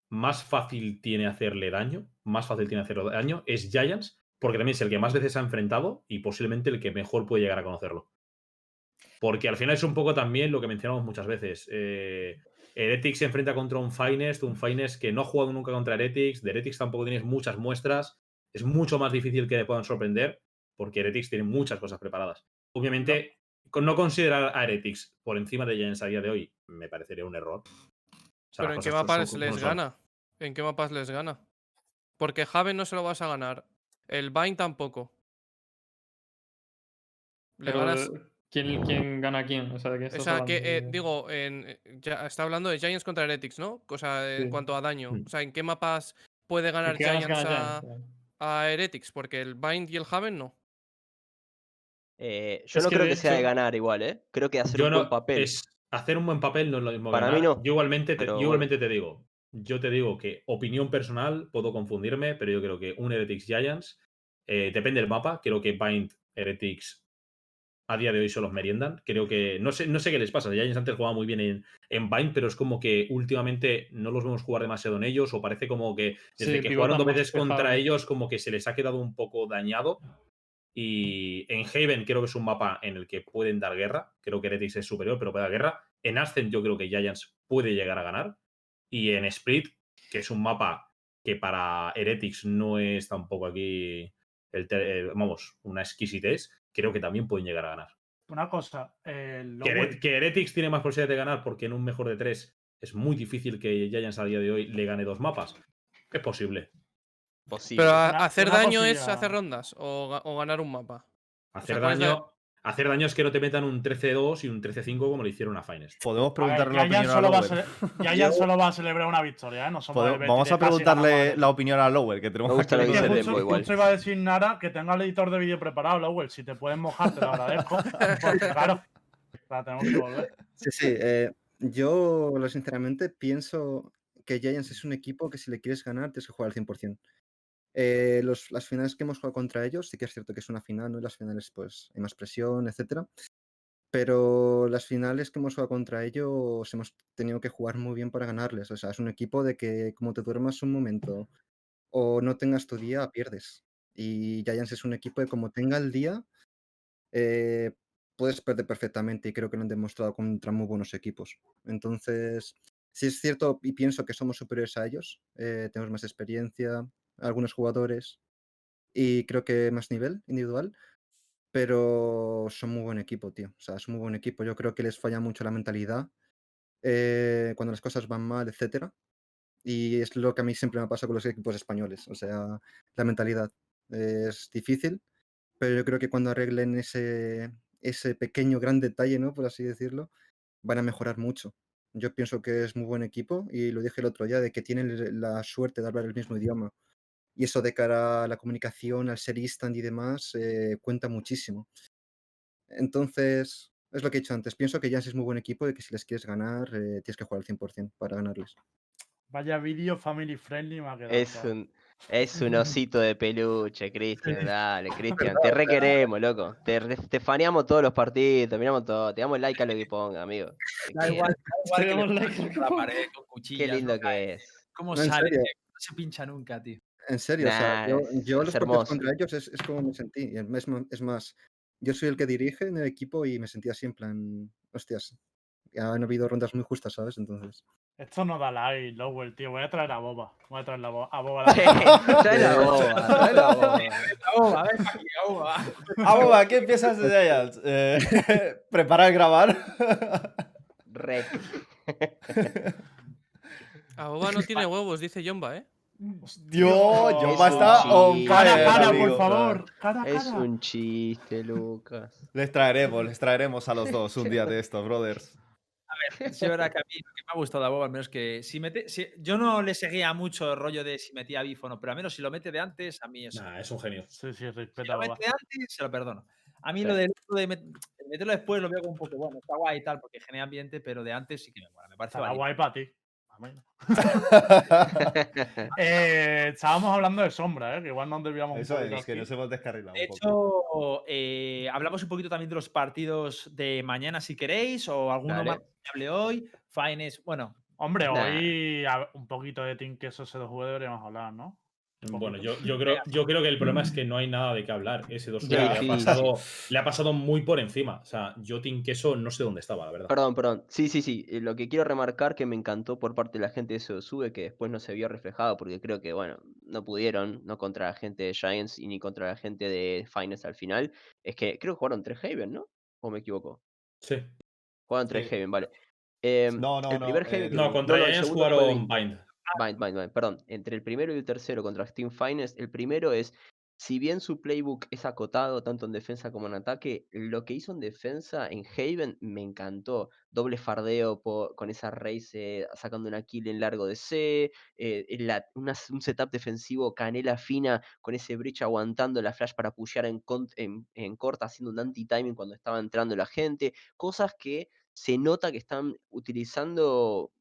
más fácil tiene hacerle daño, más fácil tiene hacerle daño, es Giants, porque también es el que más veces ha enfrentado y posiblemente el que mejor puede llegar a conocerlo. Porque al final es un poco también lo que mencionamos muchas veces. Eh, Heretics se enfrenta contra un Finest, un Finest que no ha jugado nunca contra Heretics. De Heretics tampoco tienes muchas muestras. Es mucho más difícil que le puedan sorprender porque Heretics tiene muchas cosas preparadas. Obviamente, no considerar a Heretics por encima de Giants a día de hoy me parecería un error. O sea, Pero ¿en qué mapas son les son. gana? ¿En qué mapas les gana? Porque Haven no se lo vas a ganar. El Vine tampoco. Le Pero, ganas. ¿Quién, ¿quién gana a quién? O sea, ¿de qué O sea, que eh, digo, en, eh, ya está hablando de Giants contra Heretics, ¿no? O sea, en Sí. cuanto a daño. Mm. O sea, ¿en qué mapas puede ganar ¿Qué ganas Giants gana a, Giants? a Heretics? Porque el Bind y el Haven no. Eh, yo Es no que creo que sea de ganar igual, ¿eh? Creo que hacer Yo un no- buen papel. es- hacer un buen papel no es lo mismo. Para mí no, Yo igualmente, te, pero yo igualmente te digo. Yo te digo que opinión personal, puedo confundirme, pero yo creo que un Heretics Giants, eh, depende del mapa, creo que Bind Heretics a día de hoy se los meriendan. Creo que. No sé, no sé qué les pasa. Giants antes jugaba muy bien en, en Bind, pero es como que últimamente no los vemos jugar demasiado en ellos. O parece como que desde Sí, que jugaron dos veces contra ellos, como que se les ha quedado un poco dañado. Y en Haven creo que es un mapa en el que pueden dar guerra. Creo que Heretics es superior, pero puede dar guerra. En Ascent yo creo que Giants puede llegar a ganar. Y en Split, que es un mapa que para Heretics no es tampoco aquí, el vamos, una exquisitez, creo que también pueden llegar a ganar. Una cosa, eh, Que, que Heretics tiene más posibilidad de ganar porque en un mejor de tres es muy difícil que Giants a día de hoy le gane dos mapas. Es posible. Posible. Pero a- Una- hacer una daño es hacer rondas o, ga- o ganar un mapa. Hacer ¿cuál es la- daño, hacer daño es que no te metan un 13-2 y un 13-5 como le hicieron a Finest. Podemos A ver, preguntarle la opinión a solo, va a Giants solo va a celebrar una victoria, ¿eh? No somos Podemos- vamos de a preguntarle al la opinión a Lowell, que tenemos lado. Tempo justo, igual. justo iba a decir Nara que tenga el editor de vídeo preparado, Lowell. Si te puedes mojar, te lo agradezco. Porque, claro, la tenemos que volver. Sí, sí. eh, yo, lo sinceramente, pienso que Giants es un equipo que si le quieres ganar tienes que jugar al 100%. Eh, los, las finales que hemos jugado contra ellos, sí que es cierto que es una final, ¿no? Y las finales, pues, hay más presión, etcétera. Pero las finales que hemos jugado contra ellos hemos tenido que jugar muy bien para ganarles. O sea, es un equipo de que como te duermas un momento o no tengas tu día, pierdes. Y Giants es un equipo de como tenga el día, eh, puedes perder perfectamente y creo que lo han demostrado contra muy buenos equipos. Entonces, sí es cierto y pienso que somos superiores a ellos, eh, tenemos más experiencia, algunos jugadores y creo que más nivel individual, pero son muy buen equipo, tío. O sea, es muy buen equipo. Yo creo que les falla mucho la mentalidad eh, cuando las cosas van mal, etcétera. Y es lo que a mí siempre me pasa con los equipos españoles. O sea, la mentalidad es difícil, pero yo creo que cuando arreglen ese, ese pequeño gran detalle, ¿no? Por así decirlo, van a mejorar mucho. Yo pienso que es muy buen equipo y lo dije el otro día de que tienen la suerte de hablar el mismo idioma. Y eso de cara a la comunicación, al ser instant y demás, eh, cuenta muchísimo. Entonces, es lo que he dicho antes. Pienso que Jans es muy buen equipo y que si les quieres ganar, eh, tienes que jugar al 100% para ganarles. Vaya vídeo family friendly me ha quedado. Es un, es un osito de peluche, Cristian. Dale, Cristian. Te requeremos, loco. Te, te faneamos todos los partidos, miramos todo. Te damos like a lo que ponga, amigo. Da igual, da igual que Tenemos le la- pared con Qué cuchillas. lindo no cae. que es. ¿Cómo No, sale? No se pincha nunca, tío. En serio, o sea, yo, yo los contra ellos es, es como me sentí. y Es más, es más, yo soy el que dirige en el equipo y me sentía así en plan, hostias, han habido rondas muy justas, ¿sabes? Entonces, Esto no da like, Lowell, tío. Voy a traer a Boba. Voy a traer a Boba. A Boba Trae la boba, trae la boba. Oh, a aquí, va. Ah, boba, ¿qué empiezas de Giants? Eh, ¿Preparar grabar? Rec. A Boba no tiene huevos, dice Jomba, ¿eh? Dios, Es Jomba un está on. Cara a cara, amigo. por favor. Cara a Es cara. un chiste, Lucas. Les traeremos, les traeremos a los dos un día de estos, brothers. Sí, es verdad que a mí lo que me ha gustado de Boba, al menos que si mete. si- yo no le seguía mucho el rollo de si metía bif o no, pero al menos si lo mete de antes, a mí eso. Nah, es un genio. Sí, sí, Si respeta a lo mete de antes, se lo perdono. A mí Sí. lo de, lo de met- de meterlo después lo veo como un poco bueno, está guay y tal, porque genera ambiente, pero de antes sí que me mola. Me parece válido. guay para ti. No. Eh, estábamos hablando de sombra, ¿eh? que igual nos desviamos un Eso es, que aquí. nos hemos descarrilado De un poco. hecho, eh, hablamos un poquito también de los partidos de mañana si queréis, o alguno Dale. más que hable hoy. Fines, bueno, Hombre, Nah. hoy un poquito de Team Queso S2V deberíamos hablar, ¿no? Bueno, yo, yo, creo, yo creo que el problema es que no hay nada de qué hablar. Ese 2 Ya. le, ha Sí, sí. pasado, le ha pasado muy por encima. O sea, yo Team Queso no sé dónde estaba, la verdad. Perdón, perdón. Sí, sí, sí. eh, Lo que quiero remarcar que me encantó por parte de la gente de sube que después no se vio reflejado, porque creo que, bueno, no pudieron, no contra la gente de Giants y ni contra la gente de Finest al final. Es que creo que jugaron tres Haven, ¿no? ¿O me equivoco? Sí. Jugaron tres Sí. Haven, vale. Em, No, no, el no, primer eh, Haven No, jugó- contra Giants jugaron Bind. Perdón. Entre el primero y el tercero contra Steam Finest, el primero es, si bien su playbook es acotado tanto en defensa como en ataque, lo que hizo en defensa en Haven me encantó. Doble fardeo con esa race sacando una kill en largo de C, eh, la- una un setup defensivo canela fina con ese breach aguantando la flash para pushear en, en, en corta haciendo un anti-timing cuando estaba entrando la gente. Cosas que se nota que están utilizando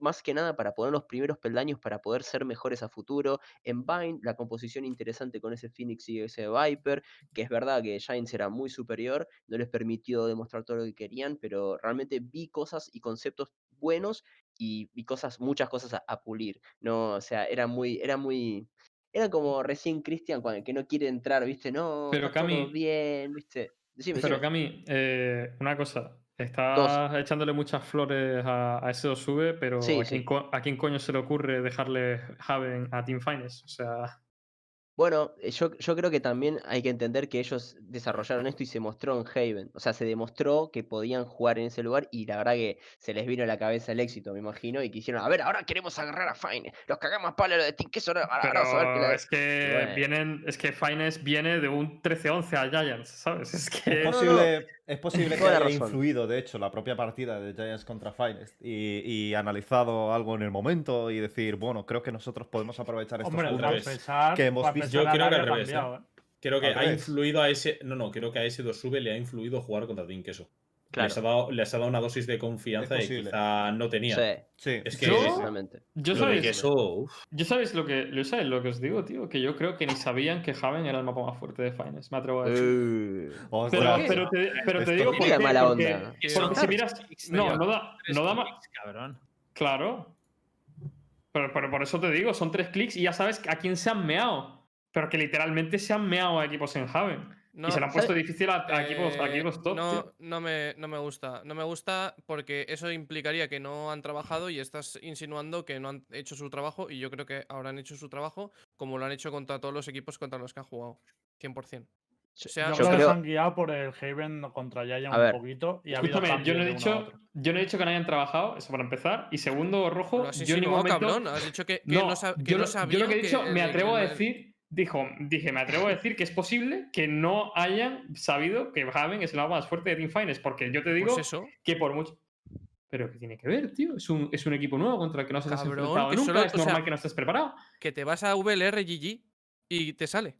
más que nada para poner los primeros peldaños para poder ser mejores a futuro. En Vine, la composición interesante con ese Phoenix y ese Viper, que es verdad que Giants era muy superior, no les permitió demostrar todo lo que querían, pero realmente vi cosas y conceptos buenos y vi cosas, muchas cosas a, a pulir. No, o sea, era muy, era muy, era como recién Christian cuando que no quiere entrar, ¿viste? No, Pero está todo Cami- bien, ¿viste? Decime, Pero decime. Cami, eh, una cosa. Estás echándole muchas flores a, a ese 2V, pero Sí, ¿a, quién, sí. a quién coño se le ocurre dejarle Haven a Team Finest? O sea, Bueno, eh, yo, yo creo que también hay que entender que ellos desarrollaron esto y se mostró en Haven. O sea, se demostró que podían jugar en ese lugar y la verdad que se les vino a la cabeza el éxito, me imagino, y quisieron, a ver, ahora queremos agarrar a Fine. Los cagamos a palo lo de Team Queso, ahora, ahora pero a qué la- es que bueno. vienen, es que Finest viene de un 13-11 a Giants, ¿sabes? Es Es que. no, no. posible, es posible que haya razón. influido, de hecho, la propia partida de Giants contra Finest y, y analizado algo en el momento y decir, bueno, creo que nosotros podemos aprovechar estos Hombre, puntos que hemos para Yo empezar, creo que al ha revés, ¿eh? cambiado, ¿eh? Creo que Al ha revés. influido a ese. No, no, creo que a ese 2V le ha influido jugar contra Team Queso. Claro. Les, ha dado, les ha dado una dosis de confianza que posible. quizá no tenía. Sí, Sí, Es que Yo-. Yo sabéis, Queso. yo sabéis lo que, yo sabéis lo que os digo, tío, que yo creo que ni sabían que Haven era el mapa más fuerte de Finest, me atrevo a decir. Eh, Ostras. Pero, te, pero te digo por qué, mala porque, onda. porque si miras, no, no da, no da más, cabrón. claro, pero, pero por eso te digo, son tres clics y ya sabes a quién se han meado, pero que literalmente se han meado a equipos en Haven No, y se lo han puesto difícil a, a equipos, a eh, equipos top, no, tío. no, me, no me gusta. No me gusta porque eso implicaría que no han trabajado y estás insinuando que no han hecho su trabajo y yo creo que ahora han hecho su trabajo como lo han hecho contra todos los equipos contra los que han jugado. 100%. O sea, Yo, Yo creo que creo- se han guiado por el Haven contra Giant A un ver, poquito y ha Escúchame, yo no, he dicho, yo no he dicho que no hayan trabajado, eso para empezar. Y segundo, Rojo, yo en ningún momento. cabrón. Has dicho que, que no, no, sab- que yo, no lo- sabían yo lo que he dicho, me atrevo a el- decir, dijo, dije, me atrevo a decir que es posible que no hayan sabido que Haven es el mapa más fuerte de Team Finest, porque yo te digo Pues eso. que por mucho. Pero ¿qué tiene que ver, tío? Es un, es un equipo nuevo contra el que no se has Cabrón, enfrentado nunca, solo- es o sea, normal que no estés preparado. Que te vas a VLR GG y te sale.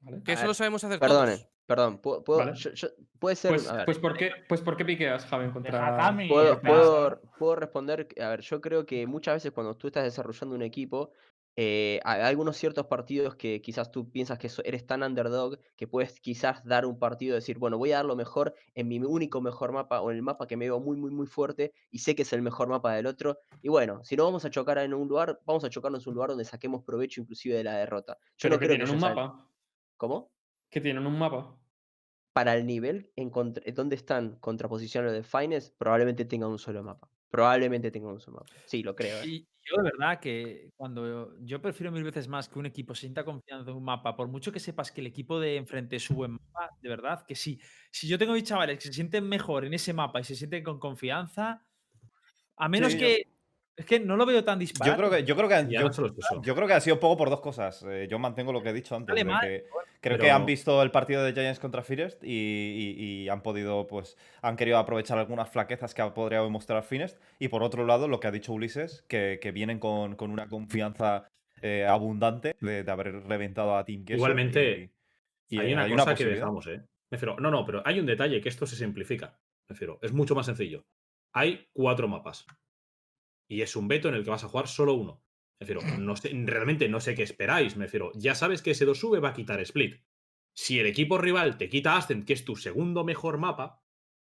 ¿vale? Que A eso ver, lo sabemos hacer Perdonen, todos. perdón. ¿puedo, puedo- Vale. yo- yo- puede ser. Pues, a ver, pues, ¿por qué, pues ¿por qué piqueas a contra. Puedo, puedo, puedo responder. A ver, yo creo que muchas veces cuando tú estás desarrollando un equipo, eh, hay algunos ciertos partidos que quizás tú piensas que eres tan underdog que puedes quizás dar un partido y decir, bueno, voy a dar lo mejor en mi único mejor mapa o en el mapa que me veo muy, muy, muy fuerte y sé que es el mejor mapa del otro. Y bueno, si no vamos a chocar en un lugar, vamos a chocarnos en un lugar donde saquemos provecho inclusive de la derrota. Yo Pero no que creo que tienen un mapa. ¿Cómo? Que tienen un mapa. para el nivel en contra- donde están contraposicionados de Finest, probablemente tengan un solo mapa. Probablemente tengan un mapa. Sí, lo creo. ¿eh? Y yo de verdad que cuando yo prefiero mil veces más que un equipo se sienta confianza en un mapa, por mucho que sepas que el equipo de enfrente es su buen mapa, de verdad que sí. Si yo tengo mis chavales que se sienten mejor en ese mapa y se sienten con confianza, a menos que es que no lo veo tan disparado. Yo creo que, yo creo que, han- Ya yo- no solo es eso. yo creo que ha sido un poco por dos cosas. Eh, yo mantengo lo que he dicho antes. Sale de mal, que bueno, creo que han visto el partido de Giants contra Finest y, y- y han podido, pues, han querido aprovechar algunas flaquezas que podría mostrar Finest. Y por otro lado, lo que ha dicho Ulises, que, que vienen con, con una confianza eh, abundante de, de haber reventado a Team Queso. Igualmente, y, y, hay una cosa que dejamos, ¿eh? Me refiero, no, no, pero hay un detalle que esto se simplifica. Me refiero, es mucho más sencillo. Hay cuatro mapas. Y es un veto en el que vas a jugar solo uno. Me refiero, no sé, realmente no sé qué esperáis. Me refiero, ya sabes que ese 2 sube va a quitar Split. Si el equipo rival te quita Ascent, que es tu segundo mejor mapa,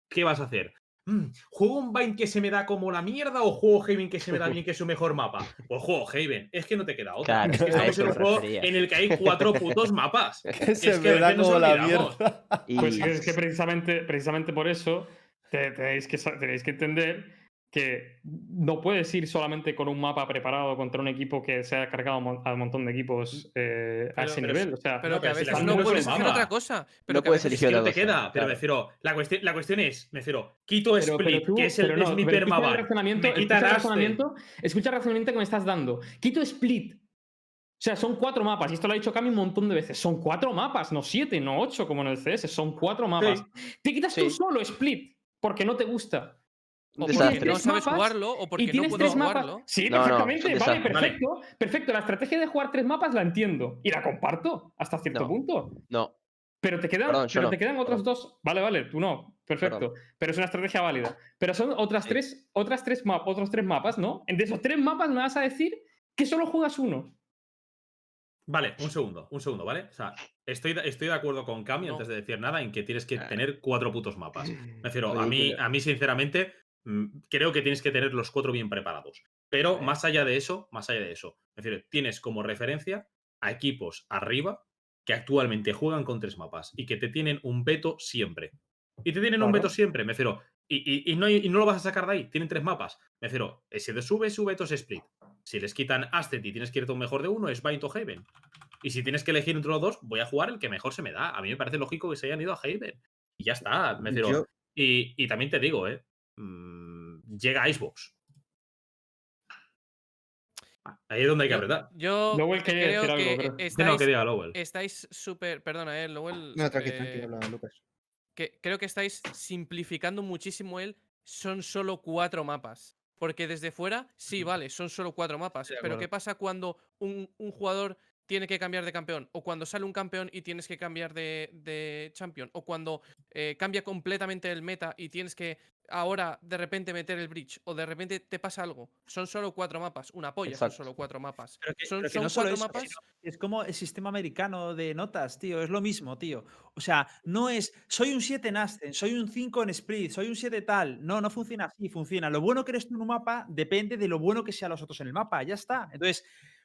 ¿qué vas a hacer? Mm, ¿Juego un Vine que se me da como la mierda o juego Haven que se me da bien que es su mejor mapa? Pues juego Haven. Es que no te queda otra. Claro, es que estamos en un juego en el que hay cuatro putos mapas. Que se Es que me a da como la mierda. Y Pues es que precisamente, precisamente por eso te- tenéis, que, tenéis que entender que no puedes ir solamente con un mapa preparado contra un equipo que se ha cargado mon- a un montón de equipos eh, a ese pero nivel. O sea, Pero No, que a veces no no es puedes hacer otra cosa. Pero No que puedes veces Es que elegir no te queda, pero claro. me refiero, la cuestión, la cuestión es, me refiero, quito pero, pero Split, tú- que es el, pero es no, mi pero escucha el permaban, escucha el razonamiento, escucha el razonamiento que me estás dando. Quito Split. O sea, son cuatro mapas, y esto lo ha dicho Cami un montón de veces. Son cuatro mapas, no siete, no ocho como en el CS, son cuatro mapas. Te quitas tú Sí. solo Split, porque no te gusta. O porque no Tres sabes mapas jugarlo o porque y no tienes puedes tres mapas. jugarlo. Sí, No, perfectamente. vale, perfecto. Perfecto. La estrategia de jugar tres mapas la entiendo. Y la comparto hasta cierto No. punto. No. Pero te quedan, Perdón, pero no, te quedan otros perdón. dos. Vale, vale, tú no. Perfecto. Pero es una estrategia válida. Pero son otras Sí. tres, otras tres ma- otros tres mapas, ¿no? De esos tres mapas me vas a decir que solo juegas uno. Vale, un segundo, un segundo, ¿vale? O sea, estoy, de- estoy de acuerdo con Cami, No. antes de decir nada, en que tienes que tener cuatro putos mapas. Me refiero, a mí, a mí, sinceramente, creo que tienes que tener los cuatro bien preparados. Pero más allá de eso, más allá de eso, me refiero, tienes como referencia a equipos arriba que actualmente juegan con tres mapas y que te tienen un veto siempre. Y te tienen un veto siempre, me refiero. Y, y- y no, y no lo vas a sacar de ahí, tienen tres mapas. Me refiero, ese de sube, su veto es split. Si les quitan Ascent y tienes que irte a un mejor de uno, es Bind o Haven. Y si tienes que elegir entre los dos, voy a jugar el que mejor se me da. A mí me parece lógico que se hayan ido a Haven. Y ya está. Me refiero, Yo- y, y también te digo, ¿eh? Mm, llega Icebox. Ahí es donde hay que Yo- apretar. Yo Lowell quería creo decir algo, que creo. No, estáis, que diga Lowell. estáis súper. Perdona, eh, Lowell. No, tranqui, eh, Lucas. que creo que estáis simplificando muchísimo el son solo cuatro mapas. Porque desde fuera, sí, vale, son solo cuatro mapas. Pero. ¿qué pasa cuando un, un jugador tiene que cambiar de campeón? O cuando sale un campeón y tienes que cambiar de, de champion. O cuando eh, cambia completamente el meta y tienes que ahora de repente meter el bridge. O de repente te pasa algo. Son solo cuatro mapas. Una polla, Exacto. son solo cuatro mapas. Pero que, son pero que son no solo cuatro eso, mapas. es como el sistema americano de notas, tío. Es lo mismo, tío. O sea, no es soy un 7 en Ascent, soy un 5 en Split, soy un 7 tal. No, no funciona así. Funciona. Lo bueno que eres tú en un mapa depende de lo bueno que sean los otros en el mapa. Ya está. Entonces,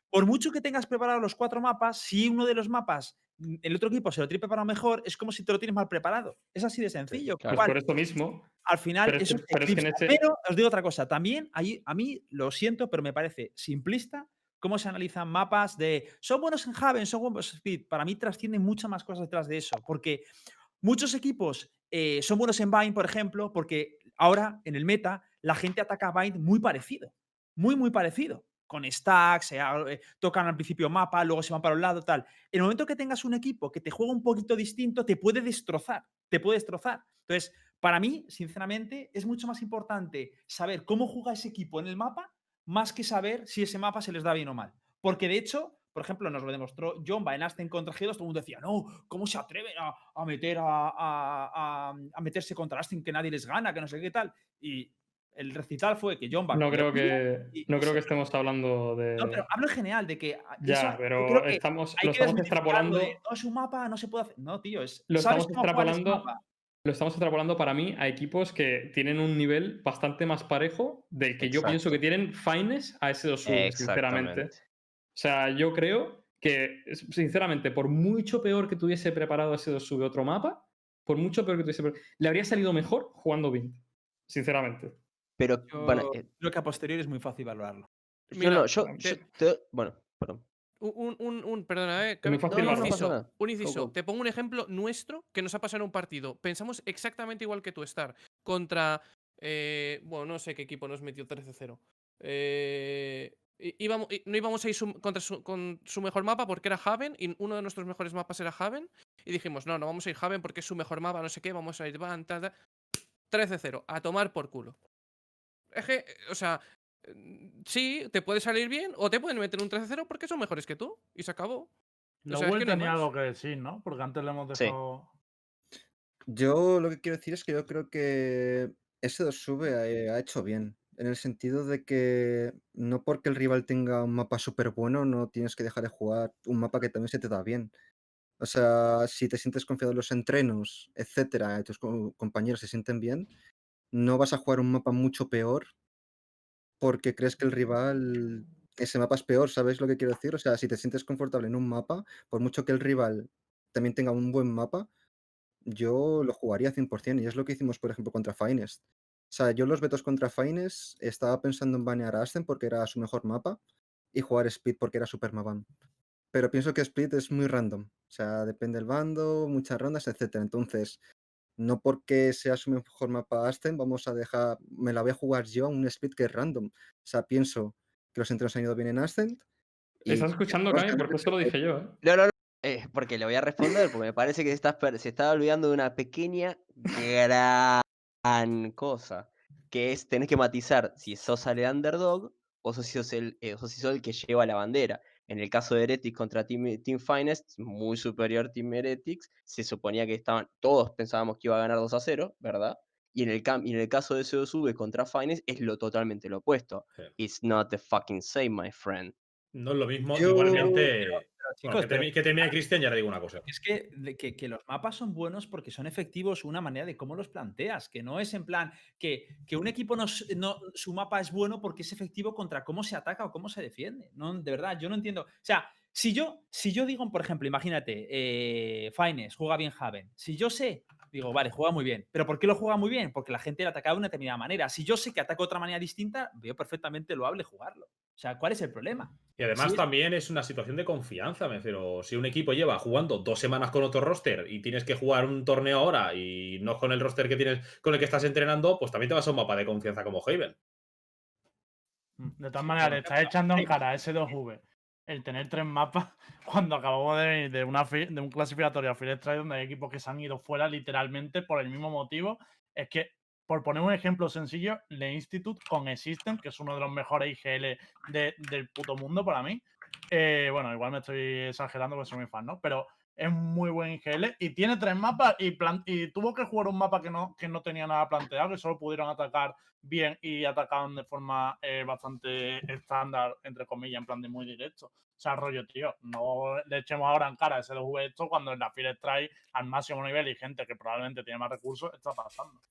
por mucho que tengas preparados los cuatro mapas, si uno de los mapas mm, el otro equipo se lo tiene preparado mejor, es como si te lo tienes mal preparado. Es así de sencillo. claro. Por esto mismo. al final Pero es eso que- te pero es que en eclipsa. ese- Pero os digo otra cosa, también ahí, a mí lo siento, pero me parece simplista cómo se analizan mapas de son buenos en Haven, son buenos en Speed. Para mí trascienden muchas más cosas detrás de eso, porque muchos equipos eh, son buenos en Bind, por ejemplo, porque ahora en el meta la gente ataca a Bind muy parecido, muy, muy parecido. Con stacks, se eh, tocan al principio mapa, luego se van para un lado, tal. El momento que tengas un equipo que te juega un poquito distinto, te puede destrozar, te puede destrozar. Entonces, para mí, sinceramente, es mucho más importante saber cómo juega ese equipo en el mapa, más que saber si ese mapa se les da bien o mal. Porque de hecho, por ejemplo, nos lo demostró Jomba en contra G2, todo el mundo decía, no, ¿cómo se atreven a, meter a meterse contra Aston que nadie les gana, que no sé qué tal? Y el recital fue que Jomba. No cogió creo que, y- no creo que estemos hablando de. No, pero hablo en general de que. Ya, eso- pero creo que estamos, lo estamos extrapolando. de, no es un mapa, no se puede hacer. No, tío, es. Lo ¿sabes estamos extrapolando. Lo estamos extrapolando para mí a equipos que tienen un nivel bastante más parejo del que yo pienso que tienen Fines a ese 2 sinceramente. O sea, yo creo que, sinceramente, por mucho peor que tuviese preparado ese 2 sube otro mapa, por mucho peor que tuviese. Le habría salido mejor jugando Vint. Sinceramente. Pero, bueno, Yo eh, creo que a posteriori es muy fácil valorarlo. yo Mira, no, yo, te- yo te- bueno, perdón. Un, un, un- perdona, eh. Muy fácil un. No, no inciso, un. Te pongo un ejemplo nuestro que nos ha pasado en un partido. Pensamos exactamente igual que tú, Star. Contra. eh, bueno, no sé qué equipo nos metió 13-0. Eh, íbamos- no íbamos a ir su- contra su, con su mejor mapa porque era Haven y uno de nuestros mejores mapas era Haven. Y dijimos, no, no vamos a ir Haven porque es su mejor mapa, no sé qué, vamos a ir Van, tal, tal. 13-0, a tomar por culo. Es que, eh, o sea, mm, sí, te puede salir bien o te pueden meter un 13-0 porque son mejores que tú y se acabó. La sea, es que tenía algo que decir, ¿no? Porque antes le hemos Sí. dejado. Yo lo que quiero decir es que yo creo que ese 2 sube ha, ha hecho bien. En el sentido de que no porque el rival tenga un mapa súper bueno, no tienes que dejar de jugar un mapa que también se te da bien. O sea, si te sientes confiado en los entrenos, etcétera, tus co- compañeros se sienten bien, no vas a jugar un mapa mucho peor porque crees que el rival, ese mapa es peor, ¿sabes lo que quiero decir? O sea, si te sientes confortable en un mapa, por mucho que el rival también tenga un buen mapa, yo lo jugaría 100% y es lo que hicimos, por ejemplo, contra Finest. O sea, yo los vetos contra Finest estaba pensando en banear a Ascen porque era su mejor mapa y jugar Speed porque era super Maban. Pero pienso que Speed es muy random. O sea, depende del bando, muchas rondas, etcétera. Entonces, no porque sea su mejor mapa Ascen, vamos a dejar, me la voy a jugar yo a un Speed que es random. O sea, pienso que los entrenos han ido bien en Ascent. y ¿Estás escuchando, Cami? Porque eso lo dije yo, ¿eh? No, no, no. eh, porque le voy a responder, porque me parece que se está, se está olvidando de una pequeña gran cosa. Que es, tenés que matizar si sos el underdog o sos- sos el, eh, o si sos el que lleva la bandera. En el caso de Heretics contra Team, Team Finest, muy superior Team Heretics, se suponía que estaban, todos pensábamos que iba a ganar 2 a 0, ¿verdad? Y en el, cam- y en el caso de CO2 contra Finest es lo totalmente lo opuesto. Sí. It's not the fucking same, my friend. No es lo mismo. Yo- Igualmente. Bueno, que, termine, que termine Cristian y ahora digo una cosa. Es que, que, que los mapas son buenos porque son efectivos una manera de cómo los planteas, que no es en plan que, que un equipo no- su mapa es bueno porque es efectivo contra cómo se ataca o cómo se defiende. No, de verdad, yo no entiendo. O sea, si yo, si yo digo, por ejemplo, imagínate, eh, Fines juega bien Haven. Si yo sé, digo, vale, juega muy bien. ¿Pero por qué lo juega muy bien? Porque la gente le ataca de una determinada manera. Si yo sé que ataca de otra manera distinta, veo perfectamente loable jugarlo. O sea, ¿cuál es el problema? Y además Sí. también es una situación de confianza, me refiero. Si un equipo lleva jugando dos semanas con otro roster y tienes que jugar un torneo ahora y no con el roster que tienes con el que estás entrenando, pues también te vas a un mapa de confianza como Haven. Mm, De todas maneras, le estás echando en cara a S2V el tener tres mapas cuando acabamos de venir de, una de un clasificatorio a Field Strike donde hay equipos que se han ido fuera literalmente por el mismo motivo. Es que, por poner un ejemplo sencillo, The Institute con Existent, que es uno de los mejores IGL de- del puto mundo para mí. eh, bueno, igual me estoy exagerando porque soy muy fan, ¿no? Pero es muy buen IGL y tiene tres mapas y, tuvo que jugar un mapa que no, que no tenía nada planteado, que solo pudieron atacar bien y atacaban de forma eh, bastante estándar, entre comillas, en plan de muy directo. O sea, rollo, tío, no le echemos ahora en cara a ese SLV esto cuando en la Field Strike al máximo nivel y gente que probablemente tiene más recursos está pasando.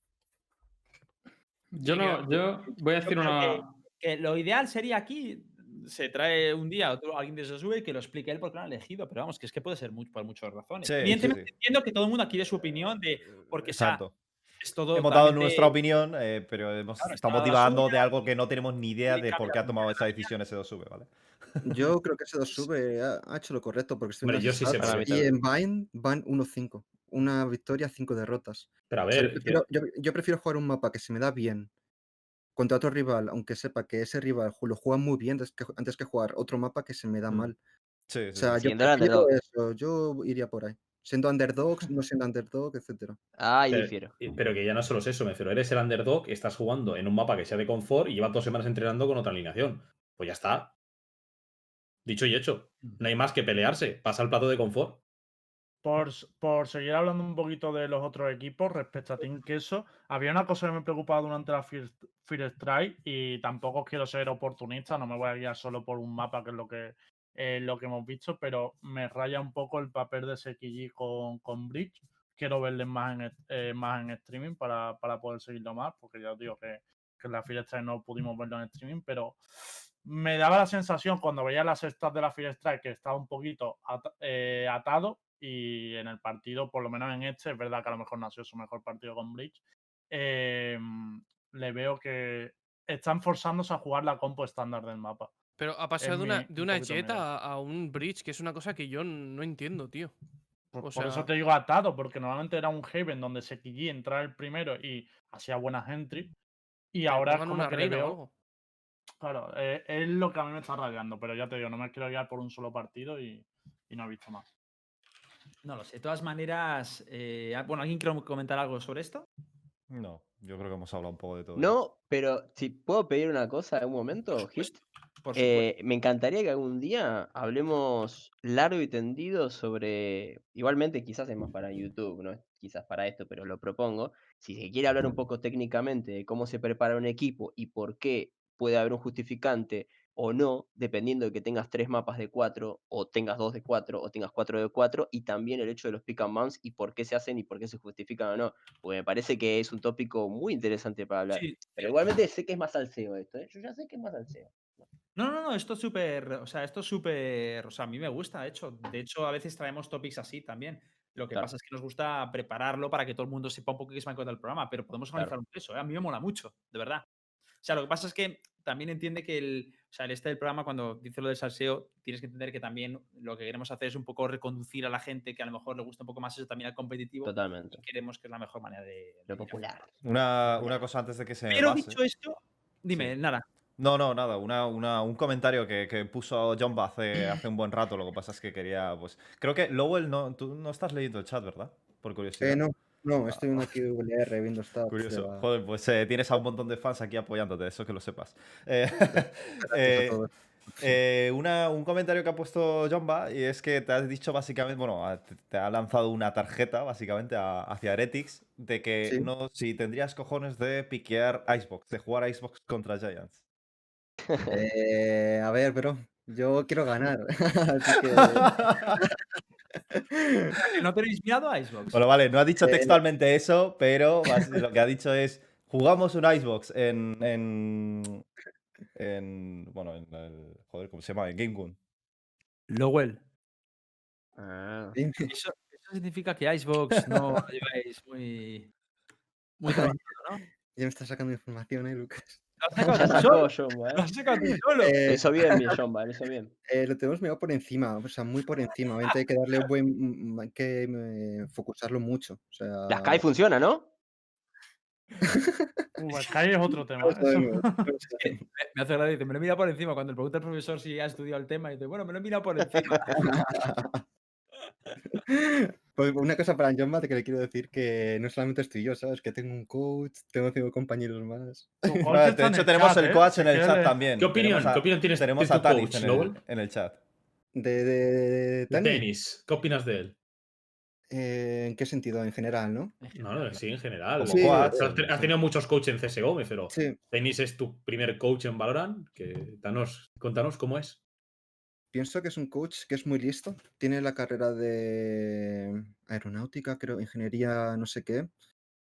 Yo no, yo voy a decir una. que- que lo ideal sería aquí, se trae un día otro, alguien de sube y que lo explique él por qué lo han elegido, pero vamos, que es que puede ser mucho, por muchas razones. Sí, sí, Evidentemente sí. entiendo que todo el mundo aquí dé su opinión de porque sea, Exacto. es todo Hemos dado nuestra opinión, eh, pero hemos, Claro, estamos divagando de algo que no tenemos ni idea de por qué ha tomado esa suya. decisión ese 2V, ¿vale? Yo creo que ese 2 sube ha, ha hecho lo correcto porque estoy Hombre, en yo sí sé y en Vine van 1-5. Una victoria, 5 derrotas. Pero a O sea, ver, yo, prefiero, yo- yo prefiero jugar un mapa que se me da bien contra otro rival, aunque sepa que ese rival lo juega muy bien antes que, antes que jugar otro mapa que se me da Mm. mal. Sí, O sea, sí. yo Siendo el prefiero underdog. eso, yo iría por ahí. Siendo underdogs, no siendo underdog, Pero- difiero. y- pero que ya no solo es eso, me refiero. Eres el underdog, estás jugando en un mapa que sea de confort y llevas dos semanas entrenando con otra alineación. Pues ya está. Dicho y hecho. No hay más que pelearse. Pasa al plato de confort. Por, por seguir hablando un poquito de los otros equipos respecto a Team Queso, había una cosa que me preocupaba durante la Fear, Fear Strike y tampoco quiero ser oportunista, no me voy a guiar solo por un mapa que es lo que, eh, lo que hemos visto, pero me raya un poco el papel de Sekiji con, con Bridge. Quiero verles más en, eh, más en streaming para, para poder seguirlo más, porque ya os digo que, que en la Fear Strike no pudimos verlo en streaming, pero me daba la sensación cuando veía las stats de la Fear Strike que estaba un poquito eh, atado y en el partido, por lo menos en este, es verdad que a lo mejor no ha sido su mejor partido con Bridge, em, le veo que están forzándose a jugar la compo estándar del mapa. Pero ha pasado de una, mi- de una jet a, a un bridge, que es una cosa que yo no entiendo, tío. Por, O por eso te digo atado, porque normalmente era un Haven donde Sekiji entraba el primero y hacía buenas entry. Y Que ahora es como una que le veo. Claro, eh, es lo que a mí me está rayando, pero ya te digo, no me quiero guiar por un solo partido y, y no he visto más. No lo sé. De todas maneras, eh, ah, bueno, ¿alguien quiere comentar algo sobre esto? No, yo creo que hemos hablado un poco de todo. No, pero si puedo pedir una cosa en un momento, Hit. supuesto, Por supuesto. Eh, me encantaría que algún día hablemos largo y tendido sobre, igualmente quizás es más para YouTube, no es quizás para esto, pero lo propongo. Si se quiere hablar un poco técnicamente de cómo se prepara un equipo y por qué puede haber un justificante o no, dependiendo de que tengas tres mapas de cuatro, o tengas dos de cuatro, o tengas cuatro de cuatro, y también el hecho de los pick and bans y por qué se hacen y por qué se justifican o no. Porque me parece que es un tópico muy interesante para hablar. Sí, Pero igualmente sé que es más salseo esto, ¿eh? Yo ya sé que es más salseo. No, no, no, esto es súper, o sea, esto es súper, o sea, a mí me gusta, de hecho, de hecho, a veces traemos topics así también. Lo que Claro. pasa es que nos gusta prepararlo para que todo el mundo sepa un poco qué es en el programa, pero podemos Claro. analizar un eso, ¿eh? a mí me mola mucho, de verdad. O sea, lo que pasa es que también entiende que el, o sea, el este del programa, cuando dice lo del salseo, tienes que entender que también lo que queremos hacer es un poco reconducir a la gente que a lo mejor le gusta un poco más eso también al competitivo. Totalmente. y queremos que es la mejor manera de... Lo popular. Una, una cosa antes de que se Pero pase. dicho esto, dime, Sí. nada. No, no, nada. Una, una- un comentario que, que puso John hace, hace un buen rato. Lo que pasa es que quería, pues. Creo que Lowell no. Tú no estás leyendo el chat, ¿verdad? Por curiosidad. Eh, no, no, estoy viendo aquí VLR, viendo stats. de Curioso. la- Joder, pues eh, tienes a un montón de fans aquí apoyándote, eso que lo sepas. Eh, eh. Eh, una- un comentario que ha puesto Jomba y es que te has dicho básicamente, bueno, te, ha lanzado una tarjeta básicamente a- hacia Heretics de que Sí. no, si tendrías cojones de piquear Icebox, de jugar Icebox contra Giants. A ver, bro, yo quiero ganar. Así que. ¿Que ¿No tenéis miedo a Xbox? Bueno, vale, no ha dicho Eh, textualmente eso, pero lo que ha dicho es, jugamos un Icebox en, en, en, bueno, en el, joder, ¿cómo se llama? En GameGoon. Lowell. Ah. Eso, eso significa que Icebox no lo lleváis muy. Muy trabajado, ¿no? Ya me estás sacando información, ¿eh, Lucas? Lo has sacado tú solo. ¿eh? hizo bien, mi Jomba, lo hizo bien. eh, lo tenemos mirado por encima, o sea, muy por encima. Obviamente hay que darle un buen. mm, Hay que eh, focusarlo mucho. O sea. La Sky funciona, ¿no? Uh, Sky es otro tema. ¿eh? Me, hace gracia, dice, me lo he mirado por encima. Cuando le pregunta al profesor si ha estudiado el tema, y dice, bueno, me lo he mirado por encima. Pues una cosa para John que le quiero decir que no solamente estoy yo, ¿sabes? Que tengo un coach, tengo cinco compañeros más. Está de hecho, el tenemos chat, el ¿eh? coach en el chat también. ¿Qué opinión, a, ¿qué opinión tienes tenemos de a Tanis coach, en el, en el chat. De, Tenis, ¿qué opinas de él? eh, ¿En qué sentido? En general, ¿no? No, no, sí, en general. Sí, coach, Has, has sí. tenido muchos coaches en CSGO, pero Sí, Tenis es tu primer coach en Valorant. Que, danos, contanos cómo es. Pienso que es un coach que es muy listo. Tiene la carrera de aeronáutica, creo, ingeniería, no sé qué.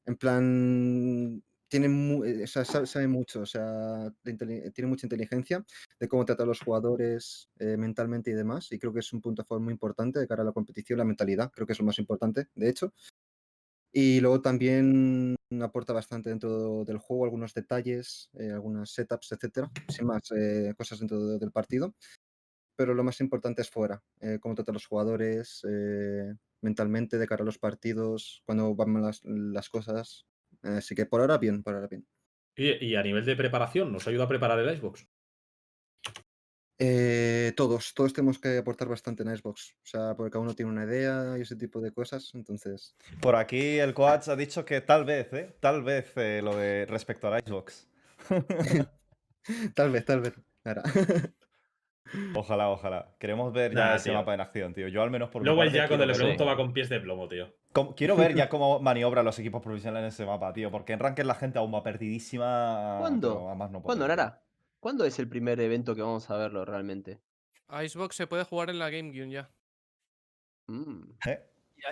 En plan, tiene mu- eh, o sea, sabe, mucho, o sea, tiene mucha inteligencia de cómo tratar a los jugadores eh, mentalmente y demás. Y creo que es un punto a favor muy importante de cara a la competición, la mentalidad. Creo que es lo más importante, de hecho. Y luego también aporta bastante dentro del juego, algunos detalles, eh, algunas setups, etcétera. Sin más, eh, cosas dentro de- del partido. Pero lo más importante es fuera, eh, cómo trata a los jugadores eh, mentalmente de cara a los partidos, cuando van mal las, las cosas. Así que por ahora bien, por ahora bien. Y, y a nivel de preparación, ¿nos ayuda a preparar el Icebox? Eh, todos, todos tenemos que aportar bastante en Xbox. O sea, porque cada uno tiene una idea y ese tipo de cosas. Entonces, Por aquí el coach ha dicho que tal vez, ¿eh? Tal vez eh, lo de respecto al Icebox. tal vez, tal vez. Ahora. Ojalá, ojalá. Queremos ver ya ese tío. mapa en acción, tío. Yo al menos por mi Luego parte ya cuando quiero le pregunto va con pies de plomo, tío. Quiero ver ya cómo maniobran los equipos profesionales en ese mapa, tío. Porque en Ranked la gente aún va perdidísima. ¿Cuándo? no ¿Cuándo. Nara? ¿Cuándo es el primer evento que vamos a verlo realmente? Icebox se puede jugar en la GameCube ya. Mm. ¿Eh?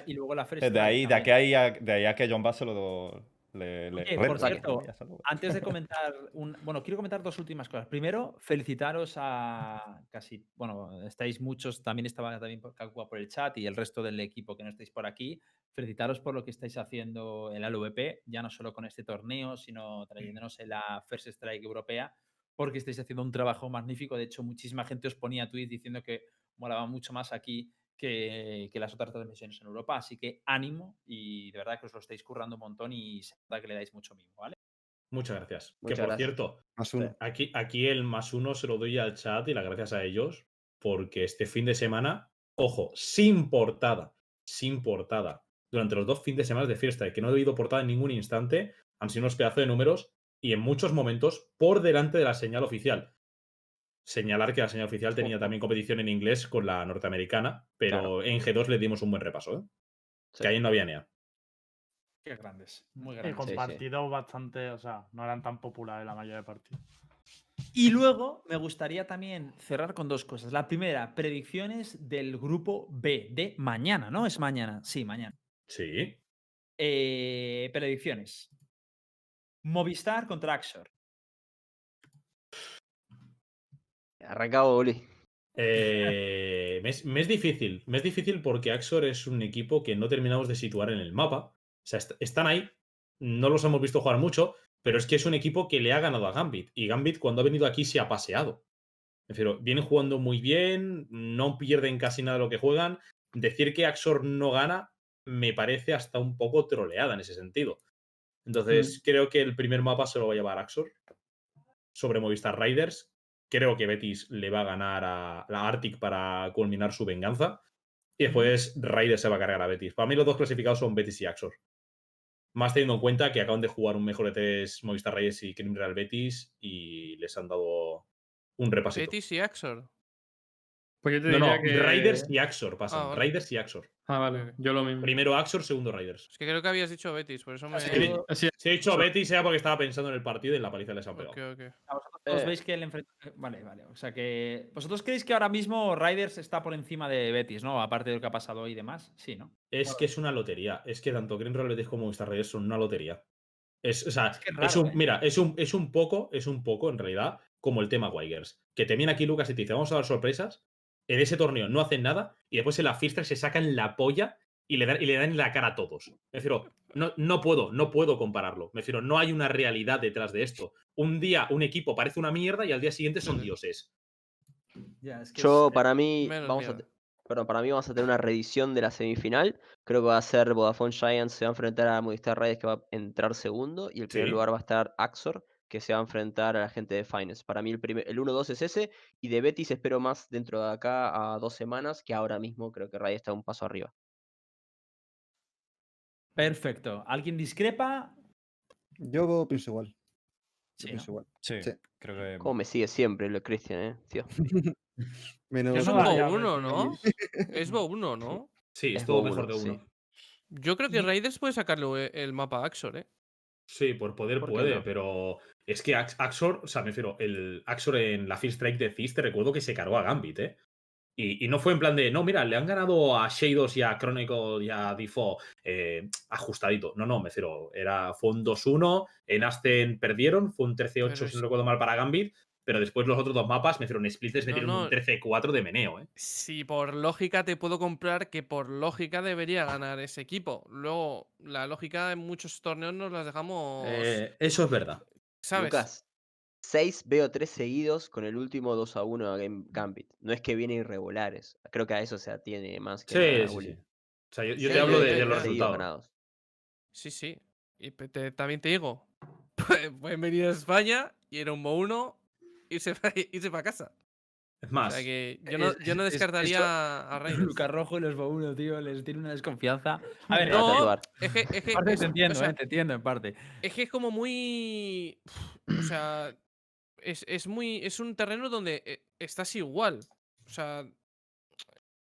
Y, y luego la Fresh De Strike ahí, de, aquí a- de ahí a que John Bass se lo le, le Oye, por cierto. Antes de comentar, un, bueno, quiero comentar dos últimas cosas. Primero, felicitaros a casi, bueno, estáis muchos, también estaba también Kakua por el chat y el resto del equipo que no estáis por aquí. Felicitaros por lo que estáis haciendo en la LVP, ya no solo con este torneo, sino trayéndonos en la First Strike europea, porque estáis haciendo un trabajo magnífico. De hecho, muchísima gente os ponía tweets diciendo que molaba mucho más aquí que, que las otras transmisiones en Europa. Así que ánimo y de verdad que os lo estáis currando un montón y se nota que le dais mucho mimo, ¿vale? Muchas gracias. Muchas que por gracias. cierto, Más uno. aquí, aquí el más uno se lo doy al chat y las gracias a ellos, porque este fin de semana, ojo, sin portada, sin portada, durante los dos fines de semana de fiesta, que no he oído portada en ningún instante, han sido unos pedazos de números y en muchos momentos por delante de la señal oficial. Señalar que la señal oficial tenía también competición en inglés con la norteamericana, pero Claro. en G2 le dimos un buen repaso, ¿eh? Sí. Que ahí no había NEA. Qué grandes, muy Y grandes. con sí. partidos bastante, o sea, no eran tan populares la mayoría de partidos. Y luego me gustaría también cerrar con dos cosas. La primera, predicciones del grupo B de mañana, ¿no? Es mañana, sí, mañana. Sí. Eh, predicciones. Movistar contra Axor. Arrancado, Oli. Eh, me, es, me es difícil. Me es difícil porque Axor es un equipo que no terminamos de situar en el mapa. O sea, est- están ahí. No los hemos visto jugar mucho, pero es que es un equipo que le ha ganado a Gambit. Y Gambit, cuando ha venido aquí, se ha paseado. Es decir, vienen jugando muy bien, no pierden casi nada de lo que juegan. Decir que Axor no gana me parece hasta un poco troleada en ese sentido. Entonces, creo que el primer mapa se lo va a llevar Axor sobre Movistar Riders. Creo que Betis le va a ganar a la Arctic para culminar su venganza. Y después Riders se va a cargar a Betis. Para mí los dos clasificados son Betis y Axor. Más teniendo en cuenta que acaban de jugar un mejor de tres Movistar Riders y Cream Real Betis y les han dado un repasito. Betis y Axor. Pues yo te No, no, que. Raiders y Axor pasan. Ah, vale. Raiders y Axor. Ah, vale. Yo lo mismo. Primero Axor, segundo Raiders. Es que creo que habías dicho Betis, por eso me. Sí, Sí, Si he dicho Betis sea porque estaba pensando en el partido y en la paliza les han pegado. Ok, ok. A vosotros os Eh. veis que el enfrentamiento. Vale, vale. O sea que. ¿Vosotros creéis que ahora mismo Riders está por encima de Betis, ¿no? Aparte de lo que ha pasado hoy y demás. Sí, ¿no? Es que es una lotería. Es que tanto Green Roll Betis como Star Raiders son una lotería. Es, o sea, Es que es es raro, un, ¿eh? mira, es un, es un poco, es un poco en realidad como el tema Wigers. Que te viene aquí Lucas y te dice, vamos a dar sorpresas. En ese torneo no hacen nada y después en la Fiesta se sacan la polla y le dan, y le dan la cara a todos. Me refiero, no, no puedo, no puedo compararlo. Me refiero, no hay una realidad detrás de esto. Un día un equipo parece una mierda y al día siguiente son dioses. Ya, es que Yo, es, eh, para mí, vamos a, perdón, para mí vamos a tener una reedición de la semifinal. Creo que va a ser Vodafone Giants se va a enfrentar a Movistar Raiders que va a entrar segundo y el primer Sí. lugar va a estar Axor que se va a enfrentar a la gente de Finance. Para mí el, primer, el 1-2 es ese y de Betis espero más dentro de acá a dos semanas que ahora mismo creo que Raiders está un paso arriba. Perfecto. ¿Alguien discrepa? Yo pienso igual. Yo Sí, pienso ¿no? igual. Sí, Sí. creo que. Como me sigue siempre lo Cristian, eh, tío. Menos Es no un da- ya, Bo 1, pero- ¿no? Es Bo 1, ¿no? Sí, Es es todo Bo mejor de uno, sí. uno. Yo creo que Raiders puede sacarle el mapa a Axor, ¿eh? Sí, por poder ¿Por qué puede, no? pero es que Ax- Axor, o sea, me refiero, el Axor en la First Strike de Fizz, te recuerdo que se cargó a Gambit, ¿eh? Y, y no fue en plan de, no, mira, le han ganado a Shadows y a Chronicle y a Default eh, ajustadito. No, no, me refiero, era, fue un 2-1, en Aston perdieron, fue un 13-8, Pero si no recuerdo mal, para Gambit, pero después los otros dos mapas, me refiero, en Split les No, metieron no. un 13-4 de meneo, ¿eh? Si por lógica te puedo comprar que por lógica debería ganar ese equipo. Luego, la lógica en muchos torneos nos las dejamos. Eh, eso es verdad. ¿Sabes? Lucas, 6 veo 3 seguidos con el último 2 a 1 a Game Gambit. No es que vienen irregulares. Creo que a eso se atiene más que Sí, nada, sí, sí. O sea, yo, yo Sí, te hablo de, los resultados. ganados. Sí, sí. Y te- también te digo, pueden venir a España y era un Bo 1 irse para irse pa casa. Es O más, sea que yo no, yo no es- descartaría a. Lucas Rojo y los Bo1, tío, les tiene una desconfianza. A ver, No, es que, es que parte es- te o entiendo, sea, eh, te entiendo en parte. Es que es como muy. O sea. Es, es muy. Es un terreno donde eh, estás igual. O sea.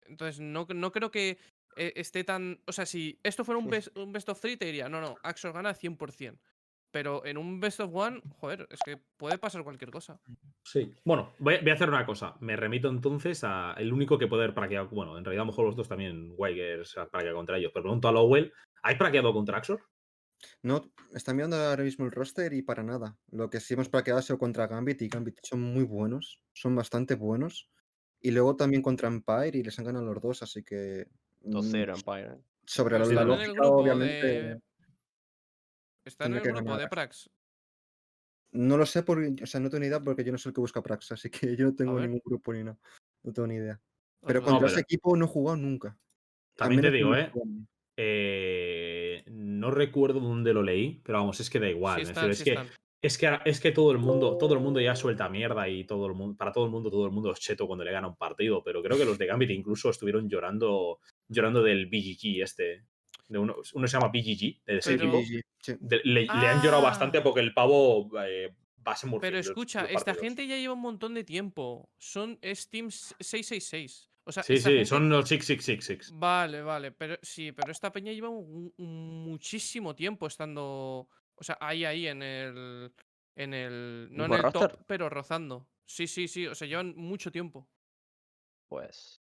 Entonces, no, no creo que eh, esté tan. O sea, si esto fuera un best, un best of three, te diría, no, no, Axor gana 100%. Pero en un best of one, joder, es que puede pasar cualquier cosa. Sí. Bueno, voy a, voy a hacer una cosa. Me remito entonces a el único que poder praquear. Bueno, en realidad a lo mejor los dos también, Wigers, ha praqueado contra ellos. Pero pregunto a Lowell, ¿hay praqueado contra Axor? No, están mirando ahora mismo el roster y para nada. Lo que sí hemos plaqueado ha sido contra Gambit y Gambit son muy buenos, son bastante buenos. Y luego también contra Empire y les han ganado los dos, así que. mm, 2-0 Empire. Sobre Pero la, lógica, obviamente. de- Está en el grupo de. Prax. No lo sé, porque, o sea, no tengo ni idea porque yo no soy el que busca Prax, así que yo no tengo ningún grupo ni nada. No tengo ni idea. Pero contra No, ese equipo no he jugado nunca. También te digo, ¿eh? Eh, No recuerdo dónde lo leí, pero vamos, es que da igual. Sí me están, refiero, sí es, que, es, que, es que todo el mundo, todo el mundo ya suelta mierda y todo el mundo, para todo el mundo, todo el mundo es cheto cuando le gana un partido. Pero creo que los de Gambit incluso estuvieron llorando, llorando del BGG este. De uno, uno se llama BGG, de ese Pero- equipo. Sí. De- le, le han llorado bastante Ah. porque el pavo eh, va a ser muy Pero escucha, los esta gente ya lleva un montón de tiempo. Son es Team 666. O sea, Sí, sí, gente- son los 666. Vale, vale, pero sí, pero esta peña lleva un- un muchísimo tiempo estando, o sea, ahí, ahí en el, en el, no en ¿Mismo el top, pero rozando. Sí, sí, sí, o sea, llevan mucho tiempo. Pues.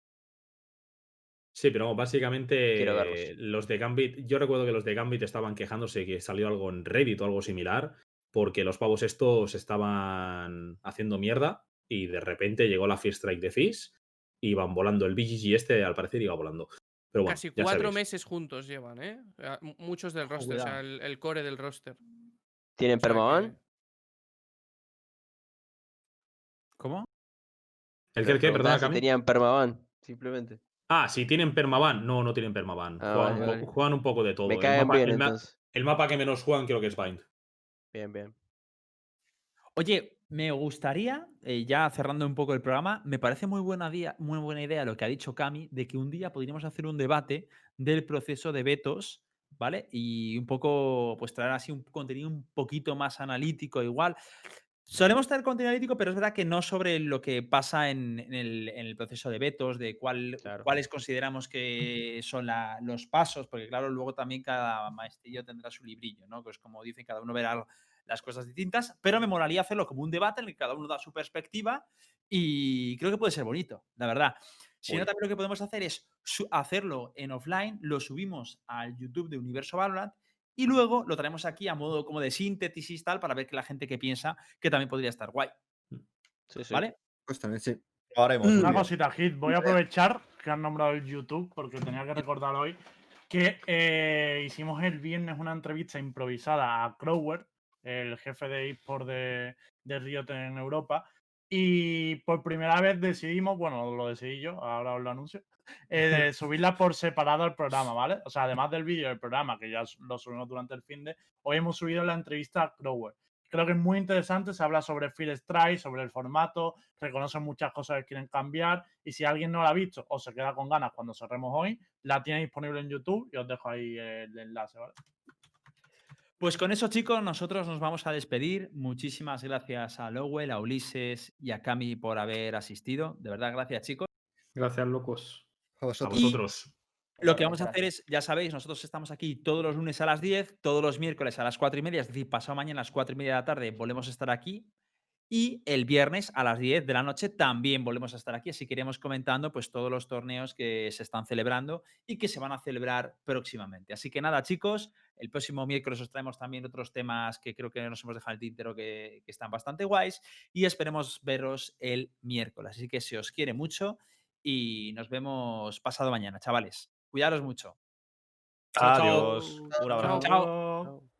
Sí, pero vamos, básicamente eh, los de Gambit, yo recuerdo que los de Gambit estaban quejándose que salió algo en Reddit o algo similar, porque los pavos estos estaban haciendo mierda y de repente llegó la First Strike de Fizz y iban volando. El BGG este al parecer iba volando. Pero bueno, Casi ya cuatro sabéis. meses juntos llevan, ¿eh? Muchos del roster, o sea, el, el core del roster. ¿Tienen permaban? que- ¿Cómo? ¿El que el qué? Perdona, Preguntaba si Cami. tenían permaban, simplemente. Ah, si tienen permaban. No, no tienen permaban. Ah, juegan, vale, un po- vale. juegan un poco de todo. Me El mapa, bien el ma- entonces. el mapa que menos juegan creo que es Bind. Bien, bien. Oye, me gustaría, eh, ya cerrando un poco el programa, me parece muy buena, día, muy buena idea lo que ha dicho Cami, de que un día podríamos hacer un debate del proceso de vetos, ¿vale? Y un poco, pues traer así un contenido un poquito más analítico igual. Solemos tener contenido analítico, pero es verdad que no sobre lo que pasa en, en el, en el proceso de vetos, de cuál, Claro. cuáles consideramos que son la- los pasos, porque claro, luego también cada maestrillo tendrá su librillo, ¿no? Pues como dicen, cada uno verá las cosas distintas, pero me molaría hacerlo como un debate en el que cada uno da su perspectiva y creo que puede ser bonito, la verdad. Si no, también lo que podemos hacer es hacerlo en offline, lo subimos al YouTube de Universo Valorant y luego lo traemos aquí a modo como de síntesis tal para ver que la gente que piensa que también podría estar guay. Sí, sí. ¿Vale? Pues también sí. Lo haremos. Mm. Una bien. cosita, Hit. Voy a aprovechar que han nombrado el YouTube porque tenía que recordar hoy que eh, hicimos el viernes una entrevista improvisada a Crower, el jefe de eSport de, de Riot en Europa. Y por primera vez decidimos, bueno, lo decidí yo, ahora os lo anuncio, eh, de subirla por separado al programa, ¿vale? O sea, además del vídeo del programa, que ya lo subimos durante el fin de, hoy hemos subido la entrevista a Crower. Creo que es muy interesante, se habla sobre Field Strike, sobre el formato, reconocen muchas cosas que quieren cambiar y si alguien no la ha visto o se queda con ganas cuando cerremos hoy, la tiene disponible en YouTube y os dejo ahí el enlace, ¿vale? Pues con eso, chicos, nosotros nos vamos a despedir. Muchísimas gracias a Lowell, a Ulises y a Cami por haber asistido. De verdad, gracias, chicos. Gracias, locos. A A vosotros. Lo que vamos a hacer es, ya sabéis, nosotros estamos aquí todos los lunes a las 10, todos los miércoles a las 4 y media, es decir, pasado mañana a las 4 y media de la tarde volvemos a estar aquí. Y el viernes a las 10 de la noche también volvemos a estar aquí. Así que iremos comentando pues, todos los torneos que se están celebrando y que se van a celebrar próximamente. Así que nada, chicos, el próximo miércoles os traemos también otros temas que creo que nos hemos dejado en el tintero que, que están bastante guays. Y esperemos veros el miércoles. Así que se os quiere mucho y nos vemos pasado mañana, chavales. Cuidaros mucho. Chao, chao. Adiós. Un abrazo. Chao.